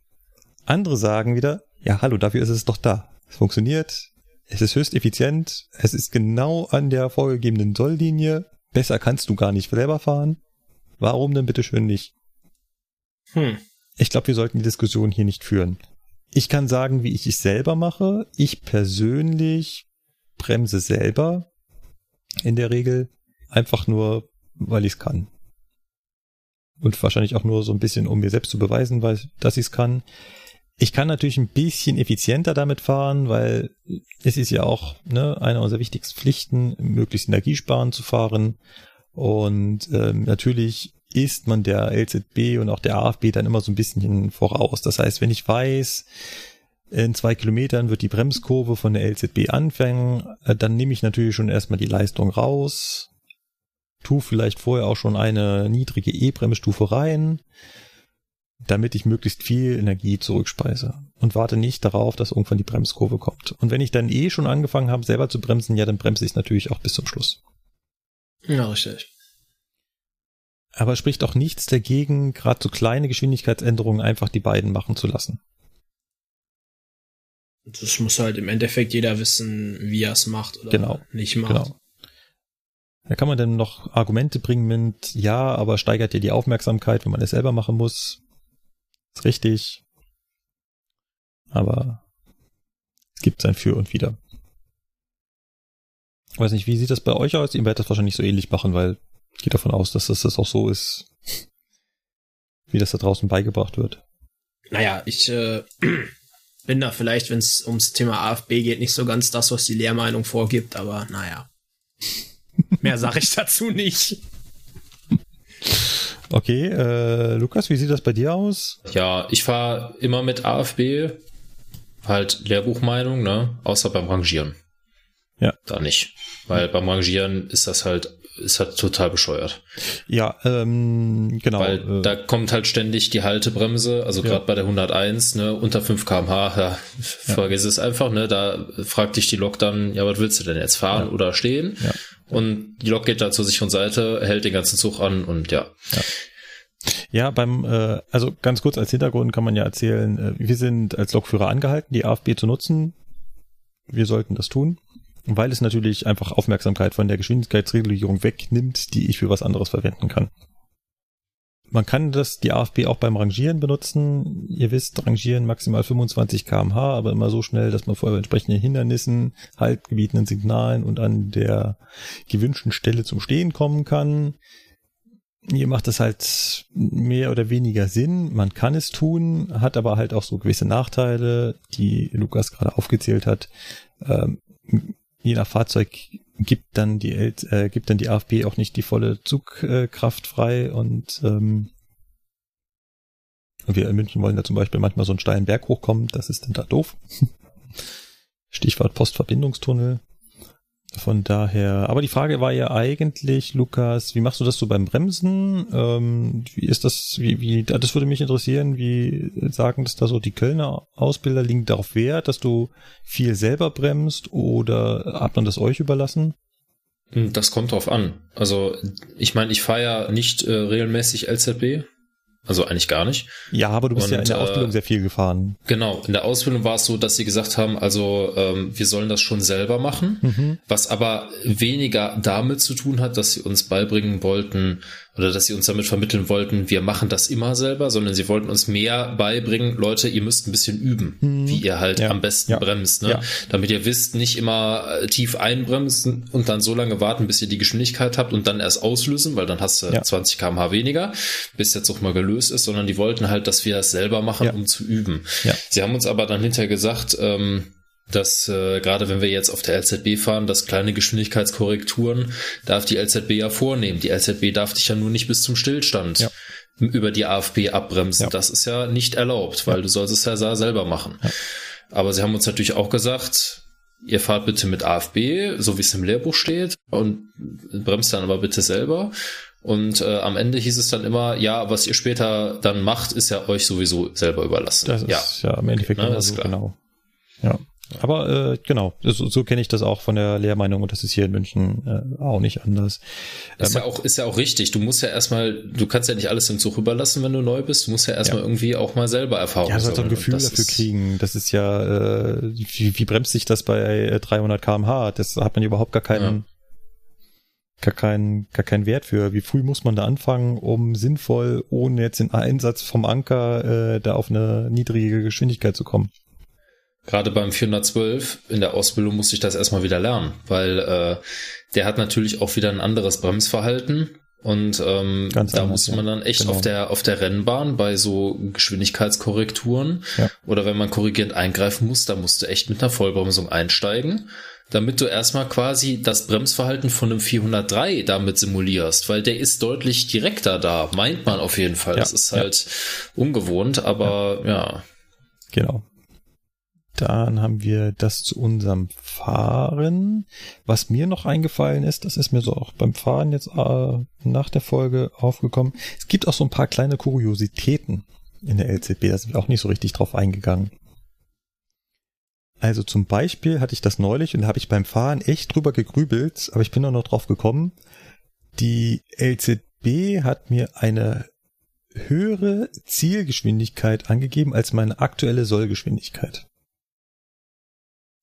Andere sagen wieder, ja, hallo, dafür ist es doch da. Es funktioniert, es ist höchst effizient, es ist genau an der vorgegebenen Solllinie. Besser kannst du gar nicht selber fahren. Warum denn bitte schön nicht? Hm. Ich glaube, wir sollten die Diskussion hier nicht führen. Ich kann sagen, wie ich es selber mache. Ich persönlich bremse selber in der Regel. Einfach nur, weil ich es kann. Und wahrscheinlich auch nur so ein bisschen, um mir selbst zu beweisen, weil, dass ich es kann. Ich kann natürlich ein bisschen effizienter damit fahren, weil es ist ja auch ne, eine unserer wichtigsten Pflichten, möglichst energiesparend zu fahren. Und ähm, natürlich ist man der LZB und auch der AFB dann immer so ein bisschen voraus. Das heißt, wenn ich weiß, in zwei Kilometern wird die Bremskurve von der LZB anfangen. Äh, dann nehme ich natürlich schon erstmal die Leistung raus. Tu vielleicht vorher auch schon eine niedrige E-Bremsstufe rein, damit ich möglichst viel Energie zurückspeise und warte nicht darauf, dass irgendwann die Bremskurve kommt. Und wenn ich dann eh schon angefangen habe, selber zu bremsen, ja, dann bremse ich natürlich auch bis zum Schluss. Ja, richtig. Aber es spricht auch nichts dagegen, gerade so kleine Geschwindigkeitsänderungen einfach die beiden machen zu lassen. Das muss halt im Endeffekt jeder wissen, wie er es macht oder genau. nicht macht. Genau. Da kann man dann noch Argumente bringen mit, ja, aber steigert dir die Aufmerksamkeit, wenn man es selber machen muss. Ist richtig. Aber es gibt sein Für und Wider. Ich weiß nicht, wie sieht das bei euch aus? Ihr werdet das wahrscheinlich so ähnlich machen, weil ich gehe davon aus, dass das, das auch so ist, wie das da draußen beigebracht wird. Naja, ich äh, bin da vielleicht, wenn es ums Thema AfB geht, nicht so ganz das, was die Lehrmeinung vorgibt, aber naja. Mehr sage ich dazu nicht. Okay, äh, Lukas, wie sieht das bei dir aus? Ja, ich fahre immer mit AfB, halt Lehrbuchmeinung, ne? Außer beim Rangieren. Ja. Da nicht. Weil beim Rangieren ist das halt, ist halt total bescheuert. Ja, ähm, genau. Weil äh, da kommt halt ständig die Haltebremse, also Ja. gerade bei der 101, ne, unter 5 kmh, ja, vergiss es einfach, ne, da fragt dich die Lok dann, ja, was willst du denn jetzt, fahren Ja. oder stehen? Ja. Und die Lok geht da zur sicheren Seite, hält den ganzen Zug an und ja. Ja, beim, äh, also ganz kurz als Hintergrund kann man ja erzählen, äh, wir sind als Lokführer angehalten, die AFB zu nutzen. Wir sollten das tun, weil es natürlich einfach Aufmerksamkeit von der Geschwindigkeitsregulierung wegnimmt, die ich für was anderes verwenden kann. Man kann das, die AFB auch beim Rangieren benutzen. Ihr wisst, Rangieren maximal 25 kmh, aber immer so schnell, dass man vor entsprechenden Hindernissen, haltgebietenden Signalen und an der gewünschten Stelle zum Stehen kommen kann. Hier macht es halt mehr oder weniger Sinn. Man kann es tun, hat aber halt auch so gewisse Nachteile, die Lukas gerade aufgezählt hat. Ähm, je nach Fahrzeug gibt dann die äh, gibt dann die AFB auch nicht die volle Zugkraft frei und ähm, wir in München wollen da zum Beispiel manchmal so einen steilen Berg hochkommen, das ist dann da doof. Stichwort Postverbindungstunnel. Von daher, aber die Frage war ja eigentlich, Lukas, wie machst du das so beim Bremsen? Ähm, wie ist das, wie, wie, das würde mich interessieren, wie sagen das da so die Kölner Ausbilder, liegen darauf Wert, dass du viel selber bremst oder hat man das euch überlassen? Das kommt drauf an. Also, ich meine, ich fahre ja nicht äh, regelmäßig LZB. Also eigentlich gar nicht. Ja, aber du bist Und, ja in der äh, Ausbildung sehr viel gefahren. Genau, in der Ausbildung war es so, dass sie gesagt haben, also ähm, wir sollen das schon selber machen, Mhm. was aber weniger damit zu tun hat, dass sie uns beibringen wollten oder dass sie uns damit vermitteln wollten, wir machen das immer selber, sondern sie wollten uns mehr beibringen, Leute, ihr müsst ein bisschen üben, wie ihr halt. Ja, am besten ja, bremst, ne? ja. damit ihr wisst, nicht immer äh, tief einbremsen und dann so lange warten, bis ihr die Geschwindigkeit habt und dann erst auslösen, weil dann hast du Ja. 20 km/h weniger, bis der Zug mal gelöst ist, sondern die wollten halt, dass wir das selber machen, um zu üben. Sie haben uns aber dann hinterher gesagt, ähm, dass äh, gerade wenn wir jetzt auf der LZB fahren, dass kleine Geschwindigkeitskorrekturen darf die LZB ja vornehmen. Die LZB darf dich ja nur nicht bis zum Stillstand Ja. über die AFB abbremsen. Ja. Das ist ja nicht erlaubt, weil du sollst es ja selber machen. Ja. Aber sie haben uns natürlich auch gesagt, ihr fahrt bitte mit AFB, so wie es im Lehrbuch steht, und bremst dann aber bitte selber. Und äh, am Ende hieß es dann immer, ja, was ihr später dann macht, ist ja euch sowieso selber überlassen. Das ja. ist ja, im Endeffekt klar. genau. Ja. Aber äh, genau, so, so kenne ich das auch von der Lehrmeinung und das ist hier in München äh, auch nicht anders. Ist Äh, ja auch, ist ja auch richtig. Du musst ja erstmal, du kannst ja nicht alles im Zug überlassen, wenn du neu bist. Du musst ja erstmal Ja. irgendwie auch mal selber Erfahrung Ja, du sollst ein. Gefühl dafür ist- kriegen. Das ist ja, äh, wie, wie bremst sich das bei äh, 300 kmh? Das hat man überhaupt gar keinen, gar keinen, gar keinen Wert für. Wie früh muss man da anfangen, um sinnvoll, ohne jetzt den Einsatz vom Anker, äh, da auf eine niedrige Geschwindigkeit zu kommen? Gerade beim 412 in der Ausbildung musste ich das erstmal wieder lernen, weil äh, der hat natürlich auch wieder ein anderes Bremsverhalten. Und ähm, Ganz da anders, musste man ja. dann echt Genau. auf der auf der Rennbahn bei so Geschwindigkeitskorrekturen Ja. oder wenn man korrigierend eingreifen muss, da musst du echt mit einer Vollbremsung einsteigen, damit du erstmal quasi das Bremsverhalten von einem 403 damit simulierst, weil der ist deutlich direkter da, meint man auf jeden Fall. Ja, Das ist ja. halt ungewohnt, aber ja. Genau. Dann haben wir das zu unserem Fahren. Was mir noch eingefallen ist, das ist mir so auch beim Fahren jetzt äh, nach der Folge aufgekommen. Es gibt auch so ein paar kleine Kuriositäten in der LZB. Da sind wir auch nicht so richtig drauf eingegangen. Also zum Beispiel hatte ich das neulich und da habe ich beim Fahren echt drüber gegrübelt, aber ich bin auch noch drauf gekommen. Die LZB hat mir eine höhere Zielgeschwindigkeit angegeben als meine aktuelle Sollgeschwindigkeit.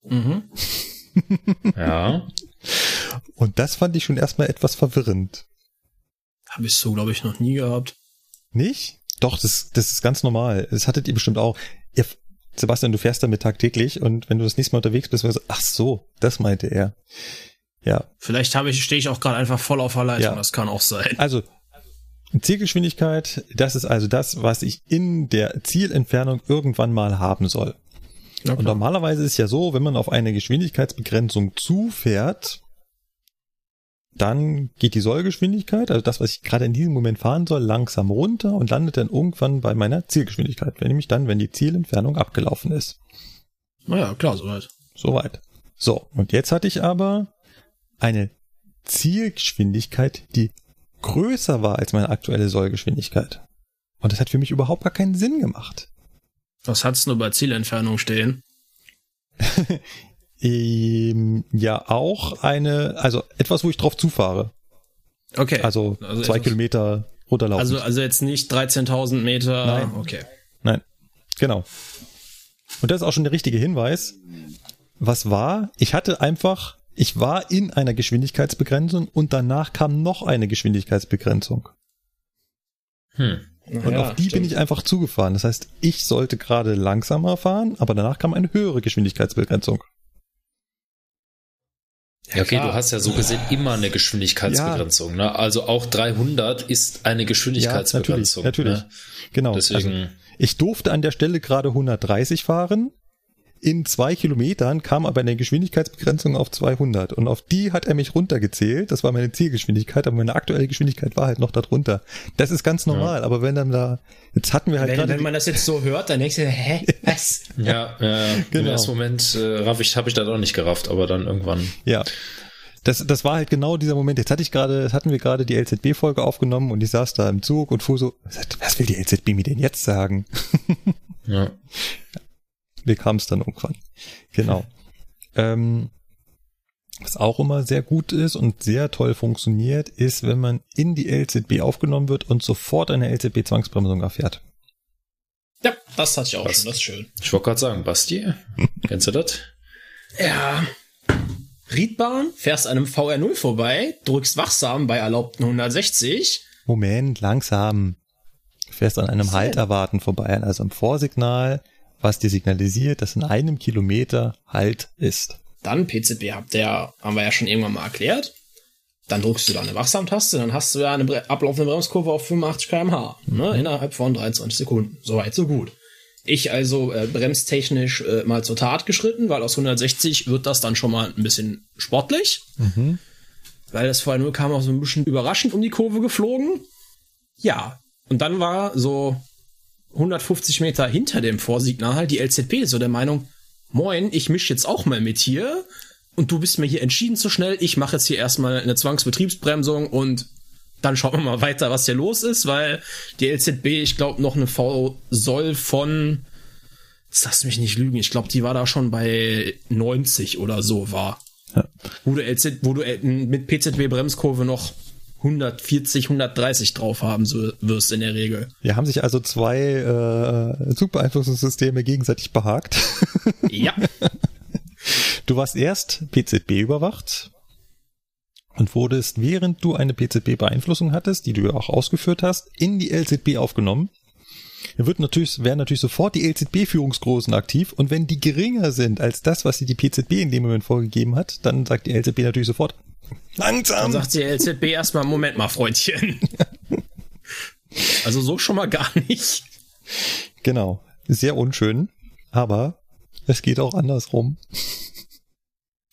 Mhm. Ja. Und das fand ich schon erstmal etwas verwirrend. Habe ich so, glaube ich, noch nie gehabt. Nicht? Doch, das, das ist ganz normal. Das hattet ihr bestimmt auch. Ihr, Sebastian, du fährst damit tagtäglich und wenn du das nächste Mal unterwegs bist, wirst du, ach so, das meinte er. Ja, Vielleicht habe ich, stehe ich auch gerade einfach voll auf der Leitung. Ja. Das kann auch sein. also Zielgeschwindigkeit, das ist also das, was ich in der Zielentfernung irgendwann mal haben soll. Ja, Und normalerweise ist es ja so, wenn man auf eine Geschwindigkeitsbegrenzung zufährt, dann geht die Sollgeschwindigkeit, also das, was ich gerade in diesem Moment fahren soll, langsam runter und landet dann irgendwann bei meiner Zielgeschwindigkeit, wenn nämlich dann, wenn die Zielentfernung abgelaufen ist. Naja, klar, soweit. Soweit. So, und jetzt hatte ich aber eine Zielgeschwindigkeit, die größer war als meine aktuelle Sollgeschwindigkeit. Und das hat für mich überhaupt gar keinen Sinn gemacht. Was hat's nur bei Zielentfernung stehen? ähm, ja, auch eine, also etwas, wo ich drauf zufahre. Okay. Also, Also zwei Kilometer runterlaufen. Also, also jetzt nicht 13.000 Meter. Nein. Okay. Nein, genau. Und das ist auch schon der richtige Hinweis. Was war? Ich hatte einfach, ich war in einer Geschwindigkeitsbegrenzung und danach kam noch eine Geschwindigkeitsbegrenzung. Hm. Und auf die bin ich einfach zugefahren. Das heißt, ich sollte gerade langsamer fahren, aber danach kam eine höhere Geschwindigkeitsbegrenzung. Ja, okay, klar. du hast ja so gesehen immer eine Geschwindigkeitsbegrenzung. Ne? Also auch 300 ist eine Geschwindigkeitsbegrenzung. Ja, natürlich, Ne? Genau. Deswegen, Also, ich durfte an der Stelle gerade 130 fahren. In zwei Kilometern kam aber eine Geschwindigkeitsbegrenzung auf 200 und auf die hat er mich runtergezählt. Das war meine Zielgeschwindigkeit, aber meine aktuelle Geschwindigkeit war halt noch darunter. Das ist ganz normal, aber wenn dann da, jetzt hatten wir halt Wenn, gerade, wenn man das jetzt so hört, dann denkst du, hä, was? ja, ja im Genau. ersten Moment äh, raff ich, habe ich das auch nicht gerafft, aber dann irgendwann. ja, das, das war halt genau dieser Moment. Jetzt hatte ich gerade, jetzt hatten wir gerade die LZB-Folge aufgenommen und ich saß da im Zug und fuhr so, was will die LZB mir denn jetzt sagen? Ja. wir kamen es dann irgendwann. Genau. ähm, was auch immer sehr gut ist und sehr toll funktioniert, ist, wenn man in die LZB aufgenommen wird und sofort eine LZB-Zwangsbremsung erfährt. Ja, das hatte ich auch Was? schon, das ist schön. Ich wollte gerade sagen, Basti, kennst du das? Ja. Riedbahn, fährst an einem VR0 vorbei, drückst wachsam bei erlaubten 160. Moment, langsam. Fährst an einem Was Halt denn? erwarten vorbei, also am Vorsignal, was dir signalisiert, dass in einem Kilometer Halt ist. Dann PZB habt ihr, haben wir ja schon irgendwann mal erklärt. Dann drückst du da eine Wachsamtaste, dann hast du ja eine Bre ablaufende Bremskurve auf 85 km/h, ne, innerhalb von 23 Sekunden. Soweit, so gut. Ich also äh, bremstechnisch äh, mal zur Tat geschritten, weil aus 160 wird das dann schon mal ein bisschen sportlich. Weil das VR0 kam auch so ein bisschen überraschend um die Kurve geflogen. Ja, und dann war so 150 Meter hinter dem Vorsignal die LZB so der Meinung, moin, ich misch jetzt auch mal mit hier und du bist mir hier entschieden zu schnell, ich mache jetzt hier erstmal eine Zwangsbetriebsbremsung und dann schauen wir mal weiter, was hier los ist, weil die LZB, ich glaube, noch eine V soll von, jetzt lass mich nicht lügen, ich glaube, die war da schon bei 90 oder so war. Ja. Wo du, LZ, wo du äh, mit PZB-Bremskurve noch 140, 130 drauf haben so wirst in der Regel. Hier haben sich also zwei äh, Zugbeeinflussungssysteme gegenseitig behagt. Ja. Du warst erst PZB überwacht und wurdest, während du eine PZB-Beeinflussung hattest, die du ja auch ausgeführt hast, in die LZB aufgenommen. Wird natürlich, werden natürlich sofort die LZB-Führungsgrößen aktiv und wenn die geringer sind als das, was dir die PZB in dem Moment vorgegeben hat, dann sagt die LZB natürlich sofort, Dann langsam! sagt die LZB erstmal, Moment mal, Freundchen. Also so schon mal gar nicht. Genau. Sehr unschön, aber es geht auch andersrum.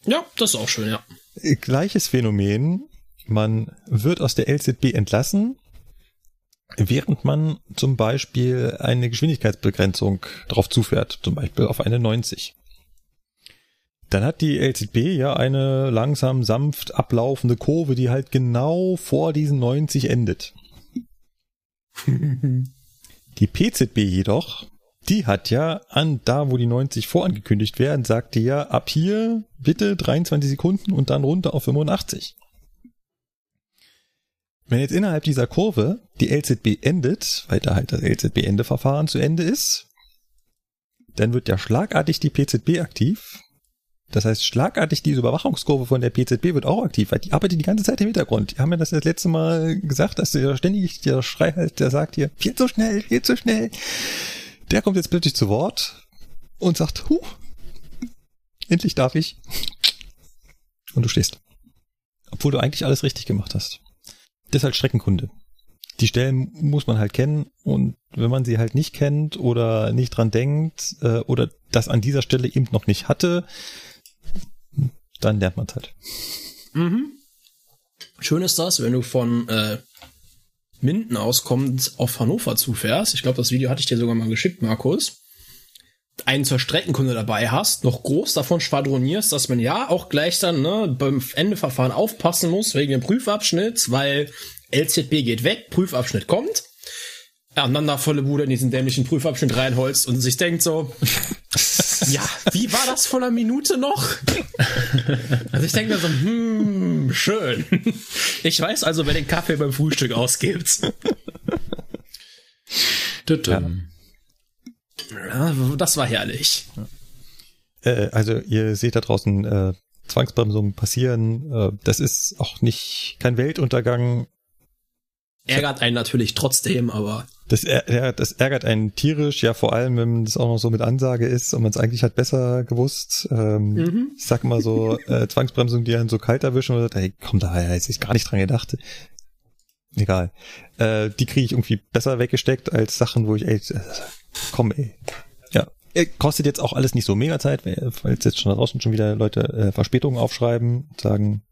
Ja, das ist auch schön, ja. Gleiches Phänomen. Man wird aus der LZB entlassen, während man zum Beispiel eine Geschwindigkeitsbegrenzung drauf zufährt, zum Beispiel auf eine 90. Dann hat die LZB ja eine langsam sanft ablaufende Kurve, die halt genau vor diesen 90 endet. Die PZB jedoch, die hat ja an da, wo die 90 vorangekündigt werden, sagt die ja ab hier bitte 23 Sekunden und dann runter auf 85. Wenn jetzt innerhalb dieser Kurve die LZB endet, weil da halt das LZB-Endeverfahren zu Ende ist, dann wird ja schlagartig die PZB aktiv. Das heißt, schlagartig diese Überwachungskurve von der PZB wird auch aktiv, weil die arbeitet die ganze Zeit im Hintergrund. Die haben ja das das letzte Mal gesagt, dass der ständig der Schrei halt, der sagt hier, viel zu schnell, viel zu schnell. Der kommt jetzt plötzlich zu Wort und sagt, huh, endlich darf ich. Und du stehst. Obwohl du eigentlich alles richtig gemacht hast. Das ist halt Streckenkunde. Die Stellen muss man halt kennen und wenn man sie halt nicht kennt oder nicht dran denkt äh, oder das an dieser Stelle eben noch nicht hatte, dann lernt man es halt. Mhm. Schön ist das, wenn du von äh, Minden aus kommend auf Hannover zufährst. Ich glaube, das Video hatte ich dir sogar mal geschickt, Markus. einen zur Streckenkunde dabei hast, noch groß davon schwadronierst, dass man ja auch gleich dann ne, beim Endeverfahren aufpassen muss wegen dem Prüfabschnitt, weil LZB geht weg, Prüfabschnitt kommt. Ja, und dann da volle Bude in diesen dämlichen Prüfabschnitt reinholst und sich denkt so, ja, wie war das vor einer Minute noch? Also ich denke mir so, hm, schön. Ich weiß also, wer den Kaffee beim Frühstück ausgibt. Ja, das war herrlich. Äh, also ihr seht da draußen äh, Zwangsbremsungen passieren. Äh, das ist auch nicht kein Weltuntergang. Ärgert einen natürlich trotzdem, aber Das, är- ja, das ärgert einen tierisch, ja vor allem, wenn das auch noch so mit Ansage ist und man es eigentlich hat besser gewusst. Ähm, Ich sag mal so, äh, Zwangsbremsungen, die einen so kalt erwischen oder hey, komm da, jetzt ich gar nicht dran gedacht. Egal. Äh, die kriege ich irgendwie besser weggesteckt als Sachen, wo ich ey, äh, komm ey. Ja. Äh, Kostet jetzt auch alles nicht so mega Zeit, weil weil jetzt schon da draußen schon wieder Leute äh, Verspätungen aufschreiben und sagen,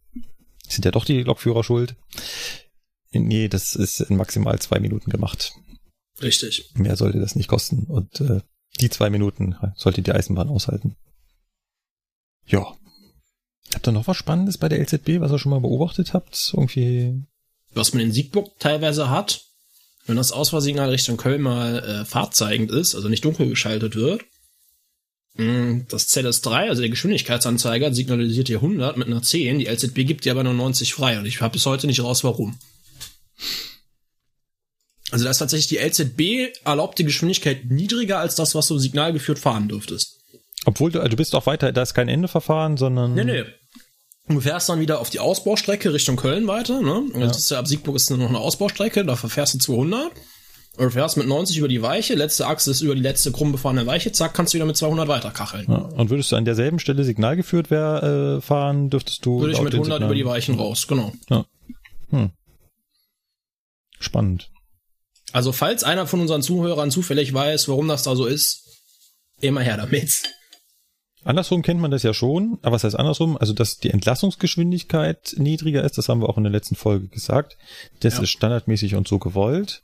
sind ja doch die Lokführer schuld. Nee, das ist in maximal zwei Minuten gemacht. richtig. Mehr sollte das nicht kosten. Und äh, die zwei Minuten sollte die Eisenbahn aushalten. Ja. Habt ihr noch was Spannendes bei der LZB, was ihr schon mal beobachtet habt? Irgendwie. Was man in Siegburg teilweise hat, wenn das Ausfahrsignal Richtung Köln mal äh, fahrzeigend ist, also nicht dunkel geschaltet wird, mh, das ZS3, also der Geschwindigkeitsanzeiger, signalisiert hier 100 mit einer 10, die LZB gibt dir aber nur 90 frei und ich habe bis heute nicht raus, warum. Also da ist tatsächlich die LZB erlaubt die Geschwindigkeit niedriger als das, was du signalgeführt fahren dürftest. Obwohl du, also du bist auch weiter, da ist kein Endeverfahren, sondern. Nee, nee. Du fährst dann wieder auf die Ausbaustrecke Richtung Köln weiter, ne? Und das ist ja ab Siegburg ist noch eine Ausbaustrecke, da verfährst du 200. Und du fährst mit 90 über die Weiche, letzte Achse ist über die letzte krumm befahrene Weiche, zack, kannst du wieder mit 200 weiterkacheln. Ja, und würdest du an derselben Stelle Signal geführt wär, äh, fahren, dürftest du. Würde ich mit den 100 über die Weichen raus, genau. Spannend. Also falls einer von unseren Zuhörern zufällig weiß, warum das da so ist, immer her damit. Andersrum kennt man das ja schon, aber was heißt andersrum? Also, dass die Entlassungsgeschwindigkeit niedriger ist, das haben wir auch in der letzten Folge gesagt. Das Ja. ist standardmäßig und so gewollt.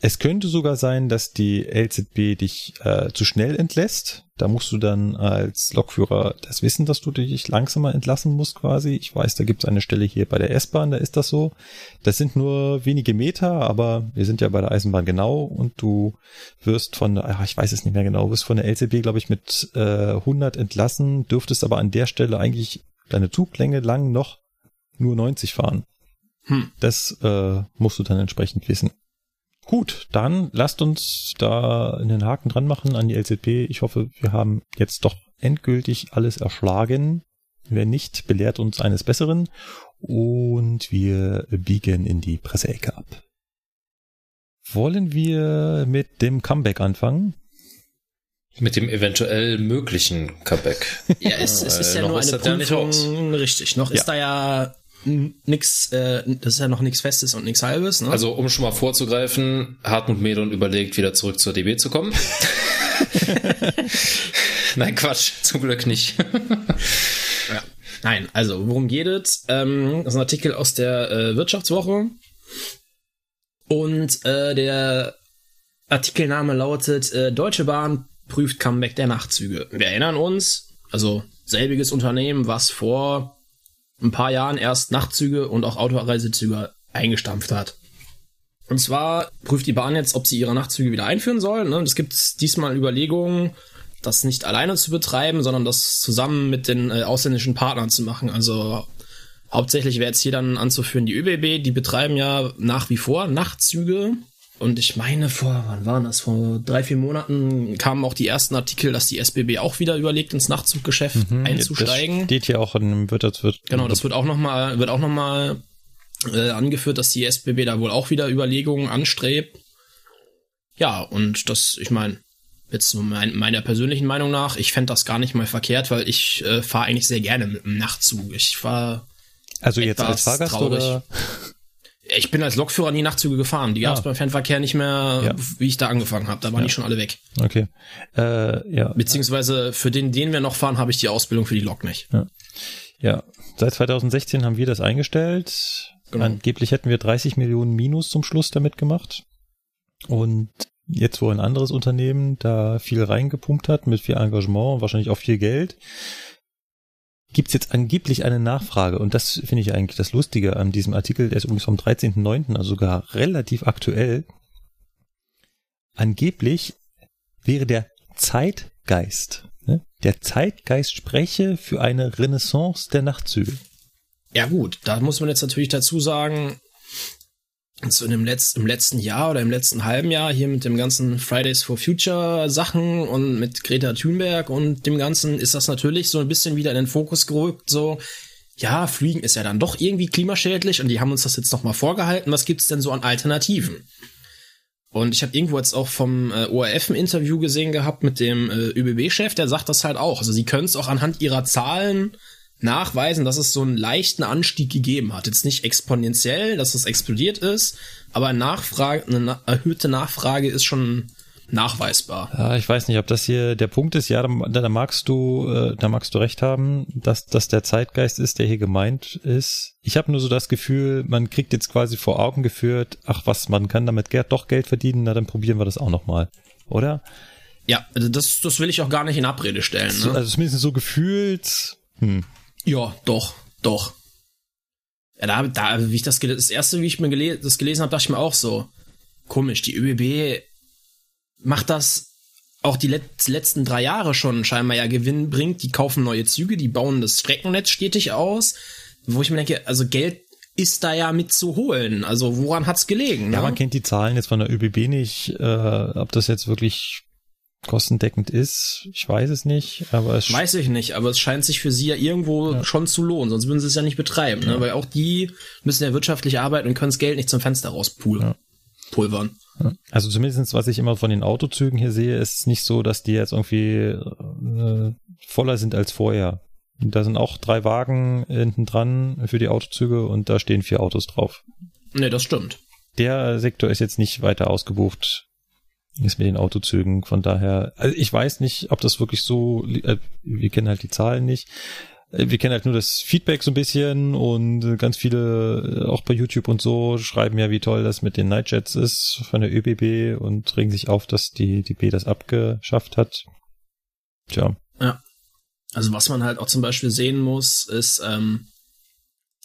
Es könnte sogar sein, dass die LZB dich äh, zu schnell entlässt. Da musst du dann als Lokführer das wissen, dass du dich langsamer entlassen musst quasi. Ich weiß, da gibt es eine Stelle hier bei der S-Bahn, da ist das so. Das sind nur wenige Meter, aber wir sind ja bei der Eisenbahn genau und du wirst von, ach, ich weiß es nicht mehr genau, wirst von der LCB, glaube ich, mit äh, 100 entlassen, dürftest aber an der Stelle eigentlich deine Zuglänge lang noch nur 90 fahren. Hm. Das äh, musst du dann entsprechend wissen. Gut, dann lasst uns da einen Haken dran machen an die LZB. Ich hoffe, wir haben jetzt doch endgültig alles erschlagen. Wenn nicht, belehrt uns eines Besseren und wir biegen in die Presseecke ab. Wollen wir mit dem Comeback anfangen? Mit dem eventuell möglichen Comeback. Ja, es, es ist Äh, ja noch nur eine ja Prüfung, richtig. Noch ist da ja nix, äh, das ist ja noch nichts Festes und nichts Halbes, ne? Also, um schon mal vorzugreifen, Hartmut Medon überlegt, wieder zurück zur DB zu kommen. Nein, Quatsch, zum Glück nicht. Ja. Nein, also worum geht es? Ähm, das ist ein Artikel aus der äh, Wirtschaftswoche. Und äh, der Artikelname lautet äh, Deutsche Bahn prüft Comeback der Nachtzüge. Wir erinnern uns, also selbiges Unternehmen, was vor ein paar Jahren erst Nachtzüge und auch Autoreisezüge eingestampft hat. Und zwar prüft die Bahn jetzt, ob sie ihre Nachtzüge wieder einführen soll. Ne? Es gibt diesmal Überlegungen, das nicht alleine zu betreiben, sondern das zusammen mit den äh, ausländischen Partnern zu machen. Also hauptsächlich wäre jetzt hier dann anzuführen die ÖBB, die betreiben ja nach wie vor Nachtzüge. Und ich meine, vor, wann waren das? Vor drei, vier Monaten kamen auch die ersten Artikel, dass die SBB auch wieder überlegt, ins Nachtzuggeschäft einzusteigen. Das steht hier auch in dem Wirtschaftswirt. Genau, das wird auch noch mal, wird auch noch mal äh, angeführt, dass die SBB da wohl auch wieder Überlegungen anstrebt. Ja, und das, ich meine, jetzt so mein, meiner persönlichen Meinung nach, ich fänd das gar nicht mal verkehrt, weil ich äh, fahre eigentlich sehr gerne mit dem Nachtzug. Ich fahr, Also jetzt als Fahrgast traurig. oder? ich bin als Lokführer nie Nachtzüge gefahren. Die gab's Ah. beim Fernverkehr nicht mehr, Ja. wie ich da angefangen habe. Da waren die schon alle weg. Okay. Äh, ja. Beziehungsweise für den, den wir noch fahren, habe ich die Ausbildung für die Lok nicht. Ja, seit 2016 haben wir das eingestellt. Genau. Angeblich hätten wir 30 Millionen Minus zum Schluss damit gemacht. Und jetzt wo ein anderes Unternehmen da viel reingepumpt hat, mit viel Engagement, wahrscheinlich auch viel Geld, gibt es jetzt angeblich eine Nachfrage. Und das finde ich eigentlich das Lustige an diesem Artikel, der ist übrigens vom 13.09., also sogar relativ aktuell. Angeblich wäre der Zeitgeist, ne? der Zeitgeist spreche für eine Renaissance der Nachtzüge. Ja gut, da muss man jetzt natürlich dazu sagen, so in dem Letz-, im letzten Jahr oder im letzten halben Jahr hier mit dem ganzen Fridays for Future Sachen und mit Greta Thunberg und dem Ganzen ist das natürlich so ein bisschen wieder in den Fokus gerückt, so, ja, Fliegen ist ja dann doch irgendwie klimaschädlich und die haben uns das jetzt nochmal vorgehalten. Was gibt's denn so an Alternativen? Und ich habe irgendwo jetzt auch vom äh, ORF ein Interview gesehen gehabt mit dem äh, ÖBB-Chef, der sagt das halt auch. Also sie können es auch anhand ihrer Zahlen nachweisen, dass es so einen leichten Anstieg gegeben hat. Jetzt nicht exponentiell, dass es explodiert ist, aber Nachfrage, eine erhöhte Nachfrage ist schon nachweisbar. Ja, ich weiß nicht, ob das hier der Punkt ist. Ja, da, da magst du, äh, da magst du recht haben, dass das der Zeitgeist ist, der hier gemeint ist. Ich habe nur so das Gefühl, man kriegt jetzt quasi vor Augen geführt, ach was, man kann damit doch Geld verdienen, na dann probieren wir das auch noch mal, oder? Ja, das, das will ich auch gar nicht in Abrede stellen. Ne? Also zumindest so gefühlt. Hm. Ja, doch, doch. Ja, da, da, wie ich das, das erste, wie ich mir gele das gelesen habe, dachte ich mir auch so, komisch, die ÖBB macht das auch die let letzten drei Jahre schon scheinbar ja Gewinn bringt. Die kaufen neue Züge, die bauen das Streckennetz stetig aus, wo ich mir denke, also Geld ist da ja mit zu holen. Also woran hat's gelegen? Ja, ne? man kennt die Zahlen jetzt von der ÖBB nicht, äh, ob das jetzt wirklich kostendeckend ist. Ich weiß es nicht, aber es weiß ich nicht, aber es scheint sich für sie ja irgendwo ja. schon zu lohnen, sonst würden sie es ja nicht betreiben, ne? ja. ne? weil auch die müssen ja wirtschaftlich arbeiten und können das Geld nicht zum Fenster rauspulvern. Ja. Pulvern. Also zumindestens was ich immer von den Autozügen hier sehe, ist es nicht so, dass die jetzt irgendwie äh, voller sind als vorher. Da sind auch drei Wagen hinten dran für die Autozüge und da stehen vier Autos drauf. Nee, das stimmt. Der Sektor ist jetzt nicht weiter ausgebucht ist mit den Autozügen. Von daher, also ich weiß nicht, ob das wirklich so, äh, wir kennen halt die Zahlen nicht. Äh, wir kennen halt nur das Feedback so ein bisschen und ganz viele, äh, auch bei YouTube und so, schreiben ja, wie toll das mit den Nightjets ist von der ÖBB und regen sich auf, dass die, die B das abgeschafft hat. Tja. Ja. Also was man halt auch zum Beispiel sehen muss, ist, ähm,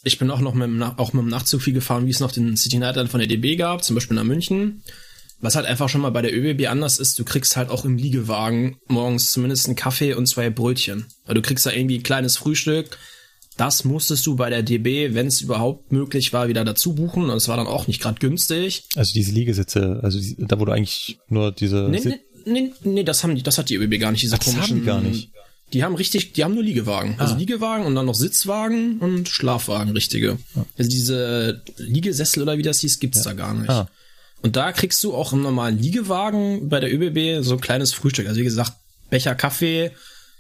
ich bin auch noch mit dem, auch mit dem Nachtzug viel gefahren, wie es noch den City Night von der DB gab, zum Beispiel nach München. Was halt einfach schon mal bei der ÖBB anders ist, du kriegst halt auch im Liegewagen morgens zumindest einen Kaffee und zwei Brötchen. Weil du kriegst da irgendwie ein kleines Frühstück. Das musstest du bei der DB, wenn es überhaupt möglich war, wieder dazu buchen. Und es war dann auch nicht gerade günstig. Also diese Liegesitze, also die, da wurde eigentlich nur diese. Nee, nee, nee, nee, das haben die, das hat die ÖBB gar nicht, diese Ach, das. Haben die gar nicht. Die haben richtig, die haben nur Liegewagen. Also ah. Also Liegewagen und dann noch Sitzwagen und Schlafwagen, richtige. Ah. Also diese Liegesessel oder wie das hieß, gibt's ja. da gar nicht. Ah. Und da kriegst du auch im normalen Liegewagen bei der ÖBB so ein kleines Frühstück. Also wie gesagt, Becher Kaffee,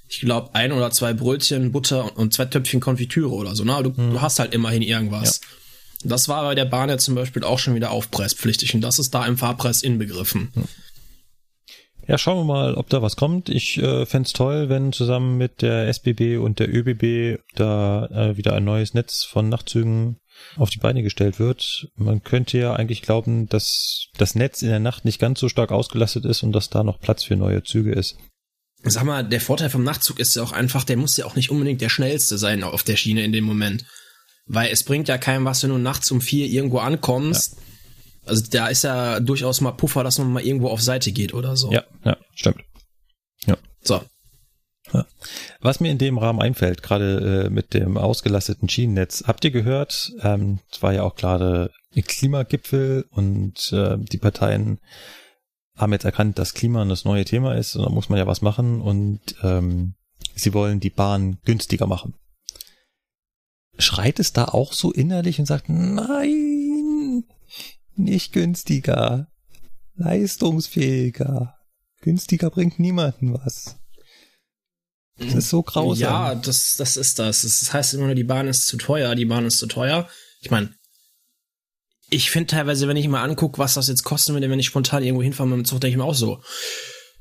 ich glaube ein oder zwei Brötchen, Butter und zwei Töpfchen Konfitüre oder so. Ne? Du, hm. du hast halt immerhin irgendwas. Ja. Das war bei der Bahn ja zum Beispiel auch schon wieder aufpreispflichtig und das ist da im Fahrpreis inbegriffen. Ja, schauen wir mal, ob da was kommt. Ich äh, fände toll, wenn zusammen mit der SBB und der ÖBB da äh, wieder ein neues Netz von Nachtzügen auf die Beine gestellt wird. Man könnte ja eigentlich glauben, dass das Netz in der Nacht nicht ganz so stark ausgelastet ist und dass da noch Platz für neue Züge ist. Sag mal, der Vorteil vom Nachtzug ist ja auch einfach, der muss ja auch nicht unbedingt der schnellste sein auf der Schiene in dem Moment. Weil es bringt ja keinem was, wenn du nachts um vier irgendwo ankommst. Ja. Also da ist ja durchaus mal Puffer, dass man mal irgendwo auf Seite geht oder so. Ja, ja, stimmt. Ja. So, was mir in dem Rahmen einfällt, gerade äh, mit dem ausgelasteten Schienennetz, habt ihr gehört, ähm, es war ja auch gerade Klimagipfel und äh, die Parteien haben jetzt erkannt, dass Klima das neue Thema ist und da muss man ja was machen und ähm, sie wollen die Bahn günstiger machen. Schreit es da auch so innerlich und sagt, nein, nicht günstiger, leistungsfähiger, günstiger bringt niemanden was. Das ist so grausam. Ja, das, das ist das. Das heißt immer nur, die Bahn ist zu teuer, die Bahn ist zu teuer. Ich meine, ich finde teilweise, wenn ich mal angucke, was das jetzt kosten würde, wenn ich spontan irgendwo hinfahre mit dem Zug, denke ich mir auch so.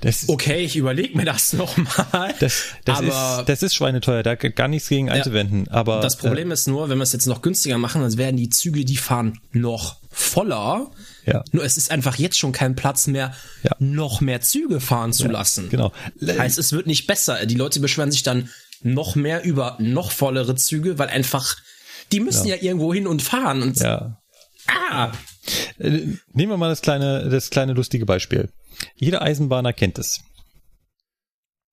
Das okay, ich überlege mir das nochmal. Das, das, aber, ist, das ist schweineteuer, da gar nichts gegen einzuwenden. Ja, aber das Problem äh, ist nur, wenn wir es jetzt noch günstiger machen, dann werden die Züge, die fahren noch voller. Ja. Nur es ist einfach jetzt schon kein Platz mehr, Ja. noch mehr Züge fahren zu lassen. Genau. Heißt, es wird nicht besser. Die Leute beschweren sich dann noch mehr über noch vollere Züge, weil einfach, die müssen ja, irgendwo hin und fahren und, Ja. ah, Äh, Nehmen wir mal das kleine, das kleine lustige Beispiel. Jeder Eisenbahner kennt es.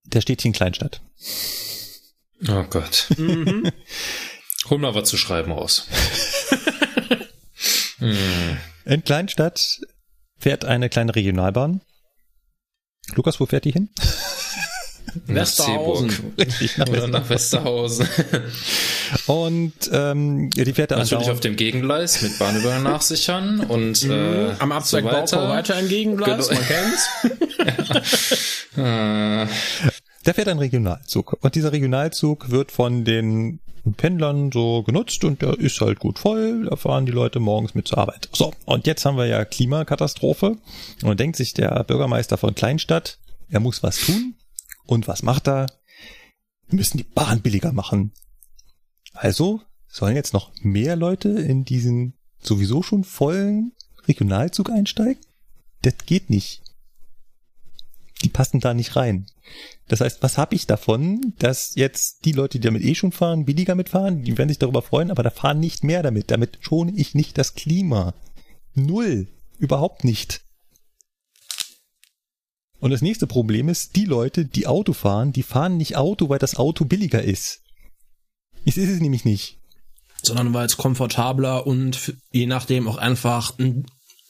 Der steht hier in Kleinstadt. Oh Gott. Hol mal was zu schreiben raus. In Kleinstadt fährt eine kleine Regionalbahn. Lukas, wo fährt die hin? Nach Westerhausen. Seeburg. Richtig, nach Oder nach Westerhausen. Und ähm, ja, die fährt da Natürlich auf dem Gegengleis mit Bahnübergang nachsichern und äh, am Abzweig so weiter. weiter entgegenbleibst, Genau. man kennt's. Äh, Da fährt ein Regionalzug. Und dieser Regionalzug wird von den Pendlern so genutzt und der ist halt gut voll. Da fahren die Leute morgens mit zur Arbeit. So, und jetzt haben wir ja Klimakatastrophe. Und denkt sich der Bürgermeister von Kleinstadt, er muss was tun. Und was macht er? Wir müssen die Bahn billiger machen. Also sollen jetzt noch mehr Leute in diesen sowieso schon vollen Regionalzug einsteigen? Das geht nicht. Die passen da nicht rein. Das heißt, was habe ich davon, dass jetzt die Leute, die damit eh schon fahren, billiger mitfahren, die werden sich darüber freuen, aber da fahren nicht mehr damit. Damit schone ich nicht das Klima. Null. Überhaupt nicht. Und das nächste Problem ist, die Leute, die Auto fahren, die fahren nicht Auto, weil das Auto billiger ist. Es ist es nämlich nicht. Sondern weil es komfortabler und je nachdem auch einfach in,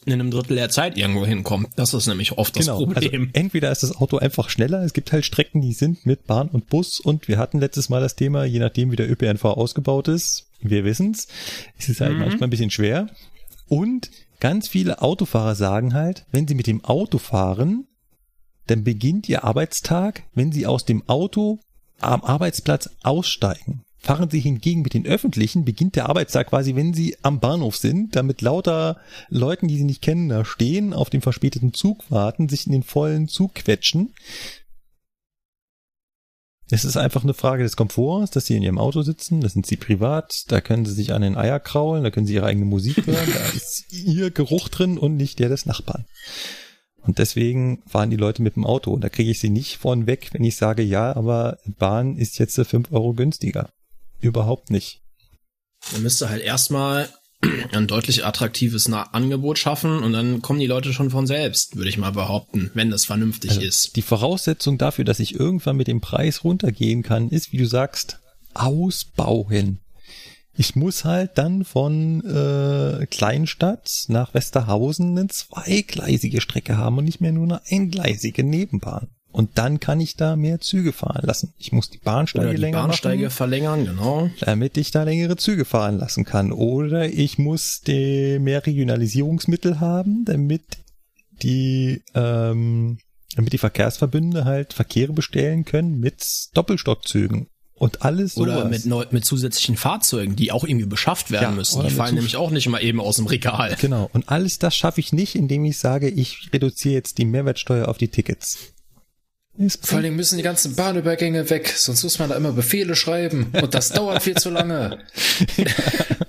in einem Drittel der Zeit irgendwo hinkommt. Das ist nämlich oft das genau. Also Problem. entweder ist das Auto einfach schneller, es gibt halt Strecken, die sind mit Bahn und Bus und wir hatten letztes Mal das Thema, je nachdem wie der ÖPNV ausgebaut ist, wir wissen's, es ist halt Mhm. manchmal ein bisschen schwer. Und ganz viele Autofahrer sagen halt, wenn sie mit dem Auto fahren, dann beginnt ihr Arbeitstag, wenn sie aus dem Auto am Arbeitsplatz aussteigen. Fahren sie hingegen mit den Öffentlichen, beginnt der Arbeitstag quasi, wenn sie am Bahnhof sind, damit lauter Leuten, die sie nicht kennen, da stehen, auf den verspäteten Zug warten, sich in den vollen Zug quetschen. Es ist einfach eine Frage des Komforts, dass sie in ihrem Auto sitzen, da sind sie privat, da können sie sich an den Eier kraulen, da können sie ihre eigene Musik hören, da ist ihr Geruch drin und nicht der des Nachbarn. Und deswegen fahren die Leute mit dem Auto. Und da kriege ich sie nicht von weg, wenn ich sage, ja, aber Bahn ist jetzt 5 Euro günstiger. Überhaupt nicht. Man müsste halt erstmal ein deutlich attraktives Angebot schaffen und dann kommen die Leute schon von selbst, würde ich mal behaupten, wenn das vernünftig Also ist. Die Voraussetzung dafür, dass ich irgendwann mit dem Preis runtergehen kann, ist, wie du sagst, ausbauen. Ich muss halt dann von äh, Kleinstadt nach Westerhausen eine zweigleisige Strecke haben und nicht mehr nur eine eingleisige Nebenbahn. Und dann kann ich da mehr Züge fahren lassen. Ich muss die Bahnsteige Oder die länger Bahnsteige machen, verlängern, genau. damit ich da längere Züge fahren lassen kann. Oder ich muss die mehr Regionalisierungsmittel haben, damit die ähm, damit die Verkehrsverbünde halt Verkehre bestellen können mit Doppelstockzügen und alles sowas. Oder mit, neu, mit zusätzlichen Fahrzeugen, die auch irgendwie beschafft werden Ja, müssen. Die fallen nämlich auch nicht mal eben aus dem Regal. Genau. Und alles das schaffe ich nicht, indem ich sage, ich reduziere jetzt die Mehrwertsteuer auf die Tickets. Vor Dingen müssen die ganzen Bahnübergänge weg, sonst muss man da immer Befehle schreiben und das dauert viel zu lange.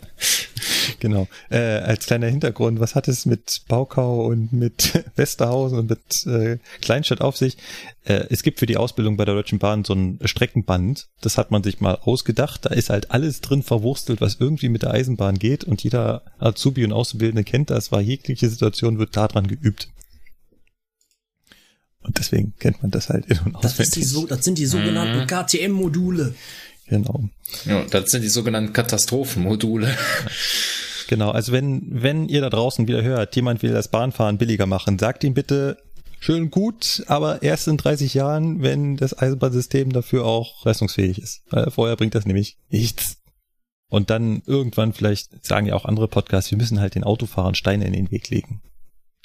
Genau. Äh, als kleiner Hintergrund, was hat es mit Baukau und mit Westerhausen und mit äh, Kleinstadt auf sich? Äh, es gibt für die Ausbildung bei der Deutschen Bahn so ein Streckenband. Das hat man sich mal ausgedacht. Da ist halt alles drin verwurstelt, was irgendwie mit der Eisenbahn geht. Und jeder Azubi und Auszubildende kennt das, weil jegliche Situation wird daran geübt. Und deswegen kennt man das halt in- und Das, ist auswendig. die so, das sind die sogenannten KTM-Module. genau. Ja, das sind die sogenannten Katastrophenmodule. Genau, also wenn, wenn ihr da draußen wieder hört, jemand will das Bahnfahren billiger machen, sagt ihm bitte, schön gut, aber erst in 30 Jahren, wenn das Eisenbahnsystem dafür auch leistungsfähig ist. Weil vorher bringt das nämlich nichts. Und dann irgendwann vielleicht sagen ja auch andere Podcasts, wir müssen halt den Autofahrern Steine in den Weg legen.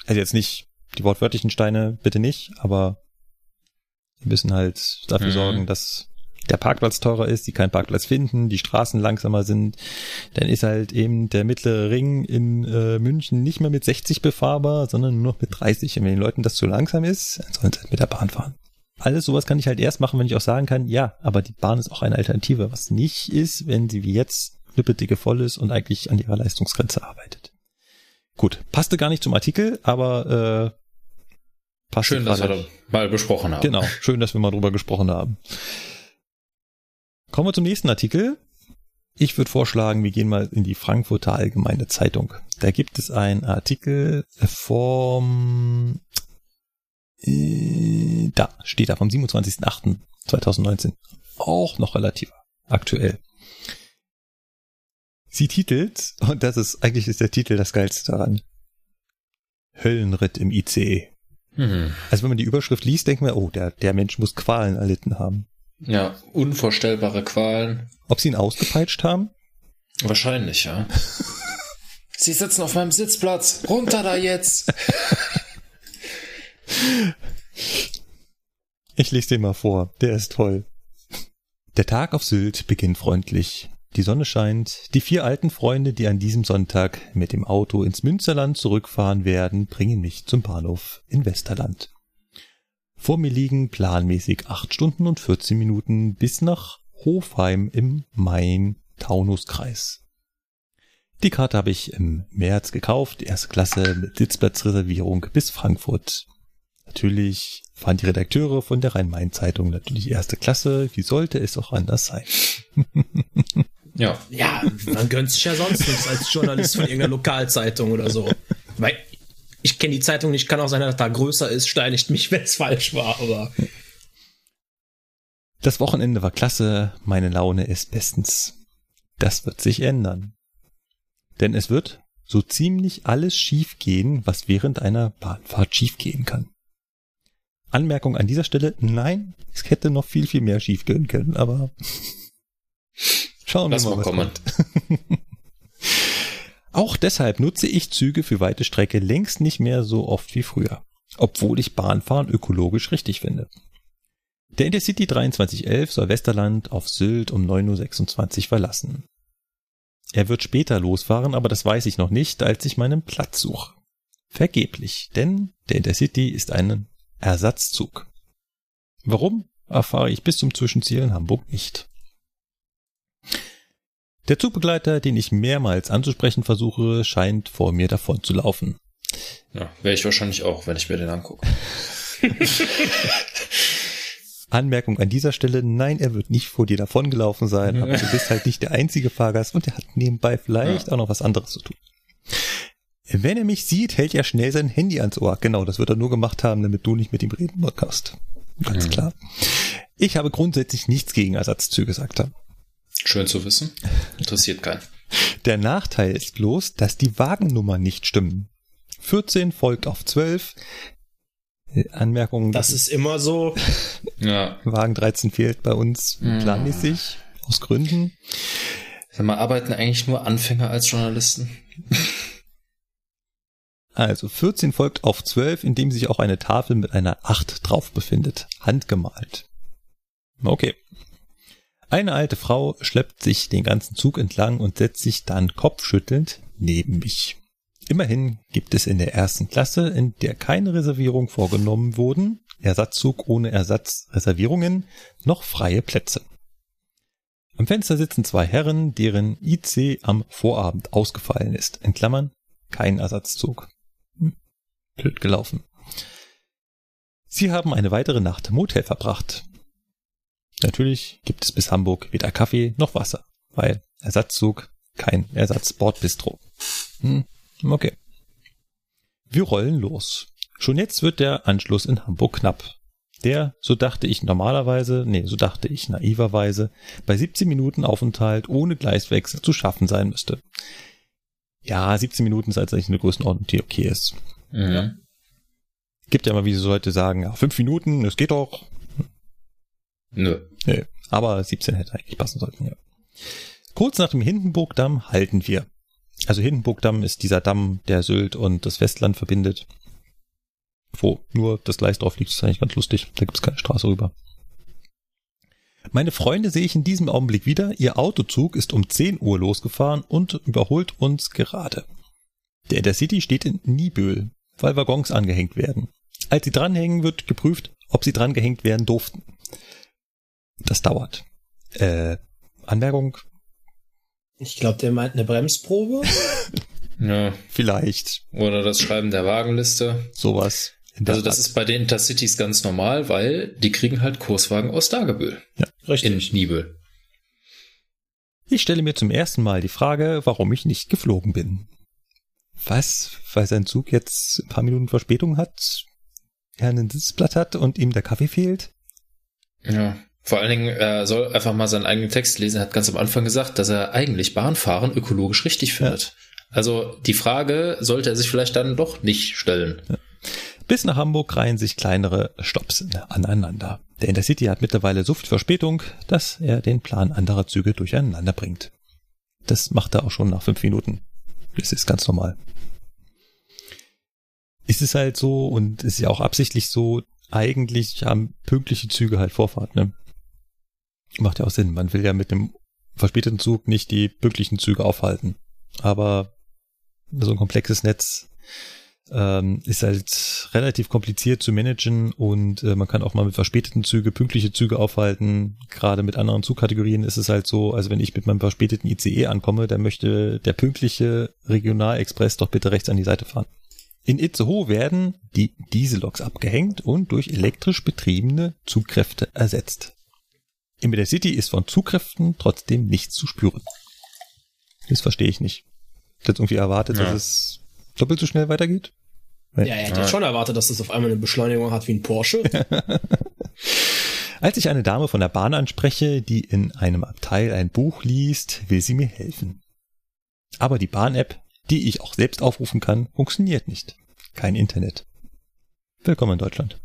Also jetzt nicht die wortwörtlichen Steine, bitte nicht, aber wir müssen halt dafür Mhm. sorgen, dass der Parkplatz teurer ist, die keinen Parkplatz finden, die Straßen langsamer sind, dann ist halt eben der mittlere Ring in äh, München nicht mehr mit 60 befahrbar, sondern nur noch mit 30. Und wenn den Leuten das zu langsam ist, dann sollen sie halt mit der Bahn fahren. Alles sowas kann ich halt erst machen, wenn ich auch sagen kann, ja, aber die Bahn ist auch eine Alternative, was nicht ist, wenn sie wie jetzt knüppeldicke voll ist und eigentlich an ihrer Leistungsgrenze arbeitet. Gut, passte gar nicht zum Artikel, aber äh, passte Schön, dass wir da mal besprochen haben. Genau, schön, dass wir mal drüber gesprochen haben. Kommen wir zum nächsten Artikel. Ich würde vorschlagen, wir gehen mal in die Frankfurter Allgemeine Zeitung. Da gibt es einen Artikel vom, äh, da steht da vom 27.08.2019. Auch noch relativ aktuell. Sie titelt, und das ist, eigentlich ist der Titel das Geilste daran. Höllenritt im ICE. Mhm. Also wenn man die Überschrift liest, denkt man, oh, der, der Mensch muss Qualen erlitten haben. Ja, unvorstellbare Qualen. Ob sie ihn ausgepeitscht haben? Wahrscheinlich, ja. Sie sitzen auf meinem Sitzplatz. Runter da jetzt. Ich lese den mal vor, der ist toll. Der Tag auf Sylt beginnt freundlich. Die Sonne scheint. Die vier alten Freunde, die an diesem Sonntag mit dem Auto ins Münsterland zurückfahren werden, bringen mich zum Bahnhof in Westerland. Vor mir liegen planmäßig acht Stunden und 14 Minuten bis nach Hofheim im Main-Taunus-Kreis. Die Karte habe ich im März gekauft, erste Klasse mit Sitzplatzreservierung bis Frankfurt. Natürlich fahren die Redakteure von der Rhein-Main-Zeitung natürlich erste Klasse. Wie sollte es auch anders sein? Ja. Ja, man gönnt sich ja sonst nichts als Journalist von irgendeiner Lokalzeitung oder so. Weil ich kenne die Zeitung nicht, kann auch sein, dass da größer ist, steinigt mich, wenn es falsch war, aber Das Wochenende war klasse, meine Laune ist bestens. Das wird sich ändern. Denn es wird so ziemlich alles schiefgehen, was während einer Bahnfahrt schiefgehen kann. Anmerkung an dieser Stelle, nein, es hätte noch viel, viel mehr schiefgehen können, aber schauen Lass wir mal, mal was kommen. kommt. Auch deshalb nutze ich Züge für weite Strecke längst nicht mehr so oft wie früher, obwohl ich Bahnfahren ökologisch richtig finde. Der Intercity 2311 soll Westerland auf Sylt um 9.26 Uhr verlassen. Er wird später losfahren, aber das weiß ich noch nicht, als ich meinen Platz suche. Vergeblich, denn der Intercity ist ein Ersatzzug. Warum, erfahre ich bis zum Zwischenziel in Hamburg nicht. Der Zugbegleiter, den ich mehrmals anzusprechen versuche, scheint vor mir davon zu laufen. Ja, wäre ich wahrscheinlich auch, wenn ich mir den angucke. Anmerkung an dieser Stelle, nein, er wird nicht vor dir davongelaufen sein, aber du bist halt nicht der einzige Fahrgast und er hat nebenbei vielleicht auch noch was anderes zu tun. Wenn er mich sieht, hält er schnell sein Handy ans Ohr. Genau, das wird er nur gemacht haben, damit du nicht mit ihm reden Podcast. Ganz Mhm. klar. Ich habe grundsätzlich nichts gegen Ersatzzüge, sagt er. Schön zu wissen. Interessiert keinen. Der Nachteil ist bloß, dass die Wagennummern nicht stimmen. 14 folgt auf 12. Äh, Anmerkung, das ist immer so. Ja. Wagen 13 fehlt bei uns Mhm. planmäßig aus Gründen. Sag mal, arbeiten eigentlich nur Anfänger als Journalisten? Also 14 folgt auf 12, in dem sich auch eine Tafel mit einer 8 drauf befindet. Handgemalt. Okay. Eine alte Frau schleppt sich den ganzen Zug entlang und setzt sich dann kopfschüttelnd neben mich. Immerhin gibt es in der ersten Klasse, in der keine Reservierung vorgenommen wurden, Ersatzzug ohne Ersatzreservierungen, noch freie Plätze. Am Fenster sitzen zwei Herren, deren IC am Vorabend ausgefallen ist. In Klammern, kein Ersatzzug. Hm, Blöd gelaufen. Sie haben eine weitere Nacht im Hotel verbracht. Natürlich gibt es bis Hamburg weder Kaffee noch Wasser, weil Ersatzzug, kein Ersatzbordbistro. Hm, okay. Wir rollen los. Schon jetzt wird der Anschluss in Hamburg knapp. Der, so dachte ich normalerweise, nee, so dachte ich naiverweise, bei 17 Minuten Aufenthalt ohne Gleiswechsel zu schaffen sein müsste. Ja, 17 Minuten ist eigentlich eine Größenordnung, die okay ist. Mhm. Gibt ja mal, wie so Leute sagen, ja, fünf Minuten, das geht doch. Nö. Nee, aber 17 hätte eigentlich passen sollten, ja. Kurz nach dem Hindenburgdamm halten wir. Also Hindenburgdamm ist dieser Damm, der Sylt und das Festland verbindet. Wo nur das Gleis drauf liegt, ist eigentlich ganz lustig. Da gibt es keine Straße rüber. Meine Freunde sehe ich in diesem Augenblick wieder. Ihr Autozug ist um 10 Uhr losgefahren und überholt uns gerade. Der Intercity steht in Niebüll, weil Waggons angehängt werden. Als sie dranhängen, wird geprüft, ob sie drangehängt werden durften. Das dauert. Äh, Anmerkung, Ich glaube, der meint eine Bremsprobe. Ja. Vielleicht. Oder das Schreiben der Wagenliste. Sowas. Also das Art. ist bei den Intercities ganz normal, weil die kriegen halt Kurswagen aus Dagebüll. In Nibel. Ich stelle mir zum ersten Mal die Frage, warum ich nicht geflogen bin. Was? Weil sein Zug jetzt ein paar Minuten Verspätung hat, er einen Sitzblatt hat und ihm der Kaffee fehlt? Ja. Vor allen Dingen, er soll einfach mal seinen eigenen Text lesen. Er hat ganz am Anfang gesagt, dass er eigentlich Bahnfahren ökologisch richtig findet. Also die Frage sollte er sich vielleicht dann doch nicht stellen. Bis nach Hamburg reihen sich kleinere Stops aneinander. Der Intercity hat mittlerweile so viel Verspätung, dass er den Plan anderer Züge durcheinander bringt. Das macht er auch schon nach fünf Minuten. Das ist ganz normal. Ist es halt so und ist ja auch absichtlich so, eigentlich haben pünktliche Züge halt Vorfahrt, ne? Macht ja auch Sinn. Man will ja mit dem verspäteten Zug nicht die pünktlichen Züge aufhalten. Aber so ein komplexes Netz ähm, ist halt relativ kompliziert zu managen und äh, man kann auch mal mit verspäteten Züge pünktliche Züge aufhalten. Gerade mit anderen Zugkategorien ist es halt so, also wenn ich mit meinem verspäteten ICE ankomme, dann möchte der pünktliche Regionalexpress doch bitte rechts an die Seite fahren. In Itzehoe werden die Dieselloks abgehängt und durch elektrisch betriebene Zugkräfte ersetzt. Im City ist von Zugkräften trotzdem nichts zu spüren. Das verstehe ich nicht. Ich hätte irgendwie erwartet, Ja. dass es doppelt so schnell weitergeht. Ja, er hätte jetzt schon erwartet, dass das auf einmal eine Beschleunigung hat wie ein Porsche. Als ich eine Dame von der Bahn anspreche, die in einem Abteil ein Buch liest, will sie mir helfen. Aber die Bahn-App, die ich auch selbst aufrufen kann, funktioniert nicht. Kein Internet. Willkommen in Deutschland.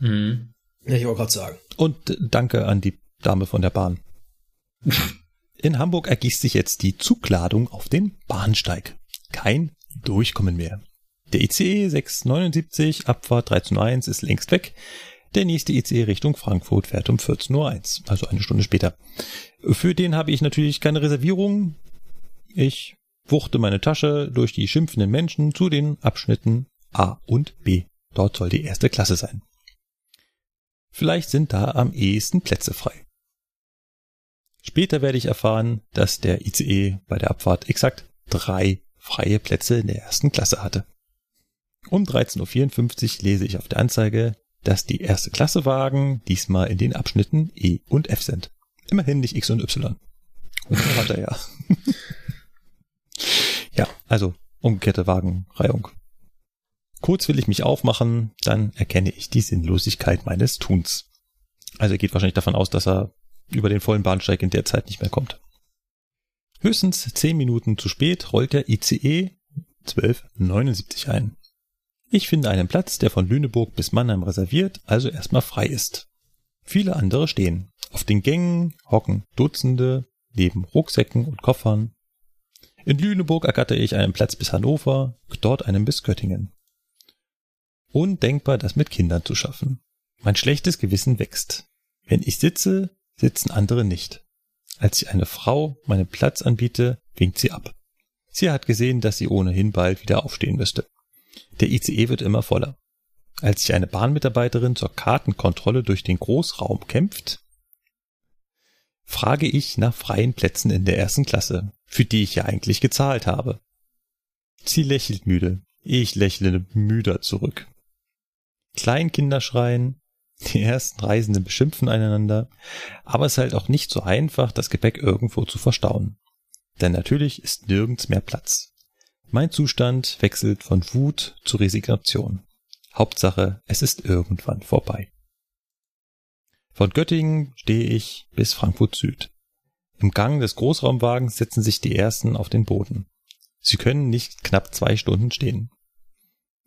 Mhm. Ja, ich wollte gerade sagen. Und danke an die Dame von der Bahn. In Hamburg ergießt sich jetzt die Zugladung auf den Bahnsteig. Kein Durchkommen mehr. Der ICE 679 Abfahrt 13.01 ist längst weg. Der nächste ICE Richtung Frankfurt fährt um 14.01 Uhr, also eine Stunde später. Für den habe ich natürlich keine Reservierung. Ich wuchte meine Tasche durch die schimpfenden Menschen zu den Abschnitten A und B. Dort soll die erste Klasse sein. Vielleicht sind da am ehesten Plätze frei. Später werde ich erfahren, dass der ICE bei der Abfahrt exakt drei freie Plätze in der ersten Klasse hatte. Um 13.54 Uhr lese ich auf der Anzeige, dass die erste Klasse Wagen diesmal in den Abschnitten E und F sind. Immerhin nicht X und Y. Und hat er ja. ja, also umgekehrte Wagenreihung. Kurz will ich mich aufmachen, dann erkenne ich die Sinnlosigkeit meines Tuns. Also er geht wahrscheinlich davon aus, dass er über den vollen Bahnsteig in der Zeit nicht mehr kommt. Höchstens zehn Minuten zu spät rollt der ICE 1279 ein. Ich finde einen Platz, der von Lüneburg bis Mannheim reserviert, also erstmal frei ist. Viele andere stehen. Auf den Gängen hocken Dutzende neben Rucksäcken und Koffern. In Lüneburg ergatter ich einen Platz bis Hannover, dort einen bis Göttingen. Undenkbar, das mit Kindern zu schaffen. Mein schlechtes Gewissen wächst. Wenn ich sitze, sitzen andere nicht. Als ich eine Frau meinen Platz anbiete, winkt sie ab. Sie hat gesehen, dass sie ohnehin bald wieder aufstehen müsste. Der ICE wird immer voller. Als sich eine Bahnmitarbeiterin zur Kartenkontrolle durch den Großraum kämpft, frage ich nach freien Plätzen in der ersten Klasse, für die ich ja eigentlich gezahlt habe. Sie lächelt müde. Ich lächle müder zurück. Kleinkinder schreien, die ersten Reisenden beschimpfen einander, aber es ist halt auch nicht so einfach, das Gepäck irgendwo zu verstauen. Denn natürlich ist nirgends mehr Platz. Mein Zustand wechselt von Wut zu Resignation. Hauptsache, es ist irgendwann vorbei. Von Göttingen stehe ich bis Frankfurt Süd. Im Gang des Großraumwagens setzen sich die ersten auf den Boden. Sie können nicht knapp zwei Stunden stehen.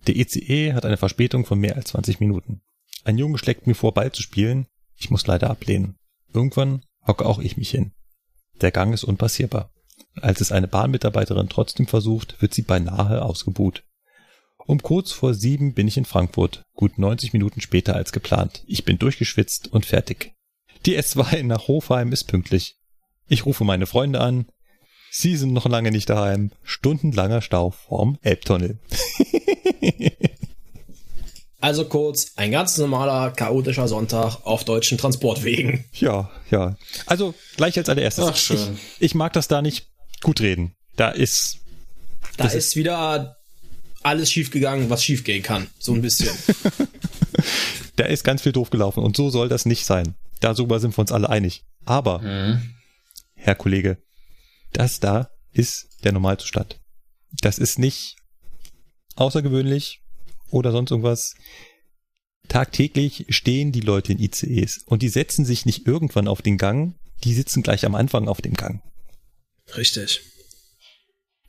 Der ECE hat eine Verspätung von mehr als 20 Minuten. Ein Junge schlägt mir vor, Ball zu spielen. Ich muss leider ablehnen. Irgendwann hocke auch ich mich hin. Der Gang ist unpassierbar. Als es eine Bahnmitarbeiterin trotzdem versucht, wird sie beinahe ausgebuht. Um kurz vor sieben bin ich in Frankfurt, gut 90 Minuten später als geplant. Ich bin durchgeschwitzt und fertig. Die S2 nach Hofheim ist pünktlich. Ich rufe meine Freunde an. Sie sind noch lange nicht daheim. Stundenlanger Stau vorm Elbtunnel. Also kurz, ein ganz normaler, chaotischer Sonntag auf deutschen Transportwegen. Ja, ja. Also gleich als allererstes. Ach, schön. Ich, ich mag das da nicht gut reden. Da ist Da Das ist wieder alles schief gegangen, was schief gehen kann. So ein bisschen. Da ist ganz viel doof gelaufen und so soll das nicht sein. Darüber sind wir uns alle einig. Aber, Mhm. Herr Kollege, das da ist der Normalzustand. Das ist nicht außergewöhnlich oder sonst irgendwas. Tagtäglich stehen die Leute in ICEs und die setzen sich nicht irgendwann auf den Gang, die sitzen gleich am Anfang auf dem Gang. Richtig.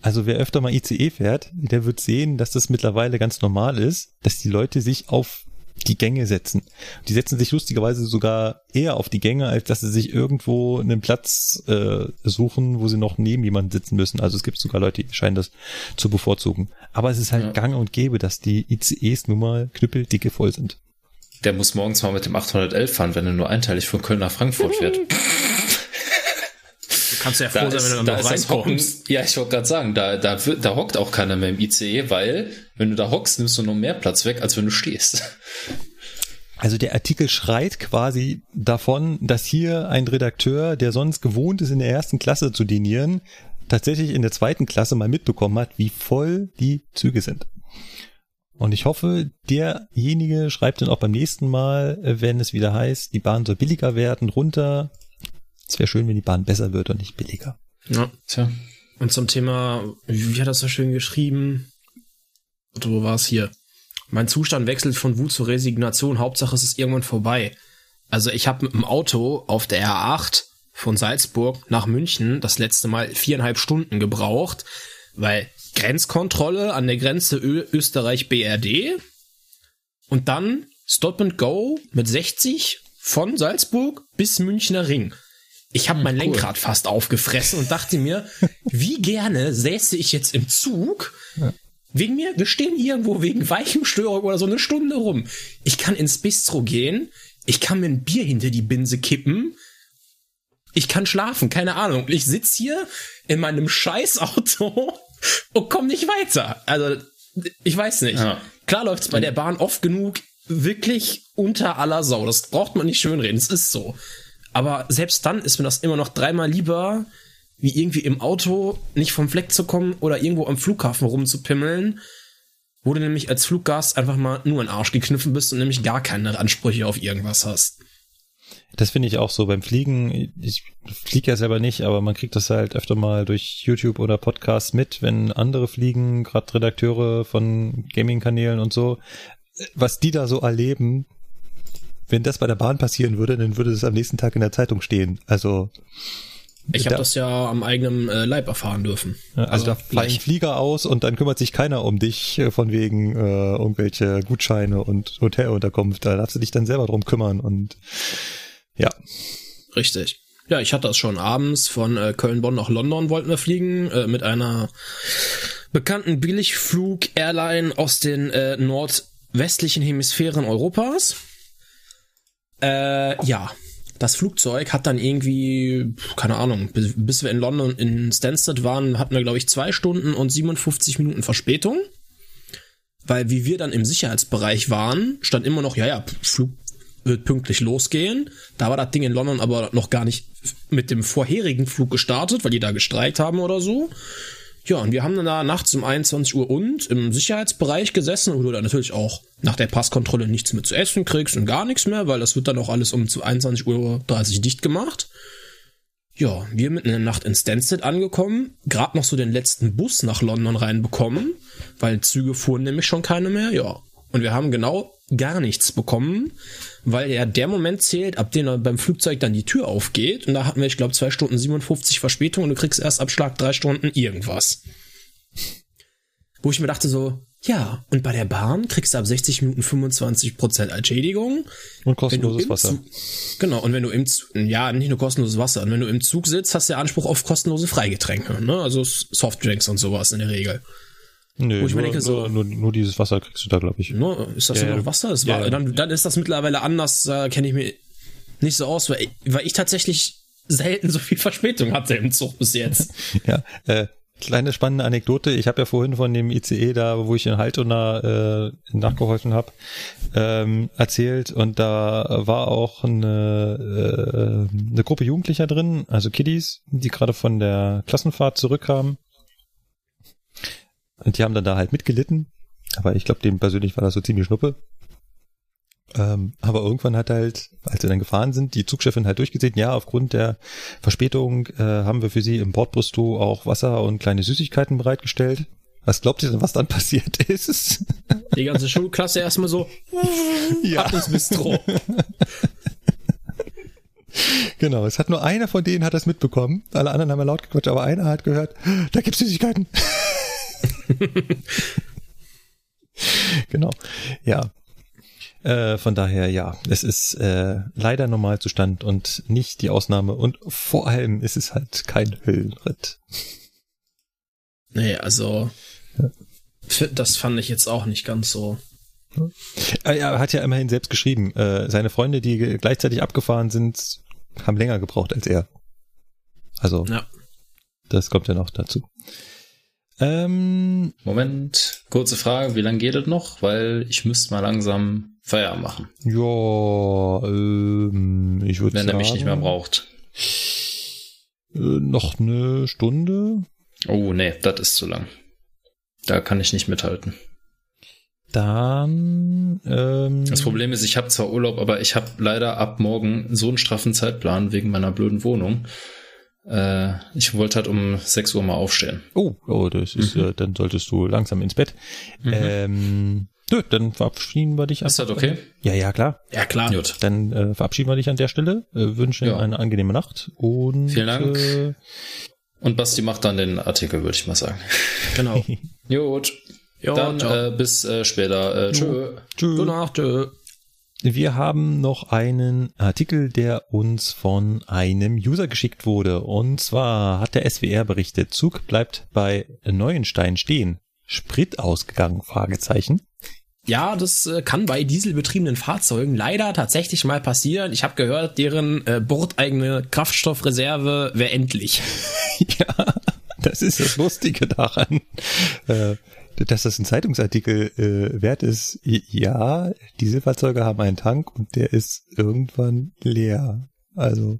Also wer öfter mal ICE fährt, der wird sehen, dass das mittlerweile ganz normal ist, dass die Leute sich auf die Gänge setzen. Die setzen sich lustigerweise sogar eher auf die Gänge, als dass sie sich irgendwo einen Platz äh, suchen, wo sie noch neben jemanden sitzen müssen. Also es gibt sogar Leute, die scheinen das zu bevorzugen. Aber es ist halt Ja. gang und gäbe, dass die ICEs nun mal knüppeldicke voll sind. Der muss morgens mal mit dem 811 fahren, wenn er nur einteilig von Köln nach Frankfurt fährt. Du kannst ja froh Da sein, ist, wenn du da noch reinkommst. ja, ich wollte gerade sagen, da, da, da hockt auch keiner mehr im ICE, weil wenn du da hockst, nimmst du noch mehr Platz weg, als wenn du stehst. Also der Artikel schreit quasi davon, dass hier ein Redakteur, der sonst gewohnt ist, in der ersten Klasse zu dinieren, tatsächlich in der zweiten Klasse mal mitbekommen hat, wie voll die Züge sind. Und ich hoffe, derjenige schreibt dann auch beim nächsten Mal, äh, wenn es wieder heißt, die Bahn soll billiger werden, runter. Es wäre schön, wenn die Bahn besser wird und nicht billiger. Ja. Tja. Und zum Thema, wie hat das so schön geschrieben? Oder wo war es hier? Mein Zustand wechselt von Wut zur Resignation. Hauptsache, es ist irgendwann vorbei. Also ich habe mit dem Auto auf der R8 von Salzburg nach München das letzte Mal viereinhalb Stunden gebraucht, weil Grenzkontrolle an der Grenze Ö Österreich BRD und dann Stop and Go mit 60 von Salzburg bis Münchner Ring. Ich habe mein cool. Lenkrad fast aufgefressen und dachte mir, wie gerne säße ich jetzt im Zug wegen mir, wir stehen irgendwo wegen Weichenstörung oder so eine Stunde rum. Ich kann ins Bistro gehen, ich kann mir ein Bier hinter die Binse kippen, ich kann schlafen, keine Ahnung. Ich sitz hier in meinem Scheißauto und komm nicht weiter. Also, ich weiß nicht. Ja. Klar läuft's bei der Bahn oft genug wirklich unter aller Sau. Das braucht man nicht schönreden, es ist so. Aber selbst dann ist mir das immer noch dreimal lieber, wie irgendwie im Auto nicht vom Fleck zu kommen oder irgendwo am Flughafen rumzupimmeln, wo du nämlich als Fluggast einfach mal nur in den Arsch gekniffen bist und nämlich gar keine Ansprüche auf irgendwas hast. Das finde ich auch so beim Fliegen. Ich fliege ja selber nicht, aber man kriegt das halt öfter mal durch YouTube oder Podcasts mit, wenn andere fliegen, gerade Redakteure von Gaming-Kanälen und so, was die da so erleben. Wenn das bei der Bahn passieren würde, dann würde es am nächsten Tag in der Zeitung stehen. Also, Ich habe Da- das ja am eigenen äh, Leib erfahren dürfen. also da fallen gleich. Flieger aus und dann kümmert sich keiner um dich äh, von wegen äh, irgendwelche Gutscheine und Hotelunterkunft. Da darfst du dich dann selber drum kümmern und ja. Richtig. Ja, ich hatte das schon abends von äh, Köln-Bonn nach London wollten wir fliegen äh, mit einer bekannten Billigflug-Airline aus den äh, nordwestlichen Hemisphären Europas. Äh, ja, das Flugzeug hat dann irgendwie, keine Ahnung, bis, bis wir in London in Stansted waren, hatten wir, glaube ich, zwei Stunden und 57 Minuten Verspätung. Weil wie wir dann im Sicherheitsbereich waren, stand immer noch, ja, ja, Flug wird pünktlich losgehen. Da war das Ding in London aber noch gar nicht mit dem vorherigen Flug gestartet, weil die da gestreikt haben oder so. Ja, und wir haben dann da nachts um 21 Uhr und im Sicherheitsbereich gesessen, wo du dann natürlich auch nach der Passkontrolle nichts mehr zu essen kriegst und gar nichts mehr, weil das wird dann auch alles um 21 Uhr 30 dicht gemacht. Ja, wir mitten in der Nacht in Stansted angekommen, gerade noch so den letzten Bus nach London reinbekommen, weil Züge fuhren nämlich schon keine mehr, ja. Und wir haben genau gar nichts bekommen, weil ja der Moment zählt, ab dem beim Flugzeug dann die Tür aufgeht. Und da hatten wir, ich glaube, zwei Stunden 57 Verspätung und du kriegst erst ab Schlag drei Stunden irgendwas. Wo ich mir dachte so, ja, und bei der Bahn kriegst du ab 60 Minuten 25% Entschädigung. Und kostenloses Wasser. Zug, genau, und wenn du im Zug, ja, nicht nur kostenloses Wasser, und wenn du im Zug sitzt, hast du ja Anspruch auf kostenlose Freigetränke, ne? Also Softdrinks und sowas in der Regel. Nö, Wo ich mir nur, denke, so- nur, nur, nur dieses Wasser kriegst du da, glaube ich. Ne? Ist das Ja, ja. noch Wasser? Das war, ja. Dann, dann ist das mittlerweile anders, äh, kenne ich mir nicht so aus, weil ich, weil ich tatsächlich selten so viel Verspätung hatte im Zug bis jetzt. Ja, äh, kleine spannende Anekdote. Ich habe ja vorhin von dem ICE da, wo ich in Altona äh, nachgeholfen habe, ähm, erzählt und da war auch eine, äh, eine Gruppe Jugendlicher drin, also Kiddies, die gerade von der Klassenfahrt zurückkamen. Und die haben dann da halt mitgelitten. Aber ich glaube, dem persönlich war das so ziemlich schnuppe. Ähm, aber irgendwann hat halt, als wir dann gefahren sind, die Zugchefin halt durchgesehen, ja, aufgrund der Verspätung äh, haben wir für sie im Bordbistro auch Wasser und kleine Süßigkeiten bereitgestellt. Was glaubt ihr denn, was dann passiert ist? Die ganze Schulklasse erstmal so, ja. ab ins Bistro. Genau, es hat nur einer von denen hat das mitbekommen. Alle anderen haben ja laut gequatscht, aber einer hat gehört, da gibt's Süßigkeiten. genau. Ja. Äh, von daher, ja, es ist äh, leider Normalzustand und nicht die Ausnahme. Und vor allem ist es halt kein Höllenritt. Nee, also das fand ich jetzt auch nicht ganz so. Äh, Er hat ja immerhin selbst geschrieben, äh, seine Freunde, die gleichzeitig abgefahren sind, haben länger gebraucht als er. Also, Ja. das kommt ja noch dazu. Ähm, Moment, kurze Frage, wie lange geht es noch? Weil ich müsste mal langsam Feierabend machen, ja, ähm, ich würde wenn sagen, er mich nicht mehr braucht. Äh, noch eine Stunde. Oh, nee, das ist zu lang. Da kann ich nicht mithalten. Dann, ähm, Das Problem ist, ich habe zwar Urlaub, aber ich habe leider ab morgen so einen straffen Zeitplan wegen meiner blöden Wohnung. Äh, ich wollte halt um 6 Uhr mal aufstehen. oh, oh, das ist, Mhm. äh, dann solltest du langsam ins Bett. Ähm, nö, dann verabschieden wir dich. Ist das okay? Ja, ja, klar. Ja, klar. Gut. Dann äh, verabschieden wir dich an der Stelle, äh, wünschen Ja. eine angenehme Nacht und Vielen Dank. Äh, Und Basti macht dann den Artikel, würde ich mal sagen. Genau. Gut. Ja, dann äh, bis äh, später. Äh, tschö. tschüss. Gute Nacht. Tschö. Wir haben noch einen Artikel, der uns von einem User geschickt wurde. Und zwar hat der SWR berichtet, Zug bleibt bei Neuenstein stehen. Sprit ausgegangen? Fragezeichen. Ja, das äh, kann bei dieselbetriebenen Fahrzeugen leider tatsächlich mal passieren. Ich habe gehört, deren äh, bordeigene Kraftstoffreserve wäre endlich. ja, das ist das Lustige daran. Äh, dass das ein Zeitungsartikel äh, wert ist, ja, diese Fahrzeuge haben einen Tank und der ist irgendwann leer. Also,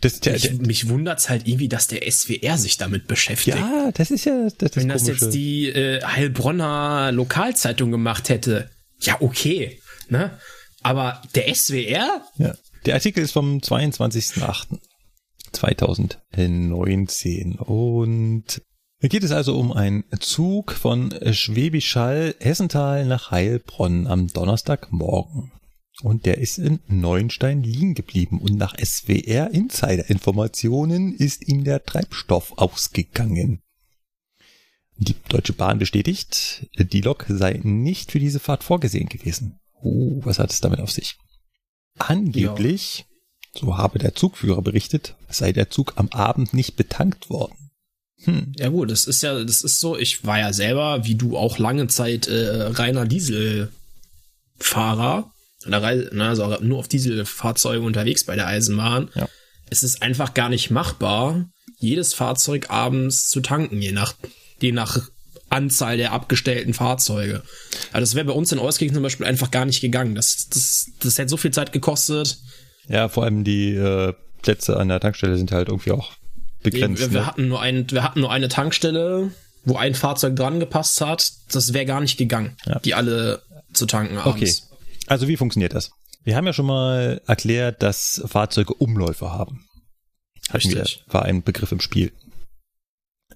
das, der, Mich, mich wundert's halt irgendwie, dass der SWR sich damit beschäftigt. ja, das ist ja das, das Wenn das Komische. jetzt die äh, Heilbronner Lokalzeitung gemacht hätte, ja okay, ne? Aber der SWR? Ja. Der Artikel ist vom 22.08.2019 und da geht es also um einen Zug von Schwäbisch Hall, Hessental nach Heilbronn am Donnerstagmorgen. Und der ist in Neuenstein liegen geblieben und nach SWR Insider-Informationen ist ihm der Treibstoff ausgegangen. Die Deutsche Bahn bestätigt, die Lok sei nicht für diese Fahrt vorgesehen gewesen. Oh, was hat es damit auf sich? Angeblich, so habe der Zugführer berichtet, sei der Zug am Abend nicht betankt worden. Hm. Ja gut, das ist ja, das ist so, ich war ja selber, wie du auch lange Zeit äh, reiner Dieselfahrer, oder ne, also nur auf Dieselfahrzeugen unterwegs bei der Eisenbahn. Ja. Es ist einfach gar nicht machbar, jedes Fahrzeug abends zu tanken, je nach, je nach Anzahl der abgestellten Fahrzeuge. Also das wäre bei uns in Euskirchen zum Beispiel einfach gar nicht gegangen. Das, das, das hätte so viel Zeit gekostet. Ja, vor allem die äh, Plätze an der Tankstelle sind halt irgendwie auch begrenzt. Wir, wir, ne? hatten nur ein, wir hatten nur eine Tankstelle, wo ein Fahrzeug dran gepasst hat. Das wäre gar nicht gegangen, Ja. die alle zu tanken Okay. abends. Also wie funktioniert das? Wir haben ja schon mal erklärt, dass Fahrzeuge Umläufe haben. Hatten wir, war ein Begriff im Spiel.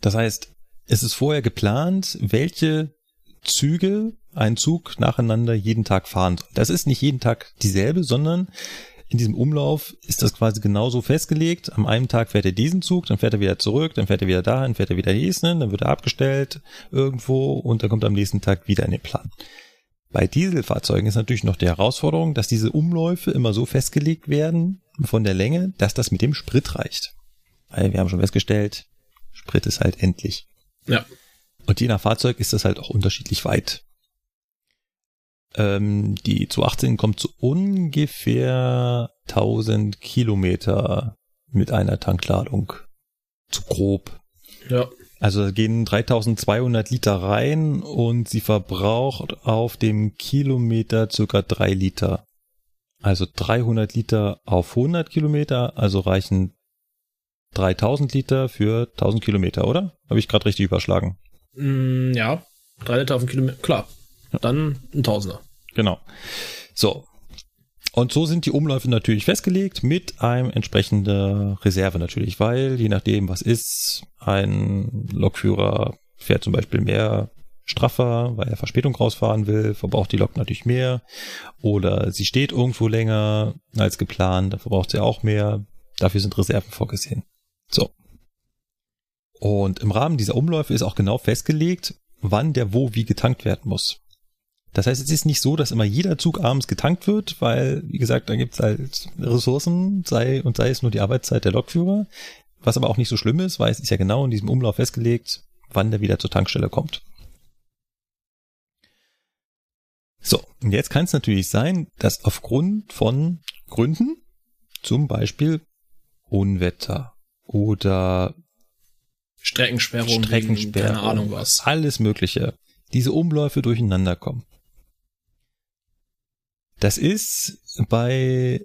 Das heißt, es ist vorher geplant, welche Züge ein Zug nacheinander jeden Tag fahren soll. Das ist nicht jeden Tag dieselbe, sondern in diesem Umlauf ist das quasi genauso festgelegt. Am einen Tag fährt er diesen Zug, dann fährt er wieder zurück, dann fährt er wieder dahin, fährt er wieder diesen, dann wird er abgestellt irgendwo und dann kommt er am nächsten Tag wieder in den Plan. Bei Dieselfahrzeugen ist natürlich noch die Herausforderung, dass diese Umläufe immer so festgelegt werden von der Länge, dass das mit dem Sprit reicht. Weil wir haben schon festgestellt, Sprit ist halt endlich. Ja. Und je nach Fahrzeug ist das halt auch unterschiedlich weit. Ähm, die 218 kommt zu ungefähr 1000 Kilometer mit einer Tankladung. Zu grob. Ja. Also da gehen 3200 Liter rein und sie verbraucht auf dem Kilometer circa drei Liter. Also 300 Liter auf 100 Kilometer, also reichen 3000 Liter für 1000 Kilometer, oder? Habe ich gerade richtig überschlagen? Mm, ja, drei Liter auf den Kilometer, klar. Dann ein Tausender. Genau. So. Und so sind die Umläufe natürlich festgelegt mit einem entsprechenden Reserve natürlich, weil je nachdem, was ist, ein Lokführer fährt zum Beispiel mehr straffer, weil er Verspätung rausfahren will, verbraucht die Lok natürlich mehr. Oder sie steht irgendwo länger als geplant, da verbraucht sie auch mehr. Dafür sind Reserven vorgesehen. So. Und im Rahmen dieser Umläufe ist auch genau festgelegt, wann der wo wie getankt werden muss. Das heißt, es ist nicht so, dass immer jeder Zug abends getankt wird, weil, wie gesagt, da gibt es halt Ressourcen, sei und sei es nur die Arbeitszeit der Lokführer. Was aber auch nicht so schlimm ist, weil es ist ja genau in diesem Umlauf festgelegt, wann der wieder zur Tankstelle kommt. So, und jetzt kann es natürlich sein, dass aufgrund von Gründen, zum Beispiel Unwetter oder Streckensperrung, Streckensperrung, keine Ahnung was. alles Mögliche, diese Umläufe durcheinander kommen. Das ist bei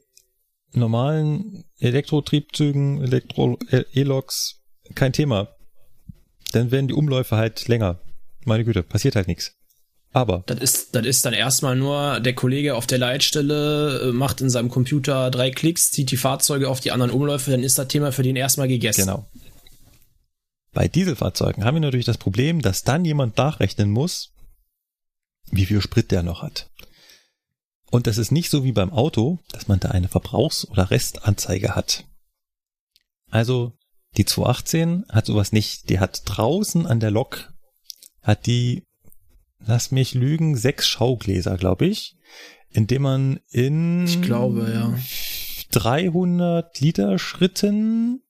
normalen Elektrotriebzügen, Elektro-E-Loks kein Thema. Dann werden die Umläufe halt länger. Meine Güte, passiert halt nichts. Aber. Das ist, das ist dann erstmal nur, der Kollege auf der Leitstelle äh, macht in seinem Computer drei Klicks, zieht die Fahrzeuge auf die anderen Umläufe, dann ist das Thema für den erstmal gegessen. Genau. Bei Dieselfahrzeugen haben wir natürlich das Problem, dass dann jemand nachrechnen muss, wie viel Sprit der noch hat. Und das ist nicht so wie beim Auto, dass man da eine Verbrauchs- oder Restanzeige hat. Also die 218 hat sowas nicht. Die hat draußen an der Lok, hat die lass mich lügen, sechs Schaugläser, glaube ich, indem man in ich glaube, ja. 300 Liter Schritten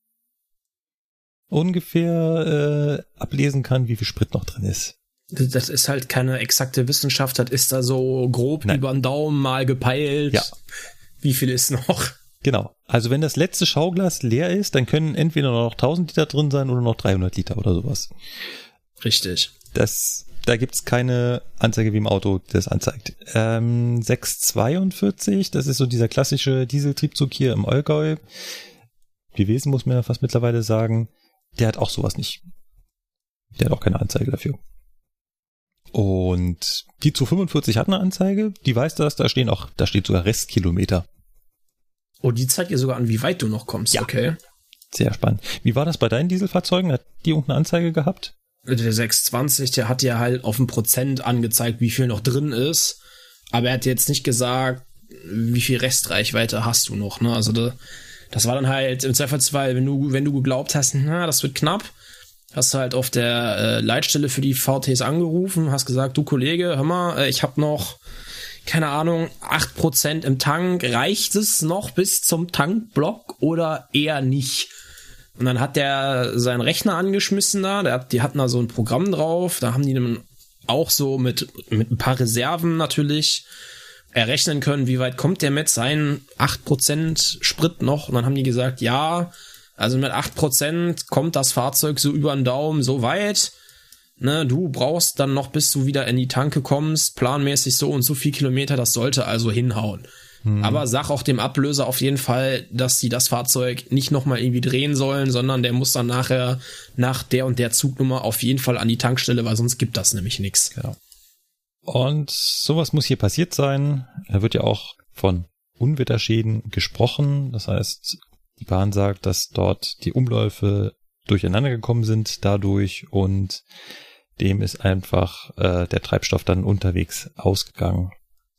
ungefähr äh, ablesen kann, wie viel Sprit noch drin ist. Das ist halt keine exakte Wissenschaft, das ist da so grob Nein. über den Daumen mal gepeilt. Ja. Wie viel ist noch? Genau. Also wenn das letzte Schauglas leer ist, dann können entweder noch 1000 Liter drin sein oder noch 300 Liter oder sowas. Richtig. Das da gibt's keine Anzeige wie im Auto, das anzeigt. Ähm, 642, das ist so dieser klassische Dieseltriebzug hier im Allgäu. Gewesen muss man ja fast mittlerweile sagen. Der hat auch sowas nicht. Der hat auch keine Anzeige dafür. Und die zu 45 hat eine Anzeige, die weiß das, da stehen auch, da steht sogar Restkilometer. Oh, die zeigt dir sogar an, wie weit du noch kommst. Ja. Okay. Sehr spannend. Wie war das bei deinen Dieselfahrzeugen? Hat die irgendeine Anzeige gehabt? Der 620, der hat ja halt auf dem Prozent angezeigt, wie viel noch drin ist. Aber er hat jetzt nicht gesagt, wie viel Restreichweite hast du noch, ne? Also da, das war dann halt im Zweifelsfall, wenn du, wenn du geglaubt hast, na, das wird knapp, hast du halt auf der äh, Leitstelle für die VTs angerufen, hast gesagt, du Kollege, hör mal, äh, ich habe noch, keine Ahnung, 8% im Tank, reicht es noch bis zum Tankblock oder eher nicht? Und dann hat der seinen Rechner angeschmissen da, der hat, die hatten da so ein Programm drauf, da haben die dann auch so mit, mit ein paar Reserven natürlich errechnen können, wie weit kommt der mit seinen 8% Sprit noch. Und dann haben die gesagt, ja, also mit 8% kommt das Fahrzeug so über den Daumen so weit. Ne, du brauchst dann noch, bis du wieder in die Tanke kommst, planmäßig so und so viel Kilometer, das sollte also hinhauen. Aber sag auch dem Ablöser auf jeden Fall, dass sie das Fahrzeug nicht nochmal irgendwie drehen sollen, sondern der muss dann nachher nach der und der Zugnummer auf jeden Fall an die Tankstelle, weil sonst gibt das nämlich nichts. Genau. Und sowas muss hier passiert sein. Er wird ja auch von Unwetterschäden gesprochen. Das heißt, Bahn sagt, dass dort die Umläufe durcheinander gekommen sind dadurch und dem ist einfach äh, der Treibstoff dann unterwegs ausgegangen.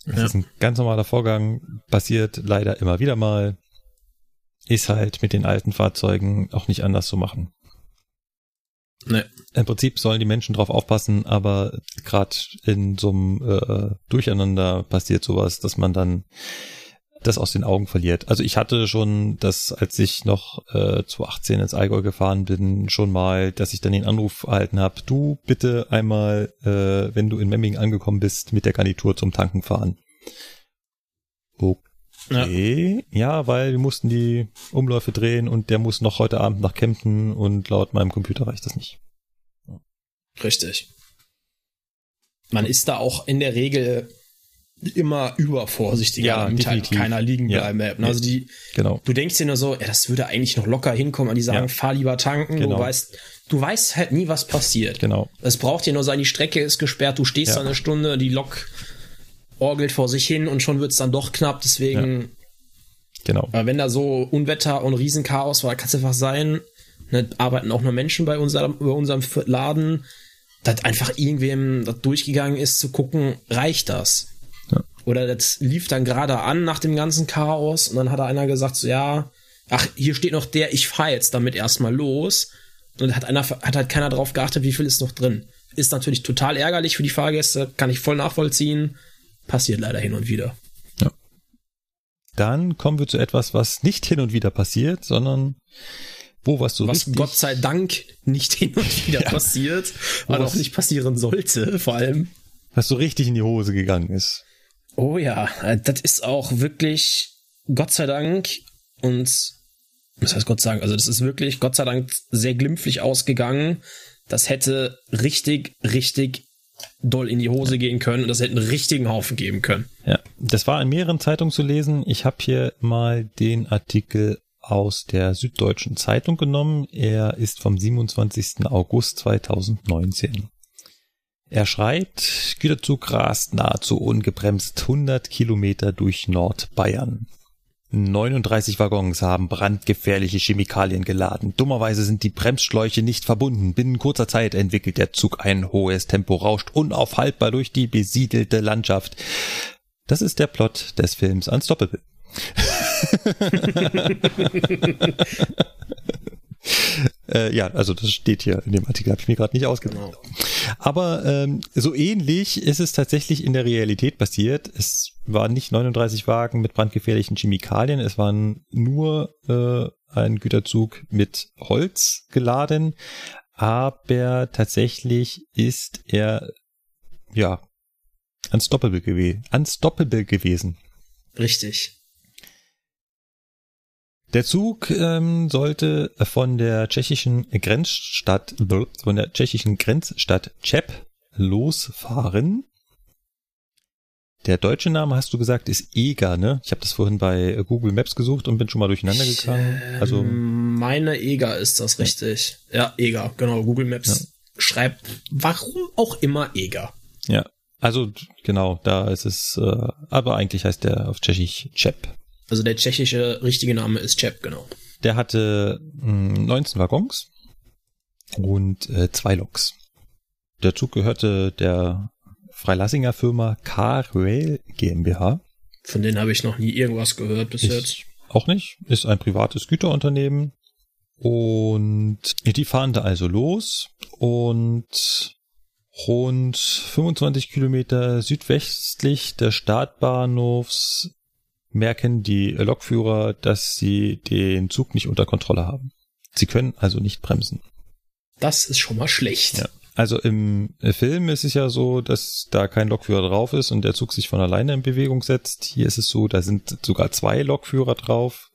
Das Ja. ist ein ganz normaler Vorgang, passiert leider immer wieder mal. Ist halt mit den alten Fahrzeugen auch nicht anders zu machen. Ne. Im Prinzip sollen die Menschen drauf aufpassen, aber gerade in so einem äh, Durcheinander passiert sowas, dass man dann das aus den Augen verliert. Also ich hatte schon das, als ich noch äh, 2018 ins Allgäu gefahren bin, schon mal, dass ich dann den Anruf erhalten habe, du bitte einmal, äh, wenn du in Memmingen angekommen bist, mit der Garnitur zum Tanken fahren. Okay. Ja. weil wir mussten die Umläufe drehen und der muss noch heute Abend nach Kempten und laut meinem Computer reicht das nicht. Richtig. Man ist da auch in der Regel immer übervorsichtiger, Ja, damit halt definitiv. keiner liegen Ja. bleiben. Also die, Genau. du denkst dir nur so, ja, das würde eigentlich noch locker hinkommen, an die sagen, Ja. fahr lieber tanken, Genau. du weißt, du weißt halt nie, was passiert. Genau. Es braucht dir nur sein, die Strecke ist gesperrt, du stehst da eine Stunde, die Lok orgelt vor sich hin und schon wird's dann doch knapp, deswegen, Genau. wenn da so Unwetter und Riesenchaos war, kann es einfach sein, ne, arbeiten auch nur Menschen bei unserem, bei unserem Laden, dass einfach irgendwem das durchgegangen ist, zu gucken, reicht das? Ja. Oder das lief dann gerade an nach dem ganzen Chaos und dann hat da einer gesagt, so ja, ach, hier steht noch der, ich fahr jetzt damit erstmal los. Und hat einer, hat halt keiner drauf geachtet, wie viel ist noch drin. Ist natürlich total ärgerlich für die Fahrgäste, kann ich voll nachvollziehen. Passiert leider hin und wieder. Dann kommen wir zu etwas, was nicht hin und wieder passiert, sondern wo was so Was richtig, Gott sei Dank nicht hin und wieder passiert, weil Was- auch nicht passieren sollte, vor allem. was so richtig in die Hose gegangen ist. Oh ja, äh, das ist auch wirklich Gott sei Dank und was heißt Gott Dank? Also das ist wirklich Gott sei Dank sehr glimpflich ausgegangen. Das hätte richtig, richtig doll in die Hose gehen können und das hätte einen richtigen Haufen geben können. Ja, das war in mehreren Zeitungen zu lesen. Ich habe hier mal den Artikel aus der Süddeutschen Zeitung genommen. Er ist vom 27. August 2019. Er schreibt, Güterzug rast nahezu ungebremst 100 Kilometer durch Nordbayern. 39 Waggons haben brandgefährliche Chemikalien geladen. Dummerweise sind die Bremsschläuche nicht verbunden. Binnen kurzer Zeit entwickelt der Zug ein hohes Tempo, rauscht unaufhaltbar durch die besiedelte Landschaft. Das ist der Plot des Films Unstoppable. äh, ja, also das steht hier in dem Artikel, habe ich mir gerade nicht ausgedacht. Aber ähm, so ähnlich ist es tatsächlich in der Realität passiert. Es waren nicht 39 Wagen mit brandgefährlichen Chemikalien, es waren nur äh, ein Güterzug mit Holz geladen, aber tatsächlich ist er ja unstoppable, gewe unstoppable gewesen. Richtig. Der Zug ähm, sollte von der tschechischen Grenzstadt, von der tschechischen Grenzstadt Čep losfahren. Der deutsche Name, hast du gesagt, ist Eger, ne? Ich habe das vorhin bei Google Maps gesucht und bin schon mal durcheinander gegangen. Also Ähm, meine Eger ist das richtig. Ja, Eger, genau. Google Maps schreibt, warum auch immer Eger. ja, also genau, da ist es. Äh, aber eigentlich heißt der auf Tschechisch Čep. Also der tschechische richtige Name ist Chep, genau. Der hatte mh, 19 Waggons und äh, zwei Loks. Der Zug gehörte der Freilassinger Firma K-Rail GmbH. Von denen habe ich noch nie irgendwas gehört bis Ich jetzt. Auch nicht. Ist ein privates Güterunternehmen. Und die fahren da also los und rund 25 Kilometer südwestlich des Startbahnhofs merken die Lokführer, dass sie den Zug nicht unter Kontrolle haben. Sie können also nicht bremsen. Das ist schon mal schlecht. Ja. Also im Film ist es ja so, dass da kein Lokführer drauf ist und der Zug sich von alleine in Bewegung setzt. Hier ist es so, da sind sogar zwei Lokführer drauf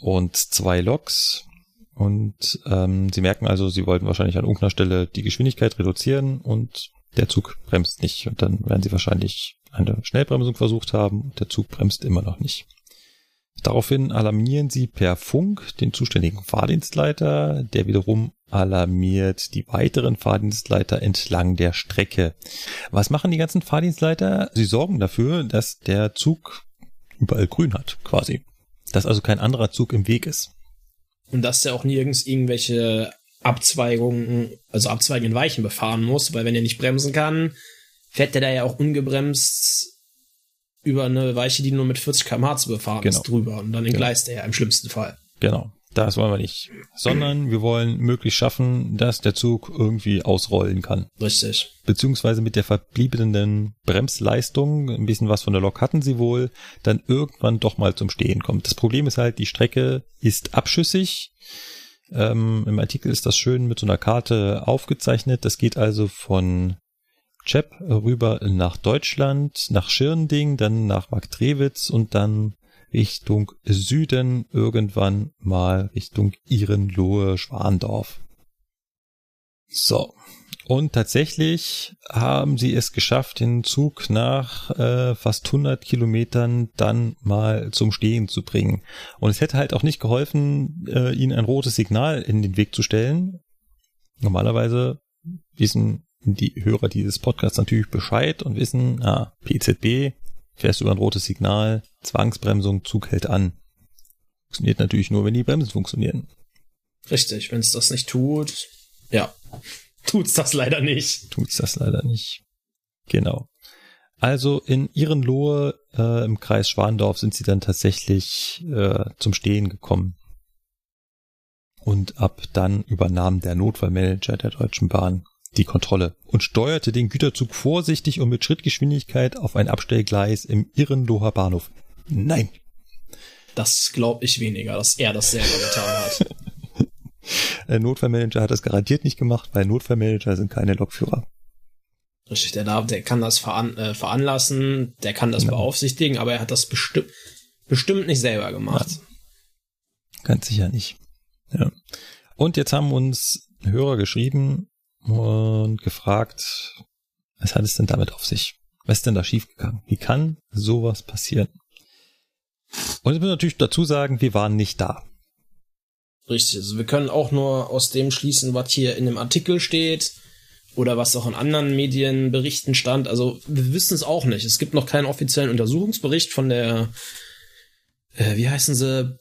und zwei Loks. Und ähm, sie merken also, sie wollten wahrscheinlich an irgendeiner Stelle die Geschwindigkeit reduzieren und der Zug bremst nicht. Und dann werden sie wahrscheinlich eine Schnellbremsung versucht haben der Zug bremst immer noch nicht. Daraufhin alarmieren sie per Funk den zuständigen Fahrdienstleiter, der wiederum alarmiert die weiteren Fahrdienstleiter entlang der Strecke. Was machen die ganzen Fahrdienstleiter? Sie sorgen dafür, dass der Zug überall grün hat, quasi. Dass also kein anderer Zug im Weg ist. Und dass der auch nirgends irgendwelche Abzweigungen, also Abzweigungen in Weichen befahren muss, weil wenn er nicht bremsen kann, fährt der da ja auch ungebremst über eine Weiche, die nur mit 40 km/h zu befahren Genau. ist, drüber. Und dann entgleist er ja im schlimmsten Fall. Genau. Das wollen wir nicht. Sondern wir wollen möglichst schaffen, dass der Zug irgendwie ausrollen kann. Richtig. beziehungsweise mit der verbliebenen Bremsleistung, ein bisschen was von der Lok hatten sie wohl, dann irgendwann doch mal zum Stehen kommt. Das Problem ist halt, die Strecke ist abschüssig. Ähm, Im Artikel ist das schön mit so einer Karte aufgezeichnet. Das geht also von Chep rüber nach Deutschland, nach Schirnding, dann nach Marktredwitz und dann Richtung Süden, irgendwann mal Richtung Ihrenlohe, Schwandorf. So. Und tatsächlich haben sie es geschafft, den Zug nach äh, fast 100 Kilometern dann mal zum Stehen zu bringen. Und es hätte halt auch nicht geholfen, äh, ihnen ein rotes Signal in den Weg zu stellen. Normalerweise wissen die Hörer dieses Podcasts natürlich Bescheid und wissen, ah, PZB, fährst über ein rotes Signal, Zwangsbremsung, Zug hält an. Funktioniert natürlich nur, wenn die Bremsen funktionieren. Richtig, wenn es das nicht tut, ja, tut's das leider nicht. Tut's das leider nicht. Genau. Also in Ihrenlohe äh, im Kreis Schwandorf sind sie dann tatsächlich äh, zum Stehen gekommen. Und ab dann übernahm der Notfallmanager der Deutschen Bahn die Kontrolle und steuerte den Güterzug vorsichtig und mit Schrittgeschwindigkeit auf ein Abstellgleis im Irrenloher Bahnhof. Nein. Das glaube ich weniger, dass er das selber getan hat. Der Notfallmanager hat das garantiert nicht gemacht, weil Notfallmanager sind keine Lokführer. Richtig, der, darf, der kann das veran, äh, veranlassen, der kann das ja. beaufsichtigen, aber er hat das bestimmt, bestimmt nicht selber gemacht. Ja. Ganz sicher nicht. Ja. Und jetzt haben uns Hörer geschrieben und gefragt, was hat es denn damit auf sich? Was ist denn da schiefgegangen? Wie kann sowas passieren? Und ich muss natürlich dazu sagen, wir waren nicht da. Richtig, also wir können auch nur aus dem schließen, was hier in dem Artikel steht oder was auch in anderen Medienberichten stand. Also wir wissen es auch nicht. Es gibt noch keinen offiziellen Untersuchungsbericht von der, äh, wie heißen sie,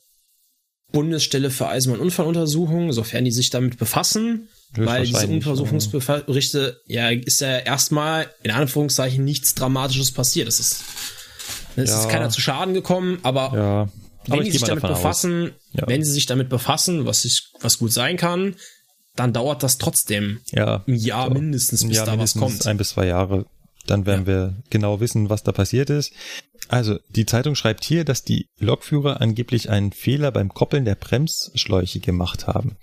Bundesstelle für Eisenbahnunfalluntersuchung, sofern die sich damit befassen. Weil diese Untersuchungsberichte, ja, ist ja erstmal in Anführungszeichen nichts Dramatisches passiert. Es ist, es ja. ist keiner zu Schaden gekommen, aber ja. wenn die sich damit befassen, ja. wenn sie sich damit befassen, was ich, was gut sein kann, dann dauert das trotzdem ja, ein Jahr so. mindestens, bis Jahr da mindestens was kommt. Ein bis zwei Jahre. Dann werden ja. wir genau wissen, was da passiert ist. Also, die Zeitung schreibt hier, dass die Lokführer angeblich einen Fehler beim Koppeln der Bremsschläuche gemacht haben.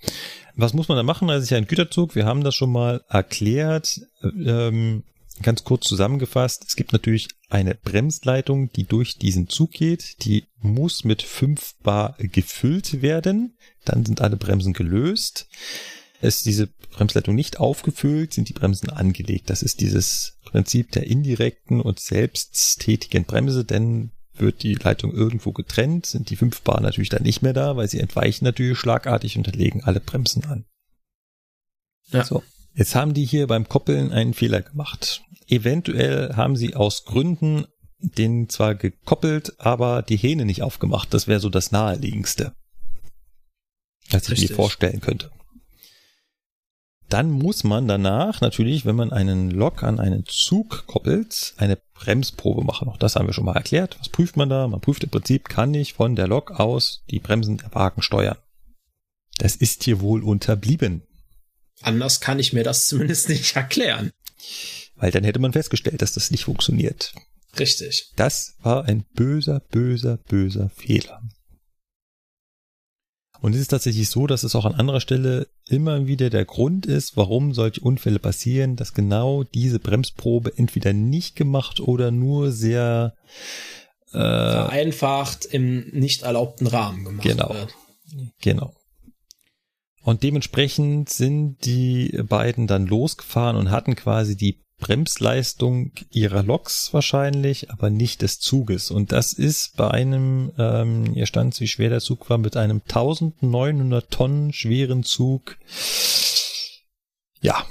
Was muss man da machen? Also, ist ja ein Güterzug. Wir haben das schon mal erklärt. Ähm, ganz kurz zusammengefasst. Es gibt natürlich eine Bremsleitung, die durch diesen Zug geht. Die muss mit 5 Bar gefüllt werden. Dann sind alle Bremsen gelöst. Ist diese Bremsleitung nicht aufgefüllt, sind die Bremsen angelegt. Das ist dieses Prinzip der indirekten und selbsttätigen Bremse, denn wird die Leitung irgendwo getrennt, sind die 5 Bar natürlich dann nicht mehr da, weil sie entweichen natürlich schlagartig und legen alle Bremsen an. Ja. So. Jetzt haben die hier beim Koppeln einen Fehler gemacht. Eventuell haben sie aus Gründen den zwar gekoppelt, aber die Hähne nicht aufgemacht. Das wäre so das naheliegendste. Was ich mir vorstellen könnte. Dann muss man danach natürlich, wenn man einen Lok an einen Zug koppelt, eine Bremsprobe machen. Auch das haben wir schon mal erklärt. Was prüft man da? Man prüft im Prinzip, kann ich von der Lok aus die Bremsen der Wagen steuern. Das ist hier wohl unterblieben. Anders kann ich mir das zumindest nicht erklären. Weil dann hätte man festgestellt, dass das nicht funktioniert. Richtig. Das war ein böser, böser, böser Fehler. Und es ist tatsächlich so, dass es auch an anderer Stelle immer wieder der Grund ist, warum solche Unfälle passieren, dass genau diese Bremsprobe entweder nicht gemacht oder nur sehr äh, vereinfacht im nicht erlaubten Rahmen gemacht genau, wird. Genau. Und dementsprechend sind die beiden dann losgefahren und hatten quasi die Bremsleistung ihrer Loks wahrscheinlich, aber nicht des Zuges. Und das ist bei einem, ähm, ihr stand, wie schwer der Zug war, mit einem 1900 Tonnen schweren Zug. Ja.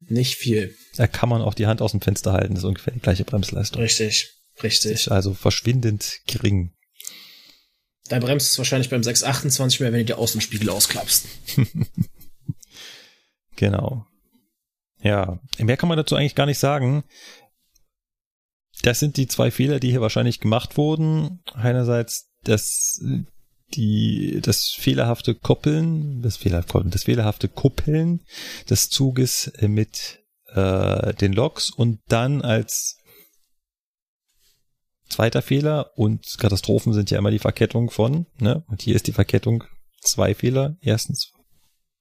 Nicht viel. Da kann man auch die Hand aus dem Fenster halten, das ist ungefähr die gleiche Bremsleistung. Richtig, richtig. Ist also verschwindend gering. Dein bremst es wahrscheinlich beim 628 mehr, wenn du die Außenspiegel ausklappst. genau. Ja, mehr kann man dazu eigentlich gar nicht sagen. Das sind die zwei Fehler, die hier wahrscheinlich gemacht wurden. Einerseits das, die, das fehlerhafte Koppeln, das, Fehler, das fehlerhafte Kuppeln des Zuges mit äh, den Loks und dann als zweiter Fehler und Katastrophen sind ja immer die Verkettung von, ne? Und hier ist die Verkettung zwei Fehler. Erstens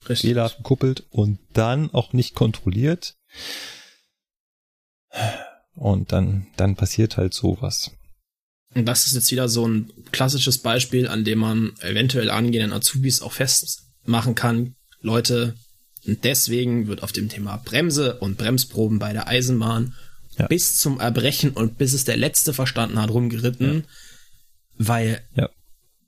Richtig. Fehler gekuppelt und dann auch nicht kontrolliert. Und dann, dann passiert halt sowas. Und das ist jetzt wieder so ein klassisches Beispiel, an dem man eventuell angehenden Azubis auch festmachen kann. Leute, Und deswegen wird auf dem Thema Bremse und Bremsproben bei der Eisenbahn Ja. bis zum Erbrechen und bis es der Letzte verstanden hat, rumgeritten, weil Ja.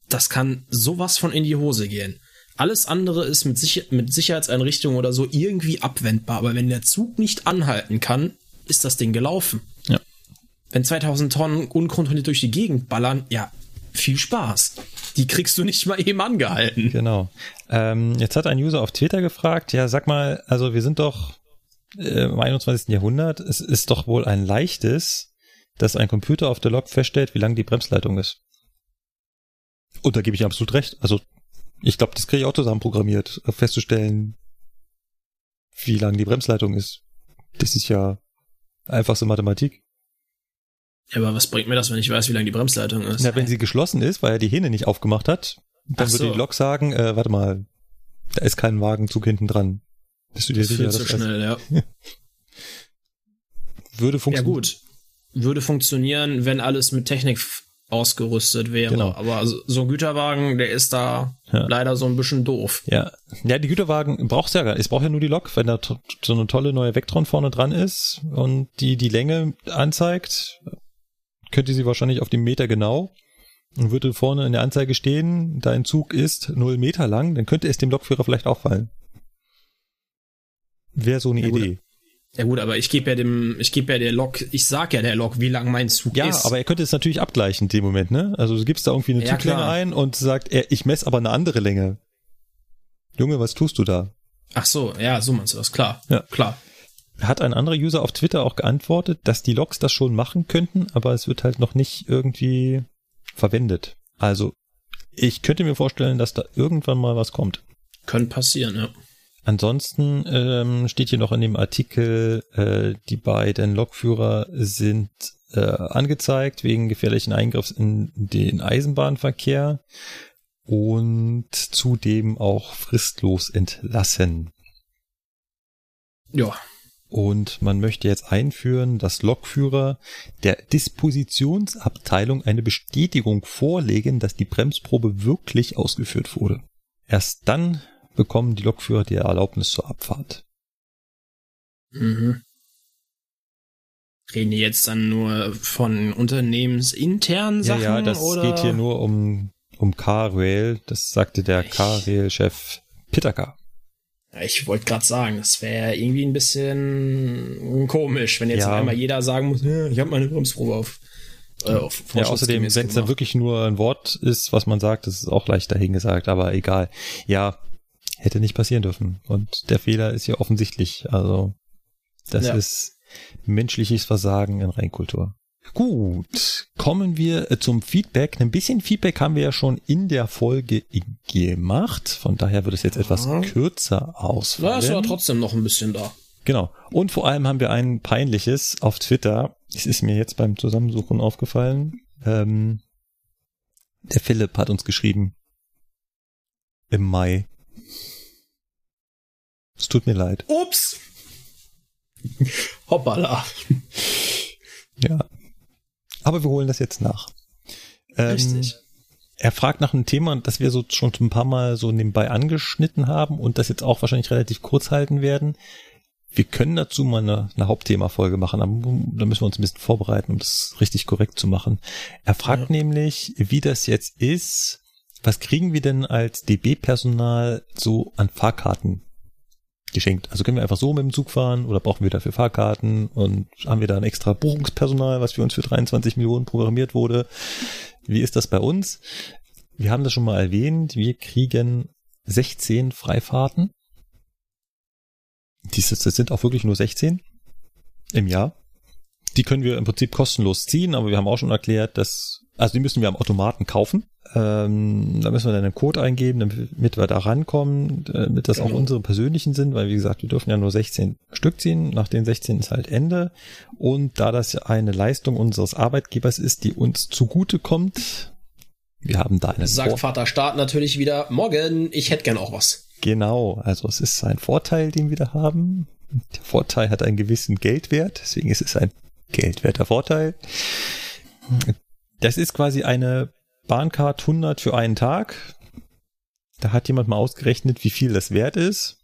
das kann sowas von in die Hose gehen. Alles andere ist mit, Sicher mit Sicherheitseinrichtungen oder so irgendwie abwendbar, aber wenn der Zug nicht anhalten kann, ist das Ding gelaufen. Ja. Wenn 2000 Tonnen unkontrolliert durch die Gegend ballern, ja, viel Spaß. Die kriegst du nicht mal eben angehalten. Genau. Ähm, jetzt hat ein User auf Twitter gefragt, ja, sag mal, also wir sind doch äh, im 21. Jahrhundert, es ist doch wohl ein leichtes, dass ein Computer auf der Lok feststellt, wie lang die Bremsleitung ist. Und da gebe ich absolut recht. Also ich glaube, das kriege ich auch zusammen programmiert, äh, festzustellen, wie lang die Bremsleitung ist. Das ist ja einfachste Mathematik. Ja, aber was bringt mir das, wenn ich weiß, wie lang die Bremsleitung ist? Na, wenn sie geschlossen ist, weil er die Hähne nicht aufgemacht hat, dann Ach würde so. die Lok sagen, äh, warte mal, da ist kein Wagenzug hinten dran. Bist du dir das sicher, das schnell, ja. würde Ja funktionieren? gut, würde funktionieren, wenn alles mit Technik ausgerüstet wäre. Genau. Aber so ein Güterwagen, der ist da Ja. leider so ein bisschen doof. Ja. ja, die Güterwagen braucht's ja gar nicht. Es braucht ja nur die Lok, wenn da so eine tolle neue Vectron vorne dran ist und die die Länge anzeigt, könnte sie wahrscheinlich auf dem Meter genau und würde vorne in der Anzeige stehen, da ein Zug ist null Meter lang, dann könnte es dem Lokführer vielleicht auffallen. Wäre so eine Ja. Idee. Ja gut, aber ich gebe ja dem, ich gebe ja der Lok, ich sag ja der Lok, wie lang mein Zug Ja, ist. aber er könnte es natürlich abgleichen in dem Moment, ne? Also du gibst da irgendwie eine Ja, Zuglänge klar. ein und sagt, er, ich messe aber eine andere Länge. Junge, was tust du da? Ach so, ja, so meinst du das, klar. Ja. Klar. Hat ein anderer User auf Twitter auch geantwortet, dass die Logs das schon machen könnten, aber es wird halt noch nicht irgendwie verwendet. Also ich könnte mir vorstellen, dass da irgendwann mal was kommt. Könnte passieren, ja. Ansonsten ähm, steht hier noch in dem Artikel, äh, die beiden Lokführer sind äh, angezeigt wegen gefährlichen Eingriffs in den Eisenbahnverkehr und zudem auch fristlos entlassen. Ja. Und man möchte jetzt einführen, dass Lokführer der Dispositionsabteilung eine Bestätigung vorlegen, dass die Bremsprobe wirklich ausgeführt wurde. Erst dann bekommen die Lokführer die Erlaubnis zur Abfahrt. Mhm. Reden die jetzt dann nur von unternehmensinternen Sachen? ja, ja, das oder? geht hier nur um, um Car-Rail. Das sagte der Car-Rail-Chef Pitaka. Ich wollte gerade sagen, das wäre irgendwie ein bisschen komisch, wenn jetzt Ja. auf einmal jeder sagen muss, ich habe meine Bremsprobe auf. Äh, auf Ja, außerdem, wenn es dann wirklich nur ein Wort ist, was man sagt, das ist auch leicht dahingesagt, aber egal. Ja, hätte nicht passieren dürfen. Und der Fehler ist ja offensichtlich. Also, das Ja. ist menschliches Versagen in Reinkultur. Gut, kommen wir äh, zum Feedback. Ein bisschen Feedback haben wir ja schon in der Folge gemacht. Von daher wird es jetzt etwas Ja. kürzer Ja, ausfallen. ist aber trotzdem noch ein bisschen da. Genau. Und vor allem haben wir ein peinliches auf Twitter. Es ist mir jetzt beim Zusammensuchen aufgefallen. Ähm, der Philipp hat uns geschrieben. Im Mai. Es tut mir leid. Ups! Hoppala. Ja. Aber wir holen das jetzt nach. Ähm, Richtig. Er fragt nach einem Thema, das wir so schon ein paar Mal so nebenbei angeschnitten haben und das jetzt auch wahrscheinlich relativ kurz halten werden. Wir können dazu mal eine, eine Hauptthemafolge machen, aber da müssen wir uns ein bisschen vorbereiten, um das richtig korrekt zu machen. Er fragt Ja. nämlich, wie das jetzt ist. Was kriegen wir denn als DB-Personal so an Fahrkarten geschenkt? Also können wir einfach so mit dem Zug fahren oder brauchen wir dafür Fahrkarten und haben wir da ein extra Buchungspersonal, was für uns für 23 Millionen programmiert wurde? Wie ist das bei uns? Wir haben das schon mal erwähnt. Wir kriegen 16 Freifahrten. Dieses, das sind auch wirklich nur 16 im Jahr. Die können wir im Prinzip kostenlos ziehen, aber wir haben auch schon erklärt, dass, also die müssen wir am Automaten kaufen. Ähm, da müssen wir dann einen Code eingeben, damit wir da rankommen, damit das auch Genau. unsere persönlichen sind, weil wie gesagt, wir dürfen ja nur 16 Stück ziehen. Nach den 16 ist halt Ende. Und da das ja eine Leistung unseres Arbeitgebers ist, die uns zugute kommt, wir haben da einen Sagt Vor- Vater Staat natürlich wieder, morgen, ich hätte gern auch was. Genau, also es ist ein Vorteil, den wir da haben. Der Vorteil hat einen gewissen Geldwert, deswegen ist es ein geldwerter Vorteil. Das ist quasi eine Bahncard 100 für einen Tag. Da hat jemand mal ausgerechnet, wie viel das wert ist.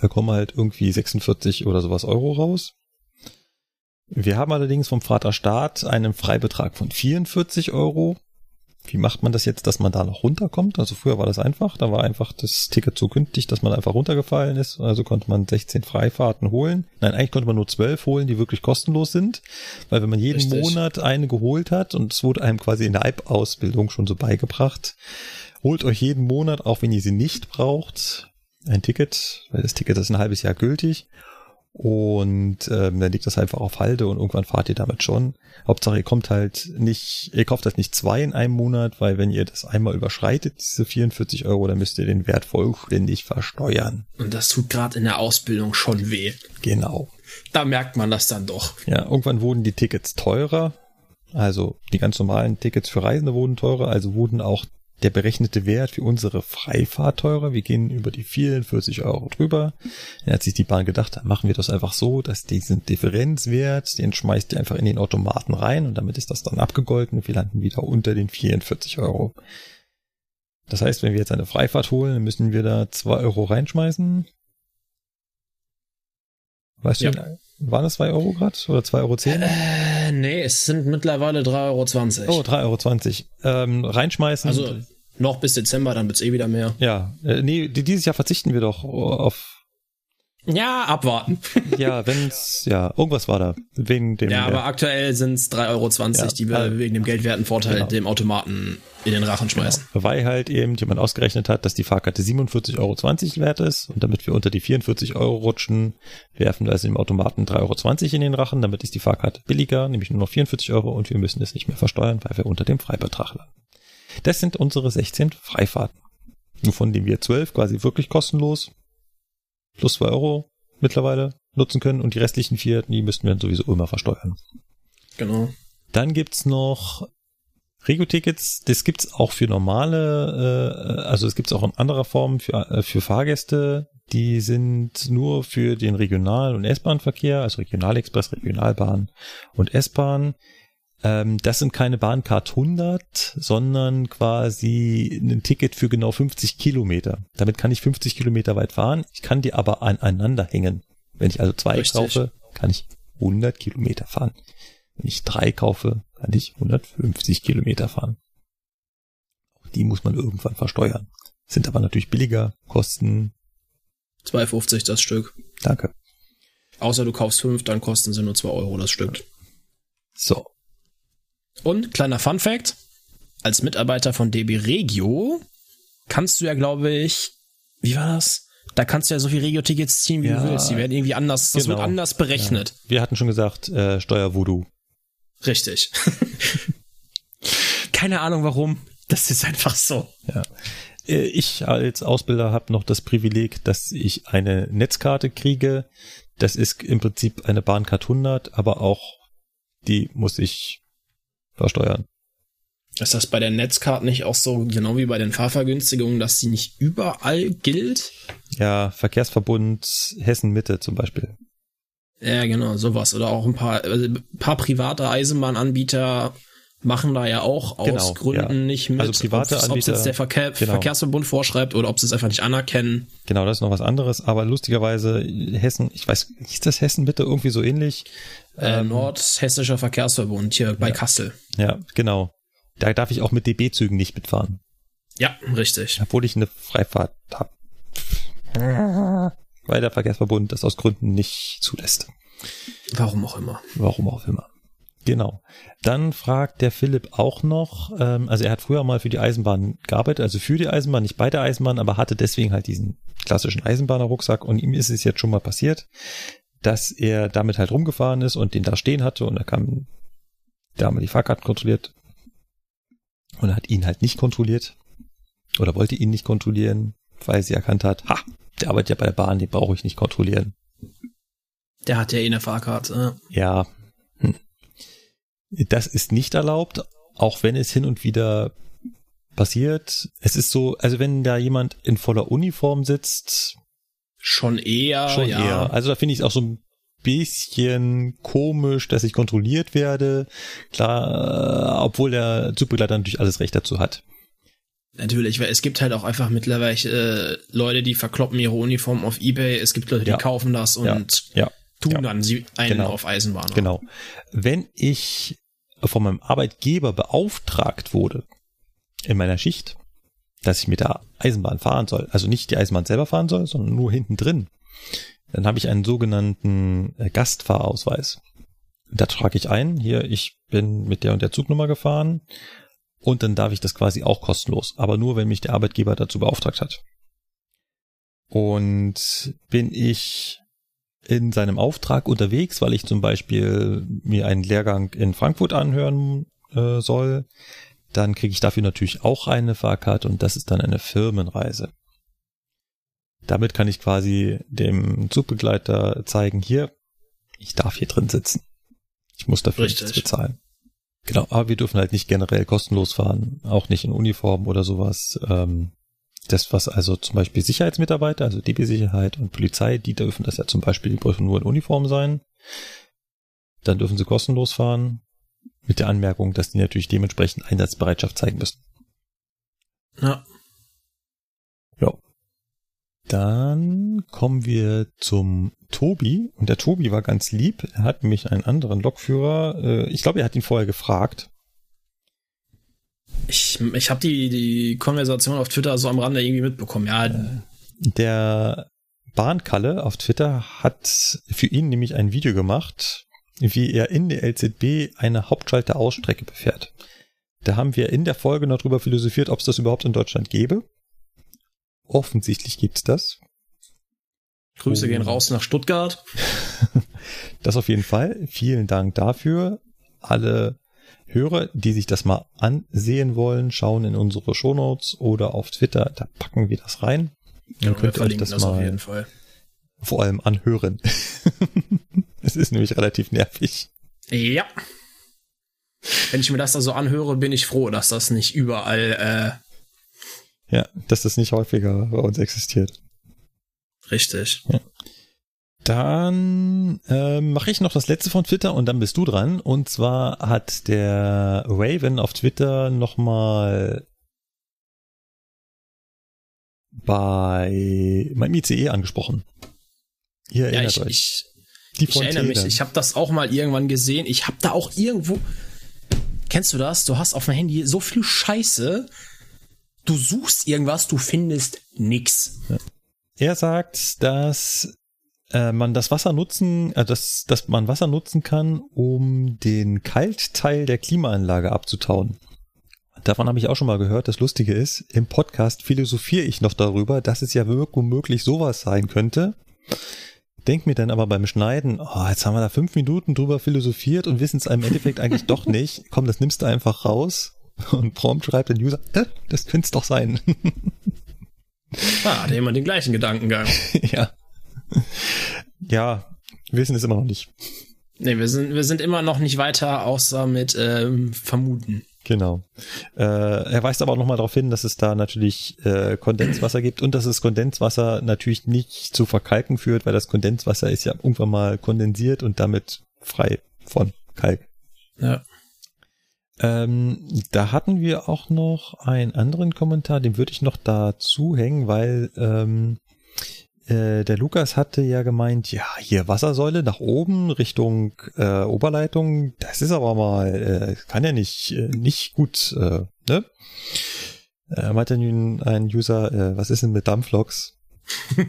Da kommen halt irgendwie 46 oder sowas Euro raus. Wir haben allerdings vom Vaterstaat einen Freibetrag von 44 Euro. Wie macht man das jetzt, dass man da noch runterkommt? Also früher war das einfach, da war einfach das Ticket so günstig, dass man einfach runtergefallen ist. Also konnte man 16 Freifahrten holen. Nein, eigentlich konnte man nur 12 holen, die wirklich kostenlos sind. Weil wenn man jeden Richtig. Monat eine geholt hat und es wurde einem quasi in der Alp-Ausbildung schon so beigebracht, holt euch jeden Monat, auch wenn ihr sie nicht braucht, ein Ticket, weil das Ticket ist ein halbes Jahr gültig. Und ähm, dann liegt das einfach auf Halde und irgendwann fahrt ihr damit schon. Hauptsache, ihr kommt halt nicht, ihr kauft halt nicht zwei in einem Monat, weil wenn ihr das einmal überschreitet, diese 44 Euro, dann müsst ihr den Wert vollständig versteuern. Und das tut gerade in der Ausbildung schon weh. Genau. Da merkt man das dann doch. Ja, irgendwann wurden die Tickets teurer. Also die ganz normalen Tickets für Reisende wurden teurer, also wurden auch der berechnete Wert für unsere Freifahrt teurer. Wir gehen über die 44 Euro drüber. Dann hat sich die Bahn gedacht, dann machen wir das einfach so, dass diesen Differenzwert, den schmeißt ihr einfach in den Automaten rein und damit ist das dann abgegolten und wir landen wieder unter den 44 Euro. Das heißt, wenn wir jetzt eine Freifahrt holen, müssen wir da 2 Euro reinschmeißen. Weißt Ja. du, waren es 2 Euro grad oder 2,10 Euro? Äh, nee, es sind mittlerweile 3,20 Euro. Oh, 3,20 Euro. Ähm, reinschmeißen. Also noch bis Dezember, dann wird's eh wieder mehr. ja, äh, nee, die- dieses Jahr verzichten wir doch auf, Ja, abwarten. ja, wenn's, ja, irgendwas war da, wegen dem, Ja, aber aktuell sind's 3,20 Euro, Ja, die wir also- wegen dem Geldwertenvorteil Genau. dem Automaten in den Rachen schmeißen. weil halt eben jemand ausgerechnet hat, dass die Fahrkarte 47,20 Euro wert ist und damit wir unter die 44 Euro rutschen, werfen wir also dem Automaten 3,20 Euro in den Rachen, damit ist die Fahrkarte billiger, nämlich nur noch 44 Euro und wir müssen es nicht mehr versteuern, weil wir unter dem Freibetrag landen. Das sind unsere 16 Freifahrten, wovon die wir 12 quasi wirklich kostenlos plus 2 Euro mittlerweile nutzen können und die restlichen vier, die müssten wir dann sowieso immer versteuern. Genau. Dann gibt's noch Regio-Tickets. Das gibt's auch für normale, äh, also es gibt's auch in anderer Form für, äh, für Fahrgäste. Die sind nur für den Regional- und S-Bahn-Verkehr, also Regionalexpress, Regionalbahn und S-Bahn. Ähm, das sind keine Bahncard 100, sondern quasi ein Ticket für genau 50 Kilometer. Damit kann ich 50 Kilometer weit fahren. Ich kann die aber aneinander hängen. Wenn ich also zwei Richtig. kaufe, kann ich 100 Kilometer fahren. Wenn ich drei kaufe, kann ich 150 Kilometer fahren. Auch die muss man irgendwann versteuern. Sind aber natürlich billiger, kosten, 2,50 das Stück. danke. Außer du kaufst fünf, dann kosten sie nur 2 Euro das Stück. So, Und kleiner Fun Fact: Als Mitarbeiter von DB Regio kannst du ja, glaube ich, wie war das? Da kannst du ja so viel Regio-Tickets ziehen, wie Ja. du willst. Die werden irgendwie anders, das Genau. wird anders berechnet. wir hatten schon gesagt, äh, Steuervoodoo. Richtig. Keine Ahnung warum. Das ist einfach so. Ja. Äh, Ich als Ausbilder habe noch das Privileg, dass ich eine Netzkarte kriege. Das ist im Prinzip eine Bahncard 100, aber auch die muss ich versteuern. Ist das bei der Netzkarte nicht auch so, genau wie bei den Fahrvergünstigungen, dass sie nicht überall gilt? Ja, Verkehrsverbund Hessen-Mitte zum Beispiel. Ja, genau, sowas. Oder auch ein paar, also ein paar private Eisenbahnanbieter machen da ja auch aus Genau, Gründen ja. nicht mit. Also private Ob es jetzt der Verkehr, genau. Verkehrsverbund vorschreibt oder ob sie es einfach nicht anerkennen. Genau, das ist noch was anderes, aber lustigerweise Hessen, ich weiß, hieß das Hessen bitte irgendwie so ähnlich? Äh, Nordhessischer Verkehrsverbund hier bei Kassel. Ja, genau. Da darf ich auch mit DB-Zügen nicht mitfahren, Ja, richtig. obwohl ich eine Freifahrt habe. Weil der Verkehrsverbund das aus Gründen nicht zulässt. Warum auch immer. Warum auch immer. Genau. Dann fragt der Philipp auch noch, ähm, also er hat früher mal für die Eisenbahn gearbeitet, also für die Eisenbahn, nicht bei der Eisenbahn, aber hatte deswegen halt diesen klassischen Eisenbahner-Rucksack und ihm ist es jetzt schon mal passiert, dass er damit halt rumgefahren ist und den da stehen hatte und da kam der haben die Fahrkarten kontrolliert und er hat ihn halt nicht kontrolliert oder wollte ihn nicht kontrollieren, weil sie erkannt hat, ha, der arbeitet ja bei der Bahn, den brauche ich nicht kontrollieren. Der hat ja eh eine Fahrkarte. Ja. Hm. Das ist nicht erlaubt, auch wenn es hin und wieder passiert. Es ist so, also wenn da jemand in voller Uniform sitzt, Schon eher, schon ja. eher. Also da finde ich es auch so ein bisschen komisch, dass ich kontrolliert werde. Klar, äh, obwohl der Zugbegleiter natürlich alles Recht dazu hat. Natürlich, weil es gibt halt auch einfach mittlerweile äh, Leute, die verkloppen ihre Uniform auf Ebay. Es gibt Leute, die Ja. kaufen das und Ja, ja. tun dann sie einen Genau. auf Eisenbahn. Genau. Wenn ich von meinem Arbeitgeber beauftragt wurde in meiner Schicht, dass ich mit der Eisenbahn fahren soll, also nicht die Eisenbahn selber fahren soll, sondern nur hinten drin, dann habe ich einen sogenannten äh, Gastfahrausweis. Da trage ich ein, hier, ich bin mit der und der Zugnummer gefahren und dann darf ich das quasi auch kostenlos, aber nur, wenn mich der Arbeitgeber dazu beauftragt hat. Und bin ich in seinem Auftrag unterwegs, weil ich zum Beispiel mir einen Lehrgang in Frankfurt anhören äh, soll, dann kriege ich dafür natürlich auch eine Fahrkarte und das ist dann eine Firmenreise. Damit kann ich quasi dem Zugbegleiter zeigen, hier, ich darf hier drin sitzen. Ich muss dafür Richtig. nichts bezahlen. Genau, aber wir dürfen halt nicht generell kostenlos fahren, auch nicht in Uniform oder sowas. Ähm, das, was also zum Beispiel Sicherheitsmitarbeiter, also DB-Sicherheit und Polizei, die dürfen das ja zum Beispiel, die dürfen nur in Uniform sein. Dann dürfen sie kostenlos fahren. Mit der Anmerkung, dass die natürlich dementsprechend Einsatzbereitschaft zeigen müssen. Ja. Ja. Dann kommen wir zum Tobi. Und der Tobi war ganz lieb. Er hat nämlich einen anderen Lokführer. Äh, ich glaube, er hat ihn vorher gefragt. Ich, ich habe die, die Konversation auf Twitter so am Rande irgendwie mitbekommen. Ja, Der Bahnkalle auf Twitter hat für ihn nämlich ein Video gemacht, wie er in der LZB eine Hauptschalter-Ausstrecke befährt. Da haben wir in der Folge noch drüber philosophiert, ob es das überhaupt in Deutschland gäbe. Offensichtlich gibt's das. Grüße Oh. gehen raus nach Stuttgart. Das auf jeden Fall. Vielen Dank dafür. Alle Hörer, die sich das mal ansehen wollen, schauen in unsere Shownotes oder auf Twitter, da packen wir das rein. Dann wir könnt ihr euch das das auf mal jeden Fall. vor allem anhören. es ist nämlich relativ nervig. Ja. Wenn ich mir das da so anhöre, bin ich froh, dass das nicht überall Ja, dass das nicht häufiger bei uns existiert. äh, richtig. Dann ähm, mache ich noch das letzte von Twitter und dann bist du dran. Und zwar hat der Raven auf Twitter nochmal bei meinem ICE angesprochen. Ihr Ja, erinnert ich, euch. ich, Die ich erinnere mich. Ich habe das auch mal irgendwann gesehen. Ich habe da auch irgendwo. Kennst du das? Du hast auf dem Handy so viel Scheiße. Du suchst irgendwas, du findest nix. Er sagt, dass äh, man das Wasser nutzen, äh, dass, dass man Wasser nutzen kann, um den Kaltteil der Klimaanlage abzutauen. Davon habe ich auch schon mal gehört. Das Lustige ist, im Podcast philosophiere ich noch darüber, dass es ja womöglich sowas sein könnte. Denk mir dann aber beim Schneiden, oh, jetzt haben wir da fünf Minuten drüber philosophiert und wissen es im Endeffekt eigentlich doch nicht. Komm, das nimmst du einfach raus. Und prompt schreibt der User, äh, das könnte es doch sein. Ah, hat jemand den gleichen Gedankengang. ja. Ja, wir wissen es immer noch nicht. Nee, wir sind, wir sind immer noch nicht weiter, außer mit ähm, Vermuten. Genau. Äh, er weist aber auch nochmal darauf hin, dass es da natürlich äh, Kondenswasser gibt und dass das Kondenswasser natürlich nicht zu Verkalken führt, weil das Kondenswasser ist ja irgendwann mal kondensiert und damit frei von Kalk. Ja. Ähm, da hatten wir auch noch einen anderen Kommentar, den würde ich noch dazu hängen, weil ähm, äh, der Lukas hatte ja gemeint, ja, hier Wassersäule nach oben Richtung äh, Oberleitung, das ist aber mal, äh, kann ja nicht, äh, nicht gut, äh, ne? Er meinte nun ein User, äh, was ist denn mit Dampfloks?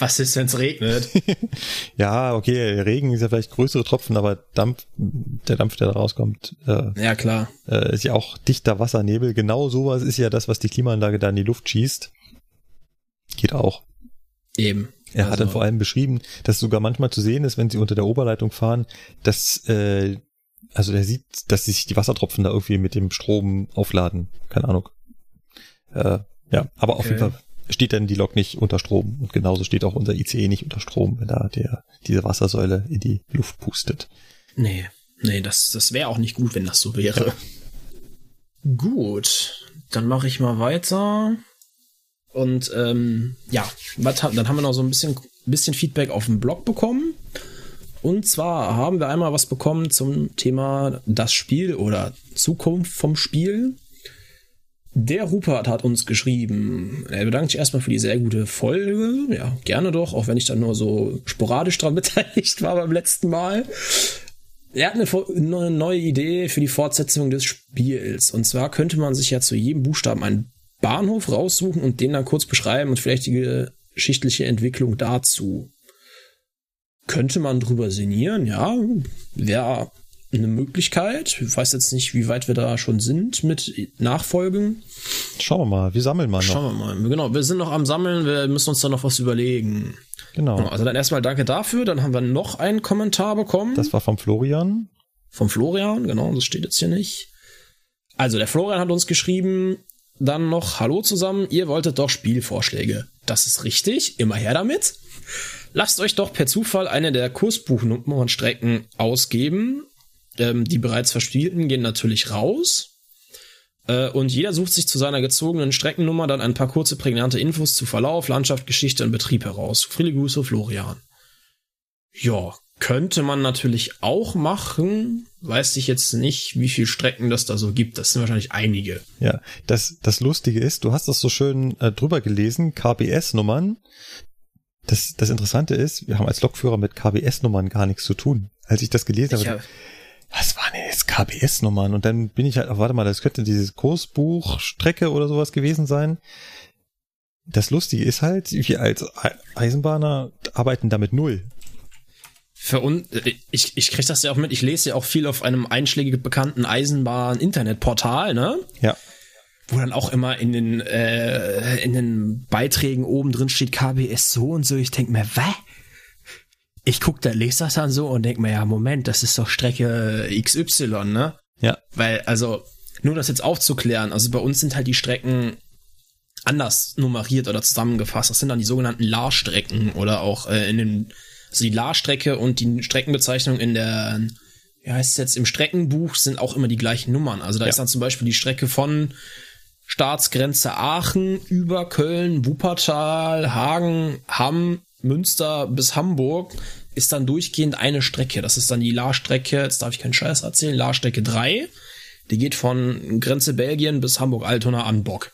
Was ist, wenn es regnet? Ja, okay, Regen ist ja vielleicht größere Tropfen, aber Dampf, der Dampf, der da rauskommt, äh, ja, klar. äh, ist ja auch dichter Wassernebel. Genau sowas ist ja das, was die Klimaanlage da in die Luft schießt. Geht auch. Eben. Er hat Also- dann vor allem beschrieben, dass sogar manchmal zu sehen ist, wenn sie unter der Oberleitung fahren, dass, äh, also der sieht, dass sich die Wassertropfen da irgendwie mit dem Strom aufladen. Keine Ahnung. Äh, ja, aber auf Okay. jeden Fall steht dann die Lok nicht unter Strom. Und genauso steht auch unser ICE nicht unter Strom, wenn da der, diese Wassersäule in die Luft pustet. Nee, nee, das, das wäre auch nicht gut, wenn das so wäre. Gut, dann mache ich mal weiter. Und ähm, ja, dann haben wir noch so ein bisschen, bisschen Feedback auf dem Blog bekommen. Und zwar haben wir einmal was bekommen zum Thema das Spiel oder Zukunft vom Spiel. Der Rupert hat uns geschrieben. Er bedankt sich erstmal für die sehr gute Folge. Ja, gerne doch, auch wenn ich dann nur so sporadisch dran beteiligt war beim letzten Mal. Er hat eine, neue Idee für die Fortsetzung des Spiels. Und zwar könnte man sich ja zu jedem Buchstaben einen Bahnhof raussuchen und den dann kurz beschreiben und vielleicht die geschichtliche Entwicklung dazu. Könnte man drüber sinnieren, ja. Wäre eine Möglichkeit. Ich weiß jetzt nicht, wie weit wir da schon sind mit Nachfolgen. Schauen wir mal, wir sammeln mal noch. Schauen wir mal. Genau, wir sind noch am Sammeln, wir müssen uns da noch was überlegen. Genau. Also dann erstmal danke dafür. Dann haben wir noch einen Kommentar bekommen. Das war vom Florian. Vom Florian, genau, das steht jetzt hier nicht. Also der Florian hat uns geschrieben, dann noch Hallo zusammen, ihr wolltet doch Spielvorschläge. Das ist richtig, immer her damit. Lasst euch doch per Zufall eine der Kursbuchnummernstrecken ausgeben ähm, die bereits Verspielten gehen natürlich raus. Äh, und jeder sucht sich zu seiner gezogenen Streckennummer dann ein paar kurze, prägnante Infos zu Verlauf, Landschaft, Geschichte und Betrieb heraus. Viele Grüße, Florian. Ja, könnte man natürlich auch machen. Weiß ich jetzt nicht, wie viele Strecken das da so gibt. Das sind wahrscheinlich einige. Ja, das, das Lustige ist, du hast das so schön äh, drüber gelesen, KBS-Nummern. Das, das Interessante ist, wir haben als Lokführer mit KBS-Nummern gar nichts zu tun. Als ich das gelesen ich habe, was waren denn jetzt KBS-Nummern? Und dann bin ich halt, oh, warte mal, das könnte dieses Kursbuchstrecke oder sowas gewesen sein. Das Lustige ist halt, wir als Eisenbahner arbeiten damit null. Für uns, ich, ich kriege das ja auch mit, ich lese ja auch viel auf einem einschlägig bekannten Eisenbahn-Internetportal, ne? Ja. Wo dann auch immer in den, äh, in den Beiträgen oben drin steht KBS so und so. Ich denke mir, was? ich guck da, lese das dann so und denk mir, ja, Moment, das ist doch Strecke XY, ne? Ja. Weil, also, nur das jetzt aufzuklären, also bei uns sind halt die Strecken anders nummeriert oder zusammengefasst. Das sind dann die sogenannten La-Strecken oder auch äh, in den, also die La-Strecke und die Streckenbezeichnung in der, wie heißt es jetzt, im Streckenbuch sind auch immer die gleichen Nummern. Also da ja. ist dann zum Beispiel die Strecke von Staatsgrenze Aachen über Köln, Wuppertal, Hagen, Hamm, Münster bis Hamburg ist dann durchgehend eine Strecke. Das ist dann die La-Strecke, jetzt darf ich keinen Scheiß erzählen, La-Strecke 3. Die geht von Grenze Belgien bis Hamburg-Altona an Bock.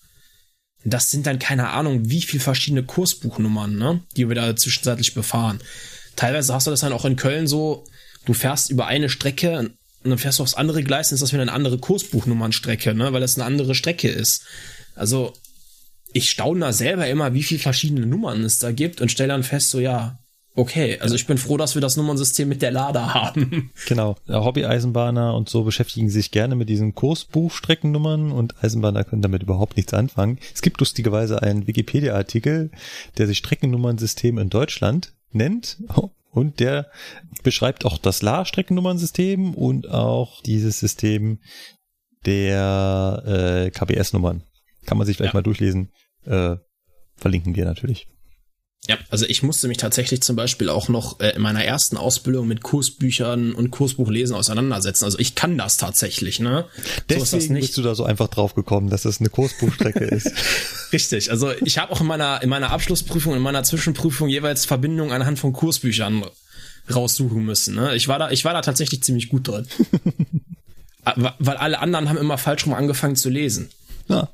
Das sind dann keine Ahnung, wie viel verschiedene Kursbuchnummern, ne, die wir da zwischenzeitlich befahren. Teilweise hast du das dann auch in Köln so, du fährst über eine Strecke und dann fährst du aufs andere Gleis, dann ist das wieder eine andere Kursbuchnummernstrecke, ne, weil das eine andere Strecke ist. Also ich staune da selber immer, wie viele verschiedene Nummern es da gibt und stelle dann fest, so ja, okay, also ich bin froh, dass wir das Nummernsystem mit der Lada haben. Genau, Hobby-Eisenbahner und so beschäftigen sich gerne mit diesen Kursbuchstreckennummern und Eisenbahner können damit überhaupt nichts anfangen. Es gibt lustigerweise einen Wikipedia-Artikel, der sich Streckennummernsystem in Deutschland nennt und der beschreibt auch das La-Streckennummernsystem und auch dieses System der äh, KBS-Nummern. Kann man sich vielleicht ja. mal durchlesen. Äh, verlinken wir natürlich. Ja, also ich musste mich tatsächlich zum Beispiel auch noch äh, in meiner ersten Ausbildung mit Kursbüchern und Kursbuchlesen auseinandersetzen. Also ich kann das tatsächlich, ne? Deswegen so bist du da so einfach drauf gekommen, dass das eine Kursbuchstrecke ist. Richtig. Also ich habe auch in meiner in meiner Abschlussprüfung, in meiner Zwischenprüfung jeweils Verbindungen anhand von Kursbüchern raussuchen müssen. Ne? Ich war da, ich war da tatsächlich ziemlich gut drin. Weil alle anderen haben immer falsch rum angefangen zu lesen. Ja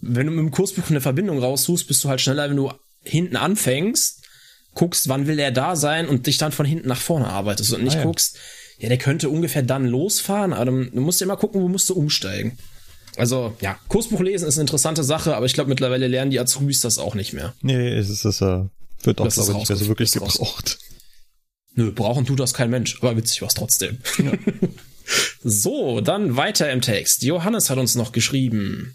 wenn du mit dem Kursbuch eine Verbindung raussuchst, bist du halt schneller, wenn du hinten anfängst, guckst, wann will der da sein und dich dann von hinten nach vorne arbeitest und nicht ah, ja. guckst, ja, der könnte ungefähr dann losfahren, aber du musst ja immer gucken, wo musst du umsteigen. Also, ja, Kursbuch lesen ist eine interessante Sache, aber ich glaube, mittlerweile lernen die Azubis das auch nicht mehr. Nee, es ist das, äh, wird auch, glaube ich, nicht mehr so wirklich gebraucht. Nö, brauchen tut das kein Mensch, aber witzig war's trotzdem. Ja. so, dann weiter im Text. Johannes hat uns noch geschrieben.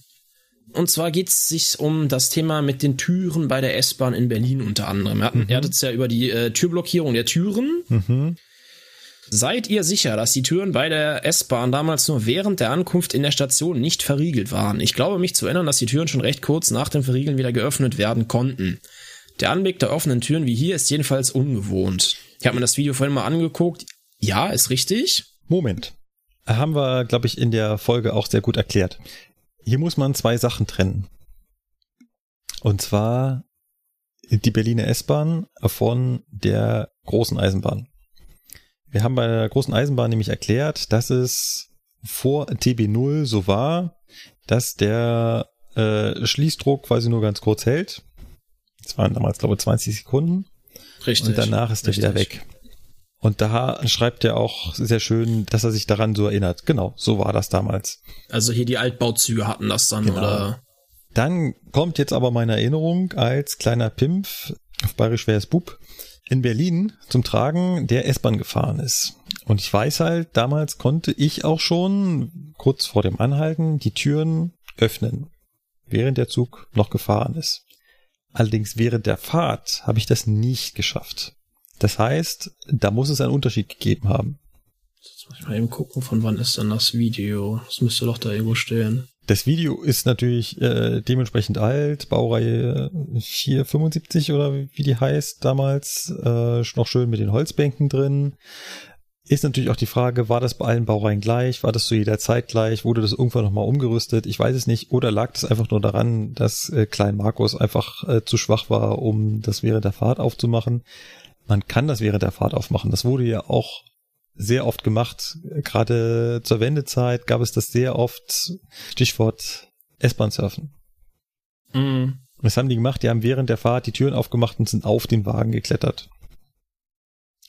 Und zwar geht es sich um das Thema mit den Türen bei der S-Bahn in Berlin unter anderem. Er, mhm. er hat es ja über die äh, Türblockierung der Türen. Mhm. Seid ihr sicher, dass die Türen bei der S-Bahn damals nur während der Ankunft in der Station nicht verriegelt waren? Ich glaube mich zu erinnern, dass die Türen schon recht kurz nach dem Verriegeln wieder geöffnet werden konnten. Der Anblick der offenen Türen wie hier ist jedenfalls ungewohnt. Ich habe mir das Video vorhin mal angeguckt. Ja, ist richtig. Moment. Haben wir, glaube ich, in der Folge auch sehr gut erklärt. Hier muss man zwei Sachen trennen. Und zwar die Berliner S-Bahn von der großen Eisenbahn. Wir haben bei der großen Eisenbahn nämlich erklärt, dass es vor TB0 so war, dass der äh, Schließdruck quasi nur ganz kurz hält. Das waren damals, glaube ich, 20 Sekunden. Richtig. Und danach ist er wieder weg. Und da schreibt er auch sehr schön, dass er sich daran so erinnert. Genau, so war das damals. Also hier die Altbauzüge hatten das dann, Genau. oder? Dann kommt jetzt aber meine Erinnerung als kleiner Pimpf, auf Bayerisch wäre es Bub, in Berlin zum Tragen, der S-Bahn gefahren ist. Und ich weiß halt, damals konnte ich auch schon kurz vor dem Anhalten die Türen öffnen, während der Zug noch gefahren ist. Allerdings während der Fahrt habe ich das nicht geschafft. Das heißt, da muss es einen Unterschied gegeben haben. Jetzt muss ich mal eben gucken, von wann ist denn das Video? Das müsste doch da irgendwo stehen. Das Video ist natürlich äh, dementsprechend alt, Baureihe 475 oder wie die heißt damals, äh, noch schön mit den Holzbänken drin. Ist natürlich auch die Frage, war das bei allen Baureihen gleich? War das zu jeder Zeit gleich? Wurde das irgendwann nochmal umgerüstet? Ich weiß es nicht. Oder lag das einfach nur daran, dass äh, Klein Markus einfach äh, zu schwach war, um das während der Fahrt aufzumachen? Man kann das während der Fahrt aufmachen. Das wurde ja auch sehr oft gemacht. Gerade zur Wendezeit gab es das sehr oft. Stichwort S-Bahn surfen. Mhm. Was haben die gemacht? Die haben während der Fahrt die Türen aufgemacht und sind auf den Wagen geklettert.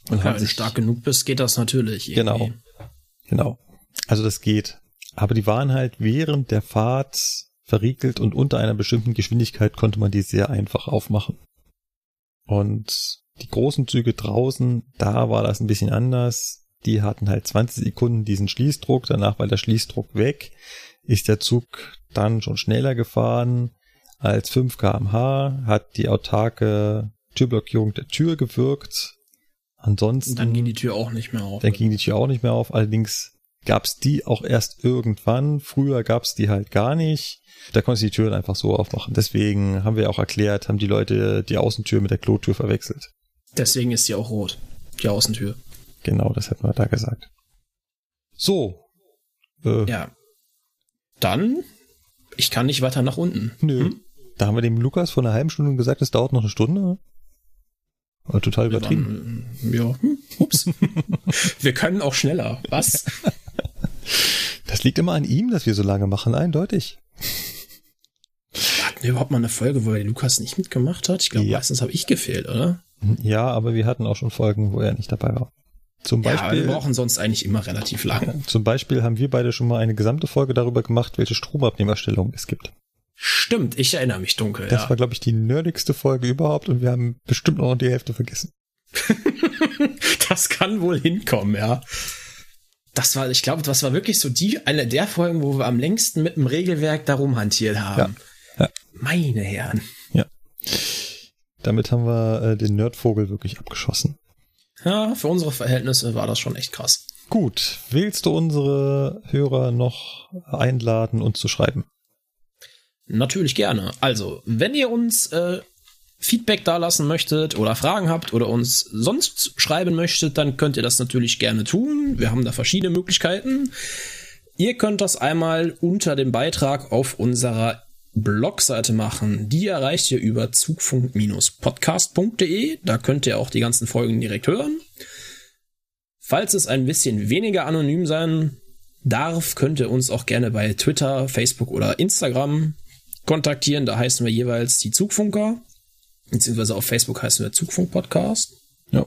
Und Ja, haben wenn du sich stark genug bist, geht das natürlich. irgendwie. Genau. Genau. Also das geht. Aber die waren halt während der Fahrt verriegelt und unter einer bestimmten Geschwindigkeit konnte man die sehr einfach aufmachen. Und die großen Züge draußen, da war das ein bisschen anders. Die hatten halt 20 Sekunden diesen Schließdruck, danach war der Schließdruck weg, ist der Zug dann schon schneller gefahren als 5 kmh, hat die autarke Türblockierung der Tür gewirkt. Ansonsten dann ging die Tür auch nicht mehr auf. dann ging die Tür auch nicht mehr auf. Allerdings gab's die auch erst irgendwann. Früher gab's die halt gar nicht. Da konntest du die Türen einfach so aufmachen. Deswegen haben wir auch erklärt, haben die Leute die Außentür mit der Klotür verwechselt. Deswegen ist sie auch rot. Die Außentür. Genau, das hätten wir da gesagt. So. Äh, Ja. Dann, ich kann nicht weiter nach unten. Nö. Da haben wir dem Lukas vor einer halben Stunde gesagt, es dauert noch eine Stunde. Aber total übertrieben. waren, ja, hm, ups. wir können auch schneller. Was? Das liegt immer an ihm, dass wir so lange machen, eindeutig. Hatten wir überhaupt mal eine Folge, wo der Lukas nicht mitgemacht hat? Ich glaube, Ja. meistens habe ich gefehlt, oder? Ja, aber wir hatten auch schon Folgen, wo er nicht dabei war. Zum Ja, Beispiel. wir brauchen sonst eigentlich immer relativ lang. Zum Beispiel haben wir beide schon mal eine gesamte Folge darüber gemacht, welche Stromabnehmerstellung es gibt. Stimmt, ich erinnere mich dunkel. Das ja. war, glaube ich, die nerdigste Folge überhaupt und wir haben bestimmt noch die Hälfte vergessen. Das kann wohl hinkommen, ja. Das war, ich glaube, das war wirklich so die, eine der Folgen, wo wir am längsten mit dem Regelwerk darum hantiert haben. Ja. Ja. Meine Herren. Damit haben wir äh, den Nerdvogel wirklich abgeschossen. Ja, für unsere Verhältnisse war das schon echt krass. Gut, willst du unsere Hörer noch einladen, uns zu schreiben? Natürlich gerne. Also, wenn ihr uns äh, Feedback dalassen möchtet oder Fragen habt oder uns sonst schreiben möchtet, dann könnt ihr das natürlich gerne tun. Wir haben da verschiedene Möglichkeiten. Ihr könnt das einmal unter dem Beitrag auf unserer Blogseite machen. Die erreicht ihr über zugfunk-podcast.de. Da könnt ihr auch die ganzen Folgen direkt hören. Falls es ein bisschen weniger anonym sein darf, könnt ihr uns auch gerne bei Twitter, Facebook oder Instagram kontaktieren. Da heißen wir jeweils die Zugfunker. Beziehungsweise auf Facebook heißen wir Zugfunk Podcast. Ja.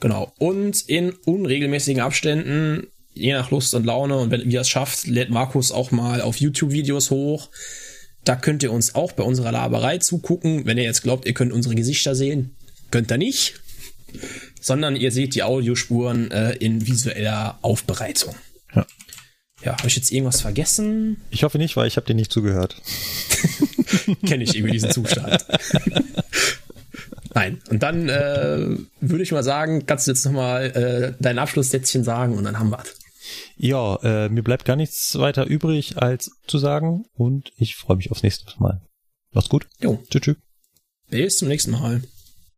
Genau. Und in unregelmäßigen Abständen, je nach Lust und Laune, und wenn ihr es schafft, lädt Markus auch mal auf YouTube Videos hoch. Da könnt ihr uns auch bei unserer Laberei zugucken. Wenn ihr jetzt glaubt, ihr könnt unsere Gesichter sehen, könnt ihr nicht. Sondern ihr seht die Audiospuren äh, in visueller Aufbereitung. Ja. Ja, habe ich jetzt irgendwas vergessen? Ich hoffe nicht, weil ich habe dir nicht zugehört. Kenne ich irgendwie diesen Zustand. Nein. Und dann äh, würde ich mal sagen, kannst du jetzt nochmal äh, dein Abschlusssätzchen sagen und dann haben wir's. Ja, äh, mir bleibt gar nichts weiter übrig, als zu sagen und ich freue mich aufs nächste Mal. Mach's gut. Jo, Tschüss. tschüss. bis zum nächsten Mal.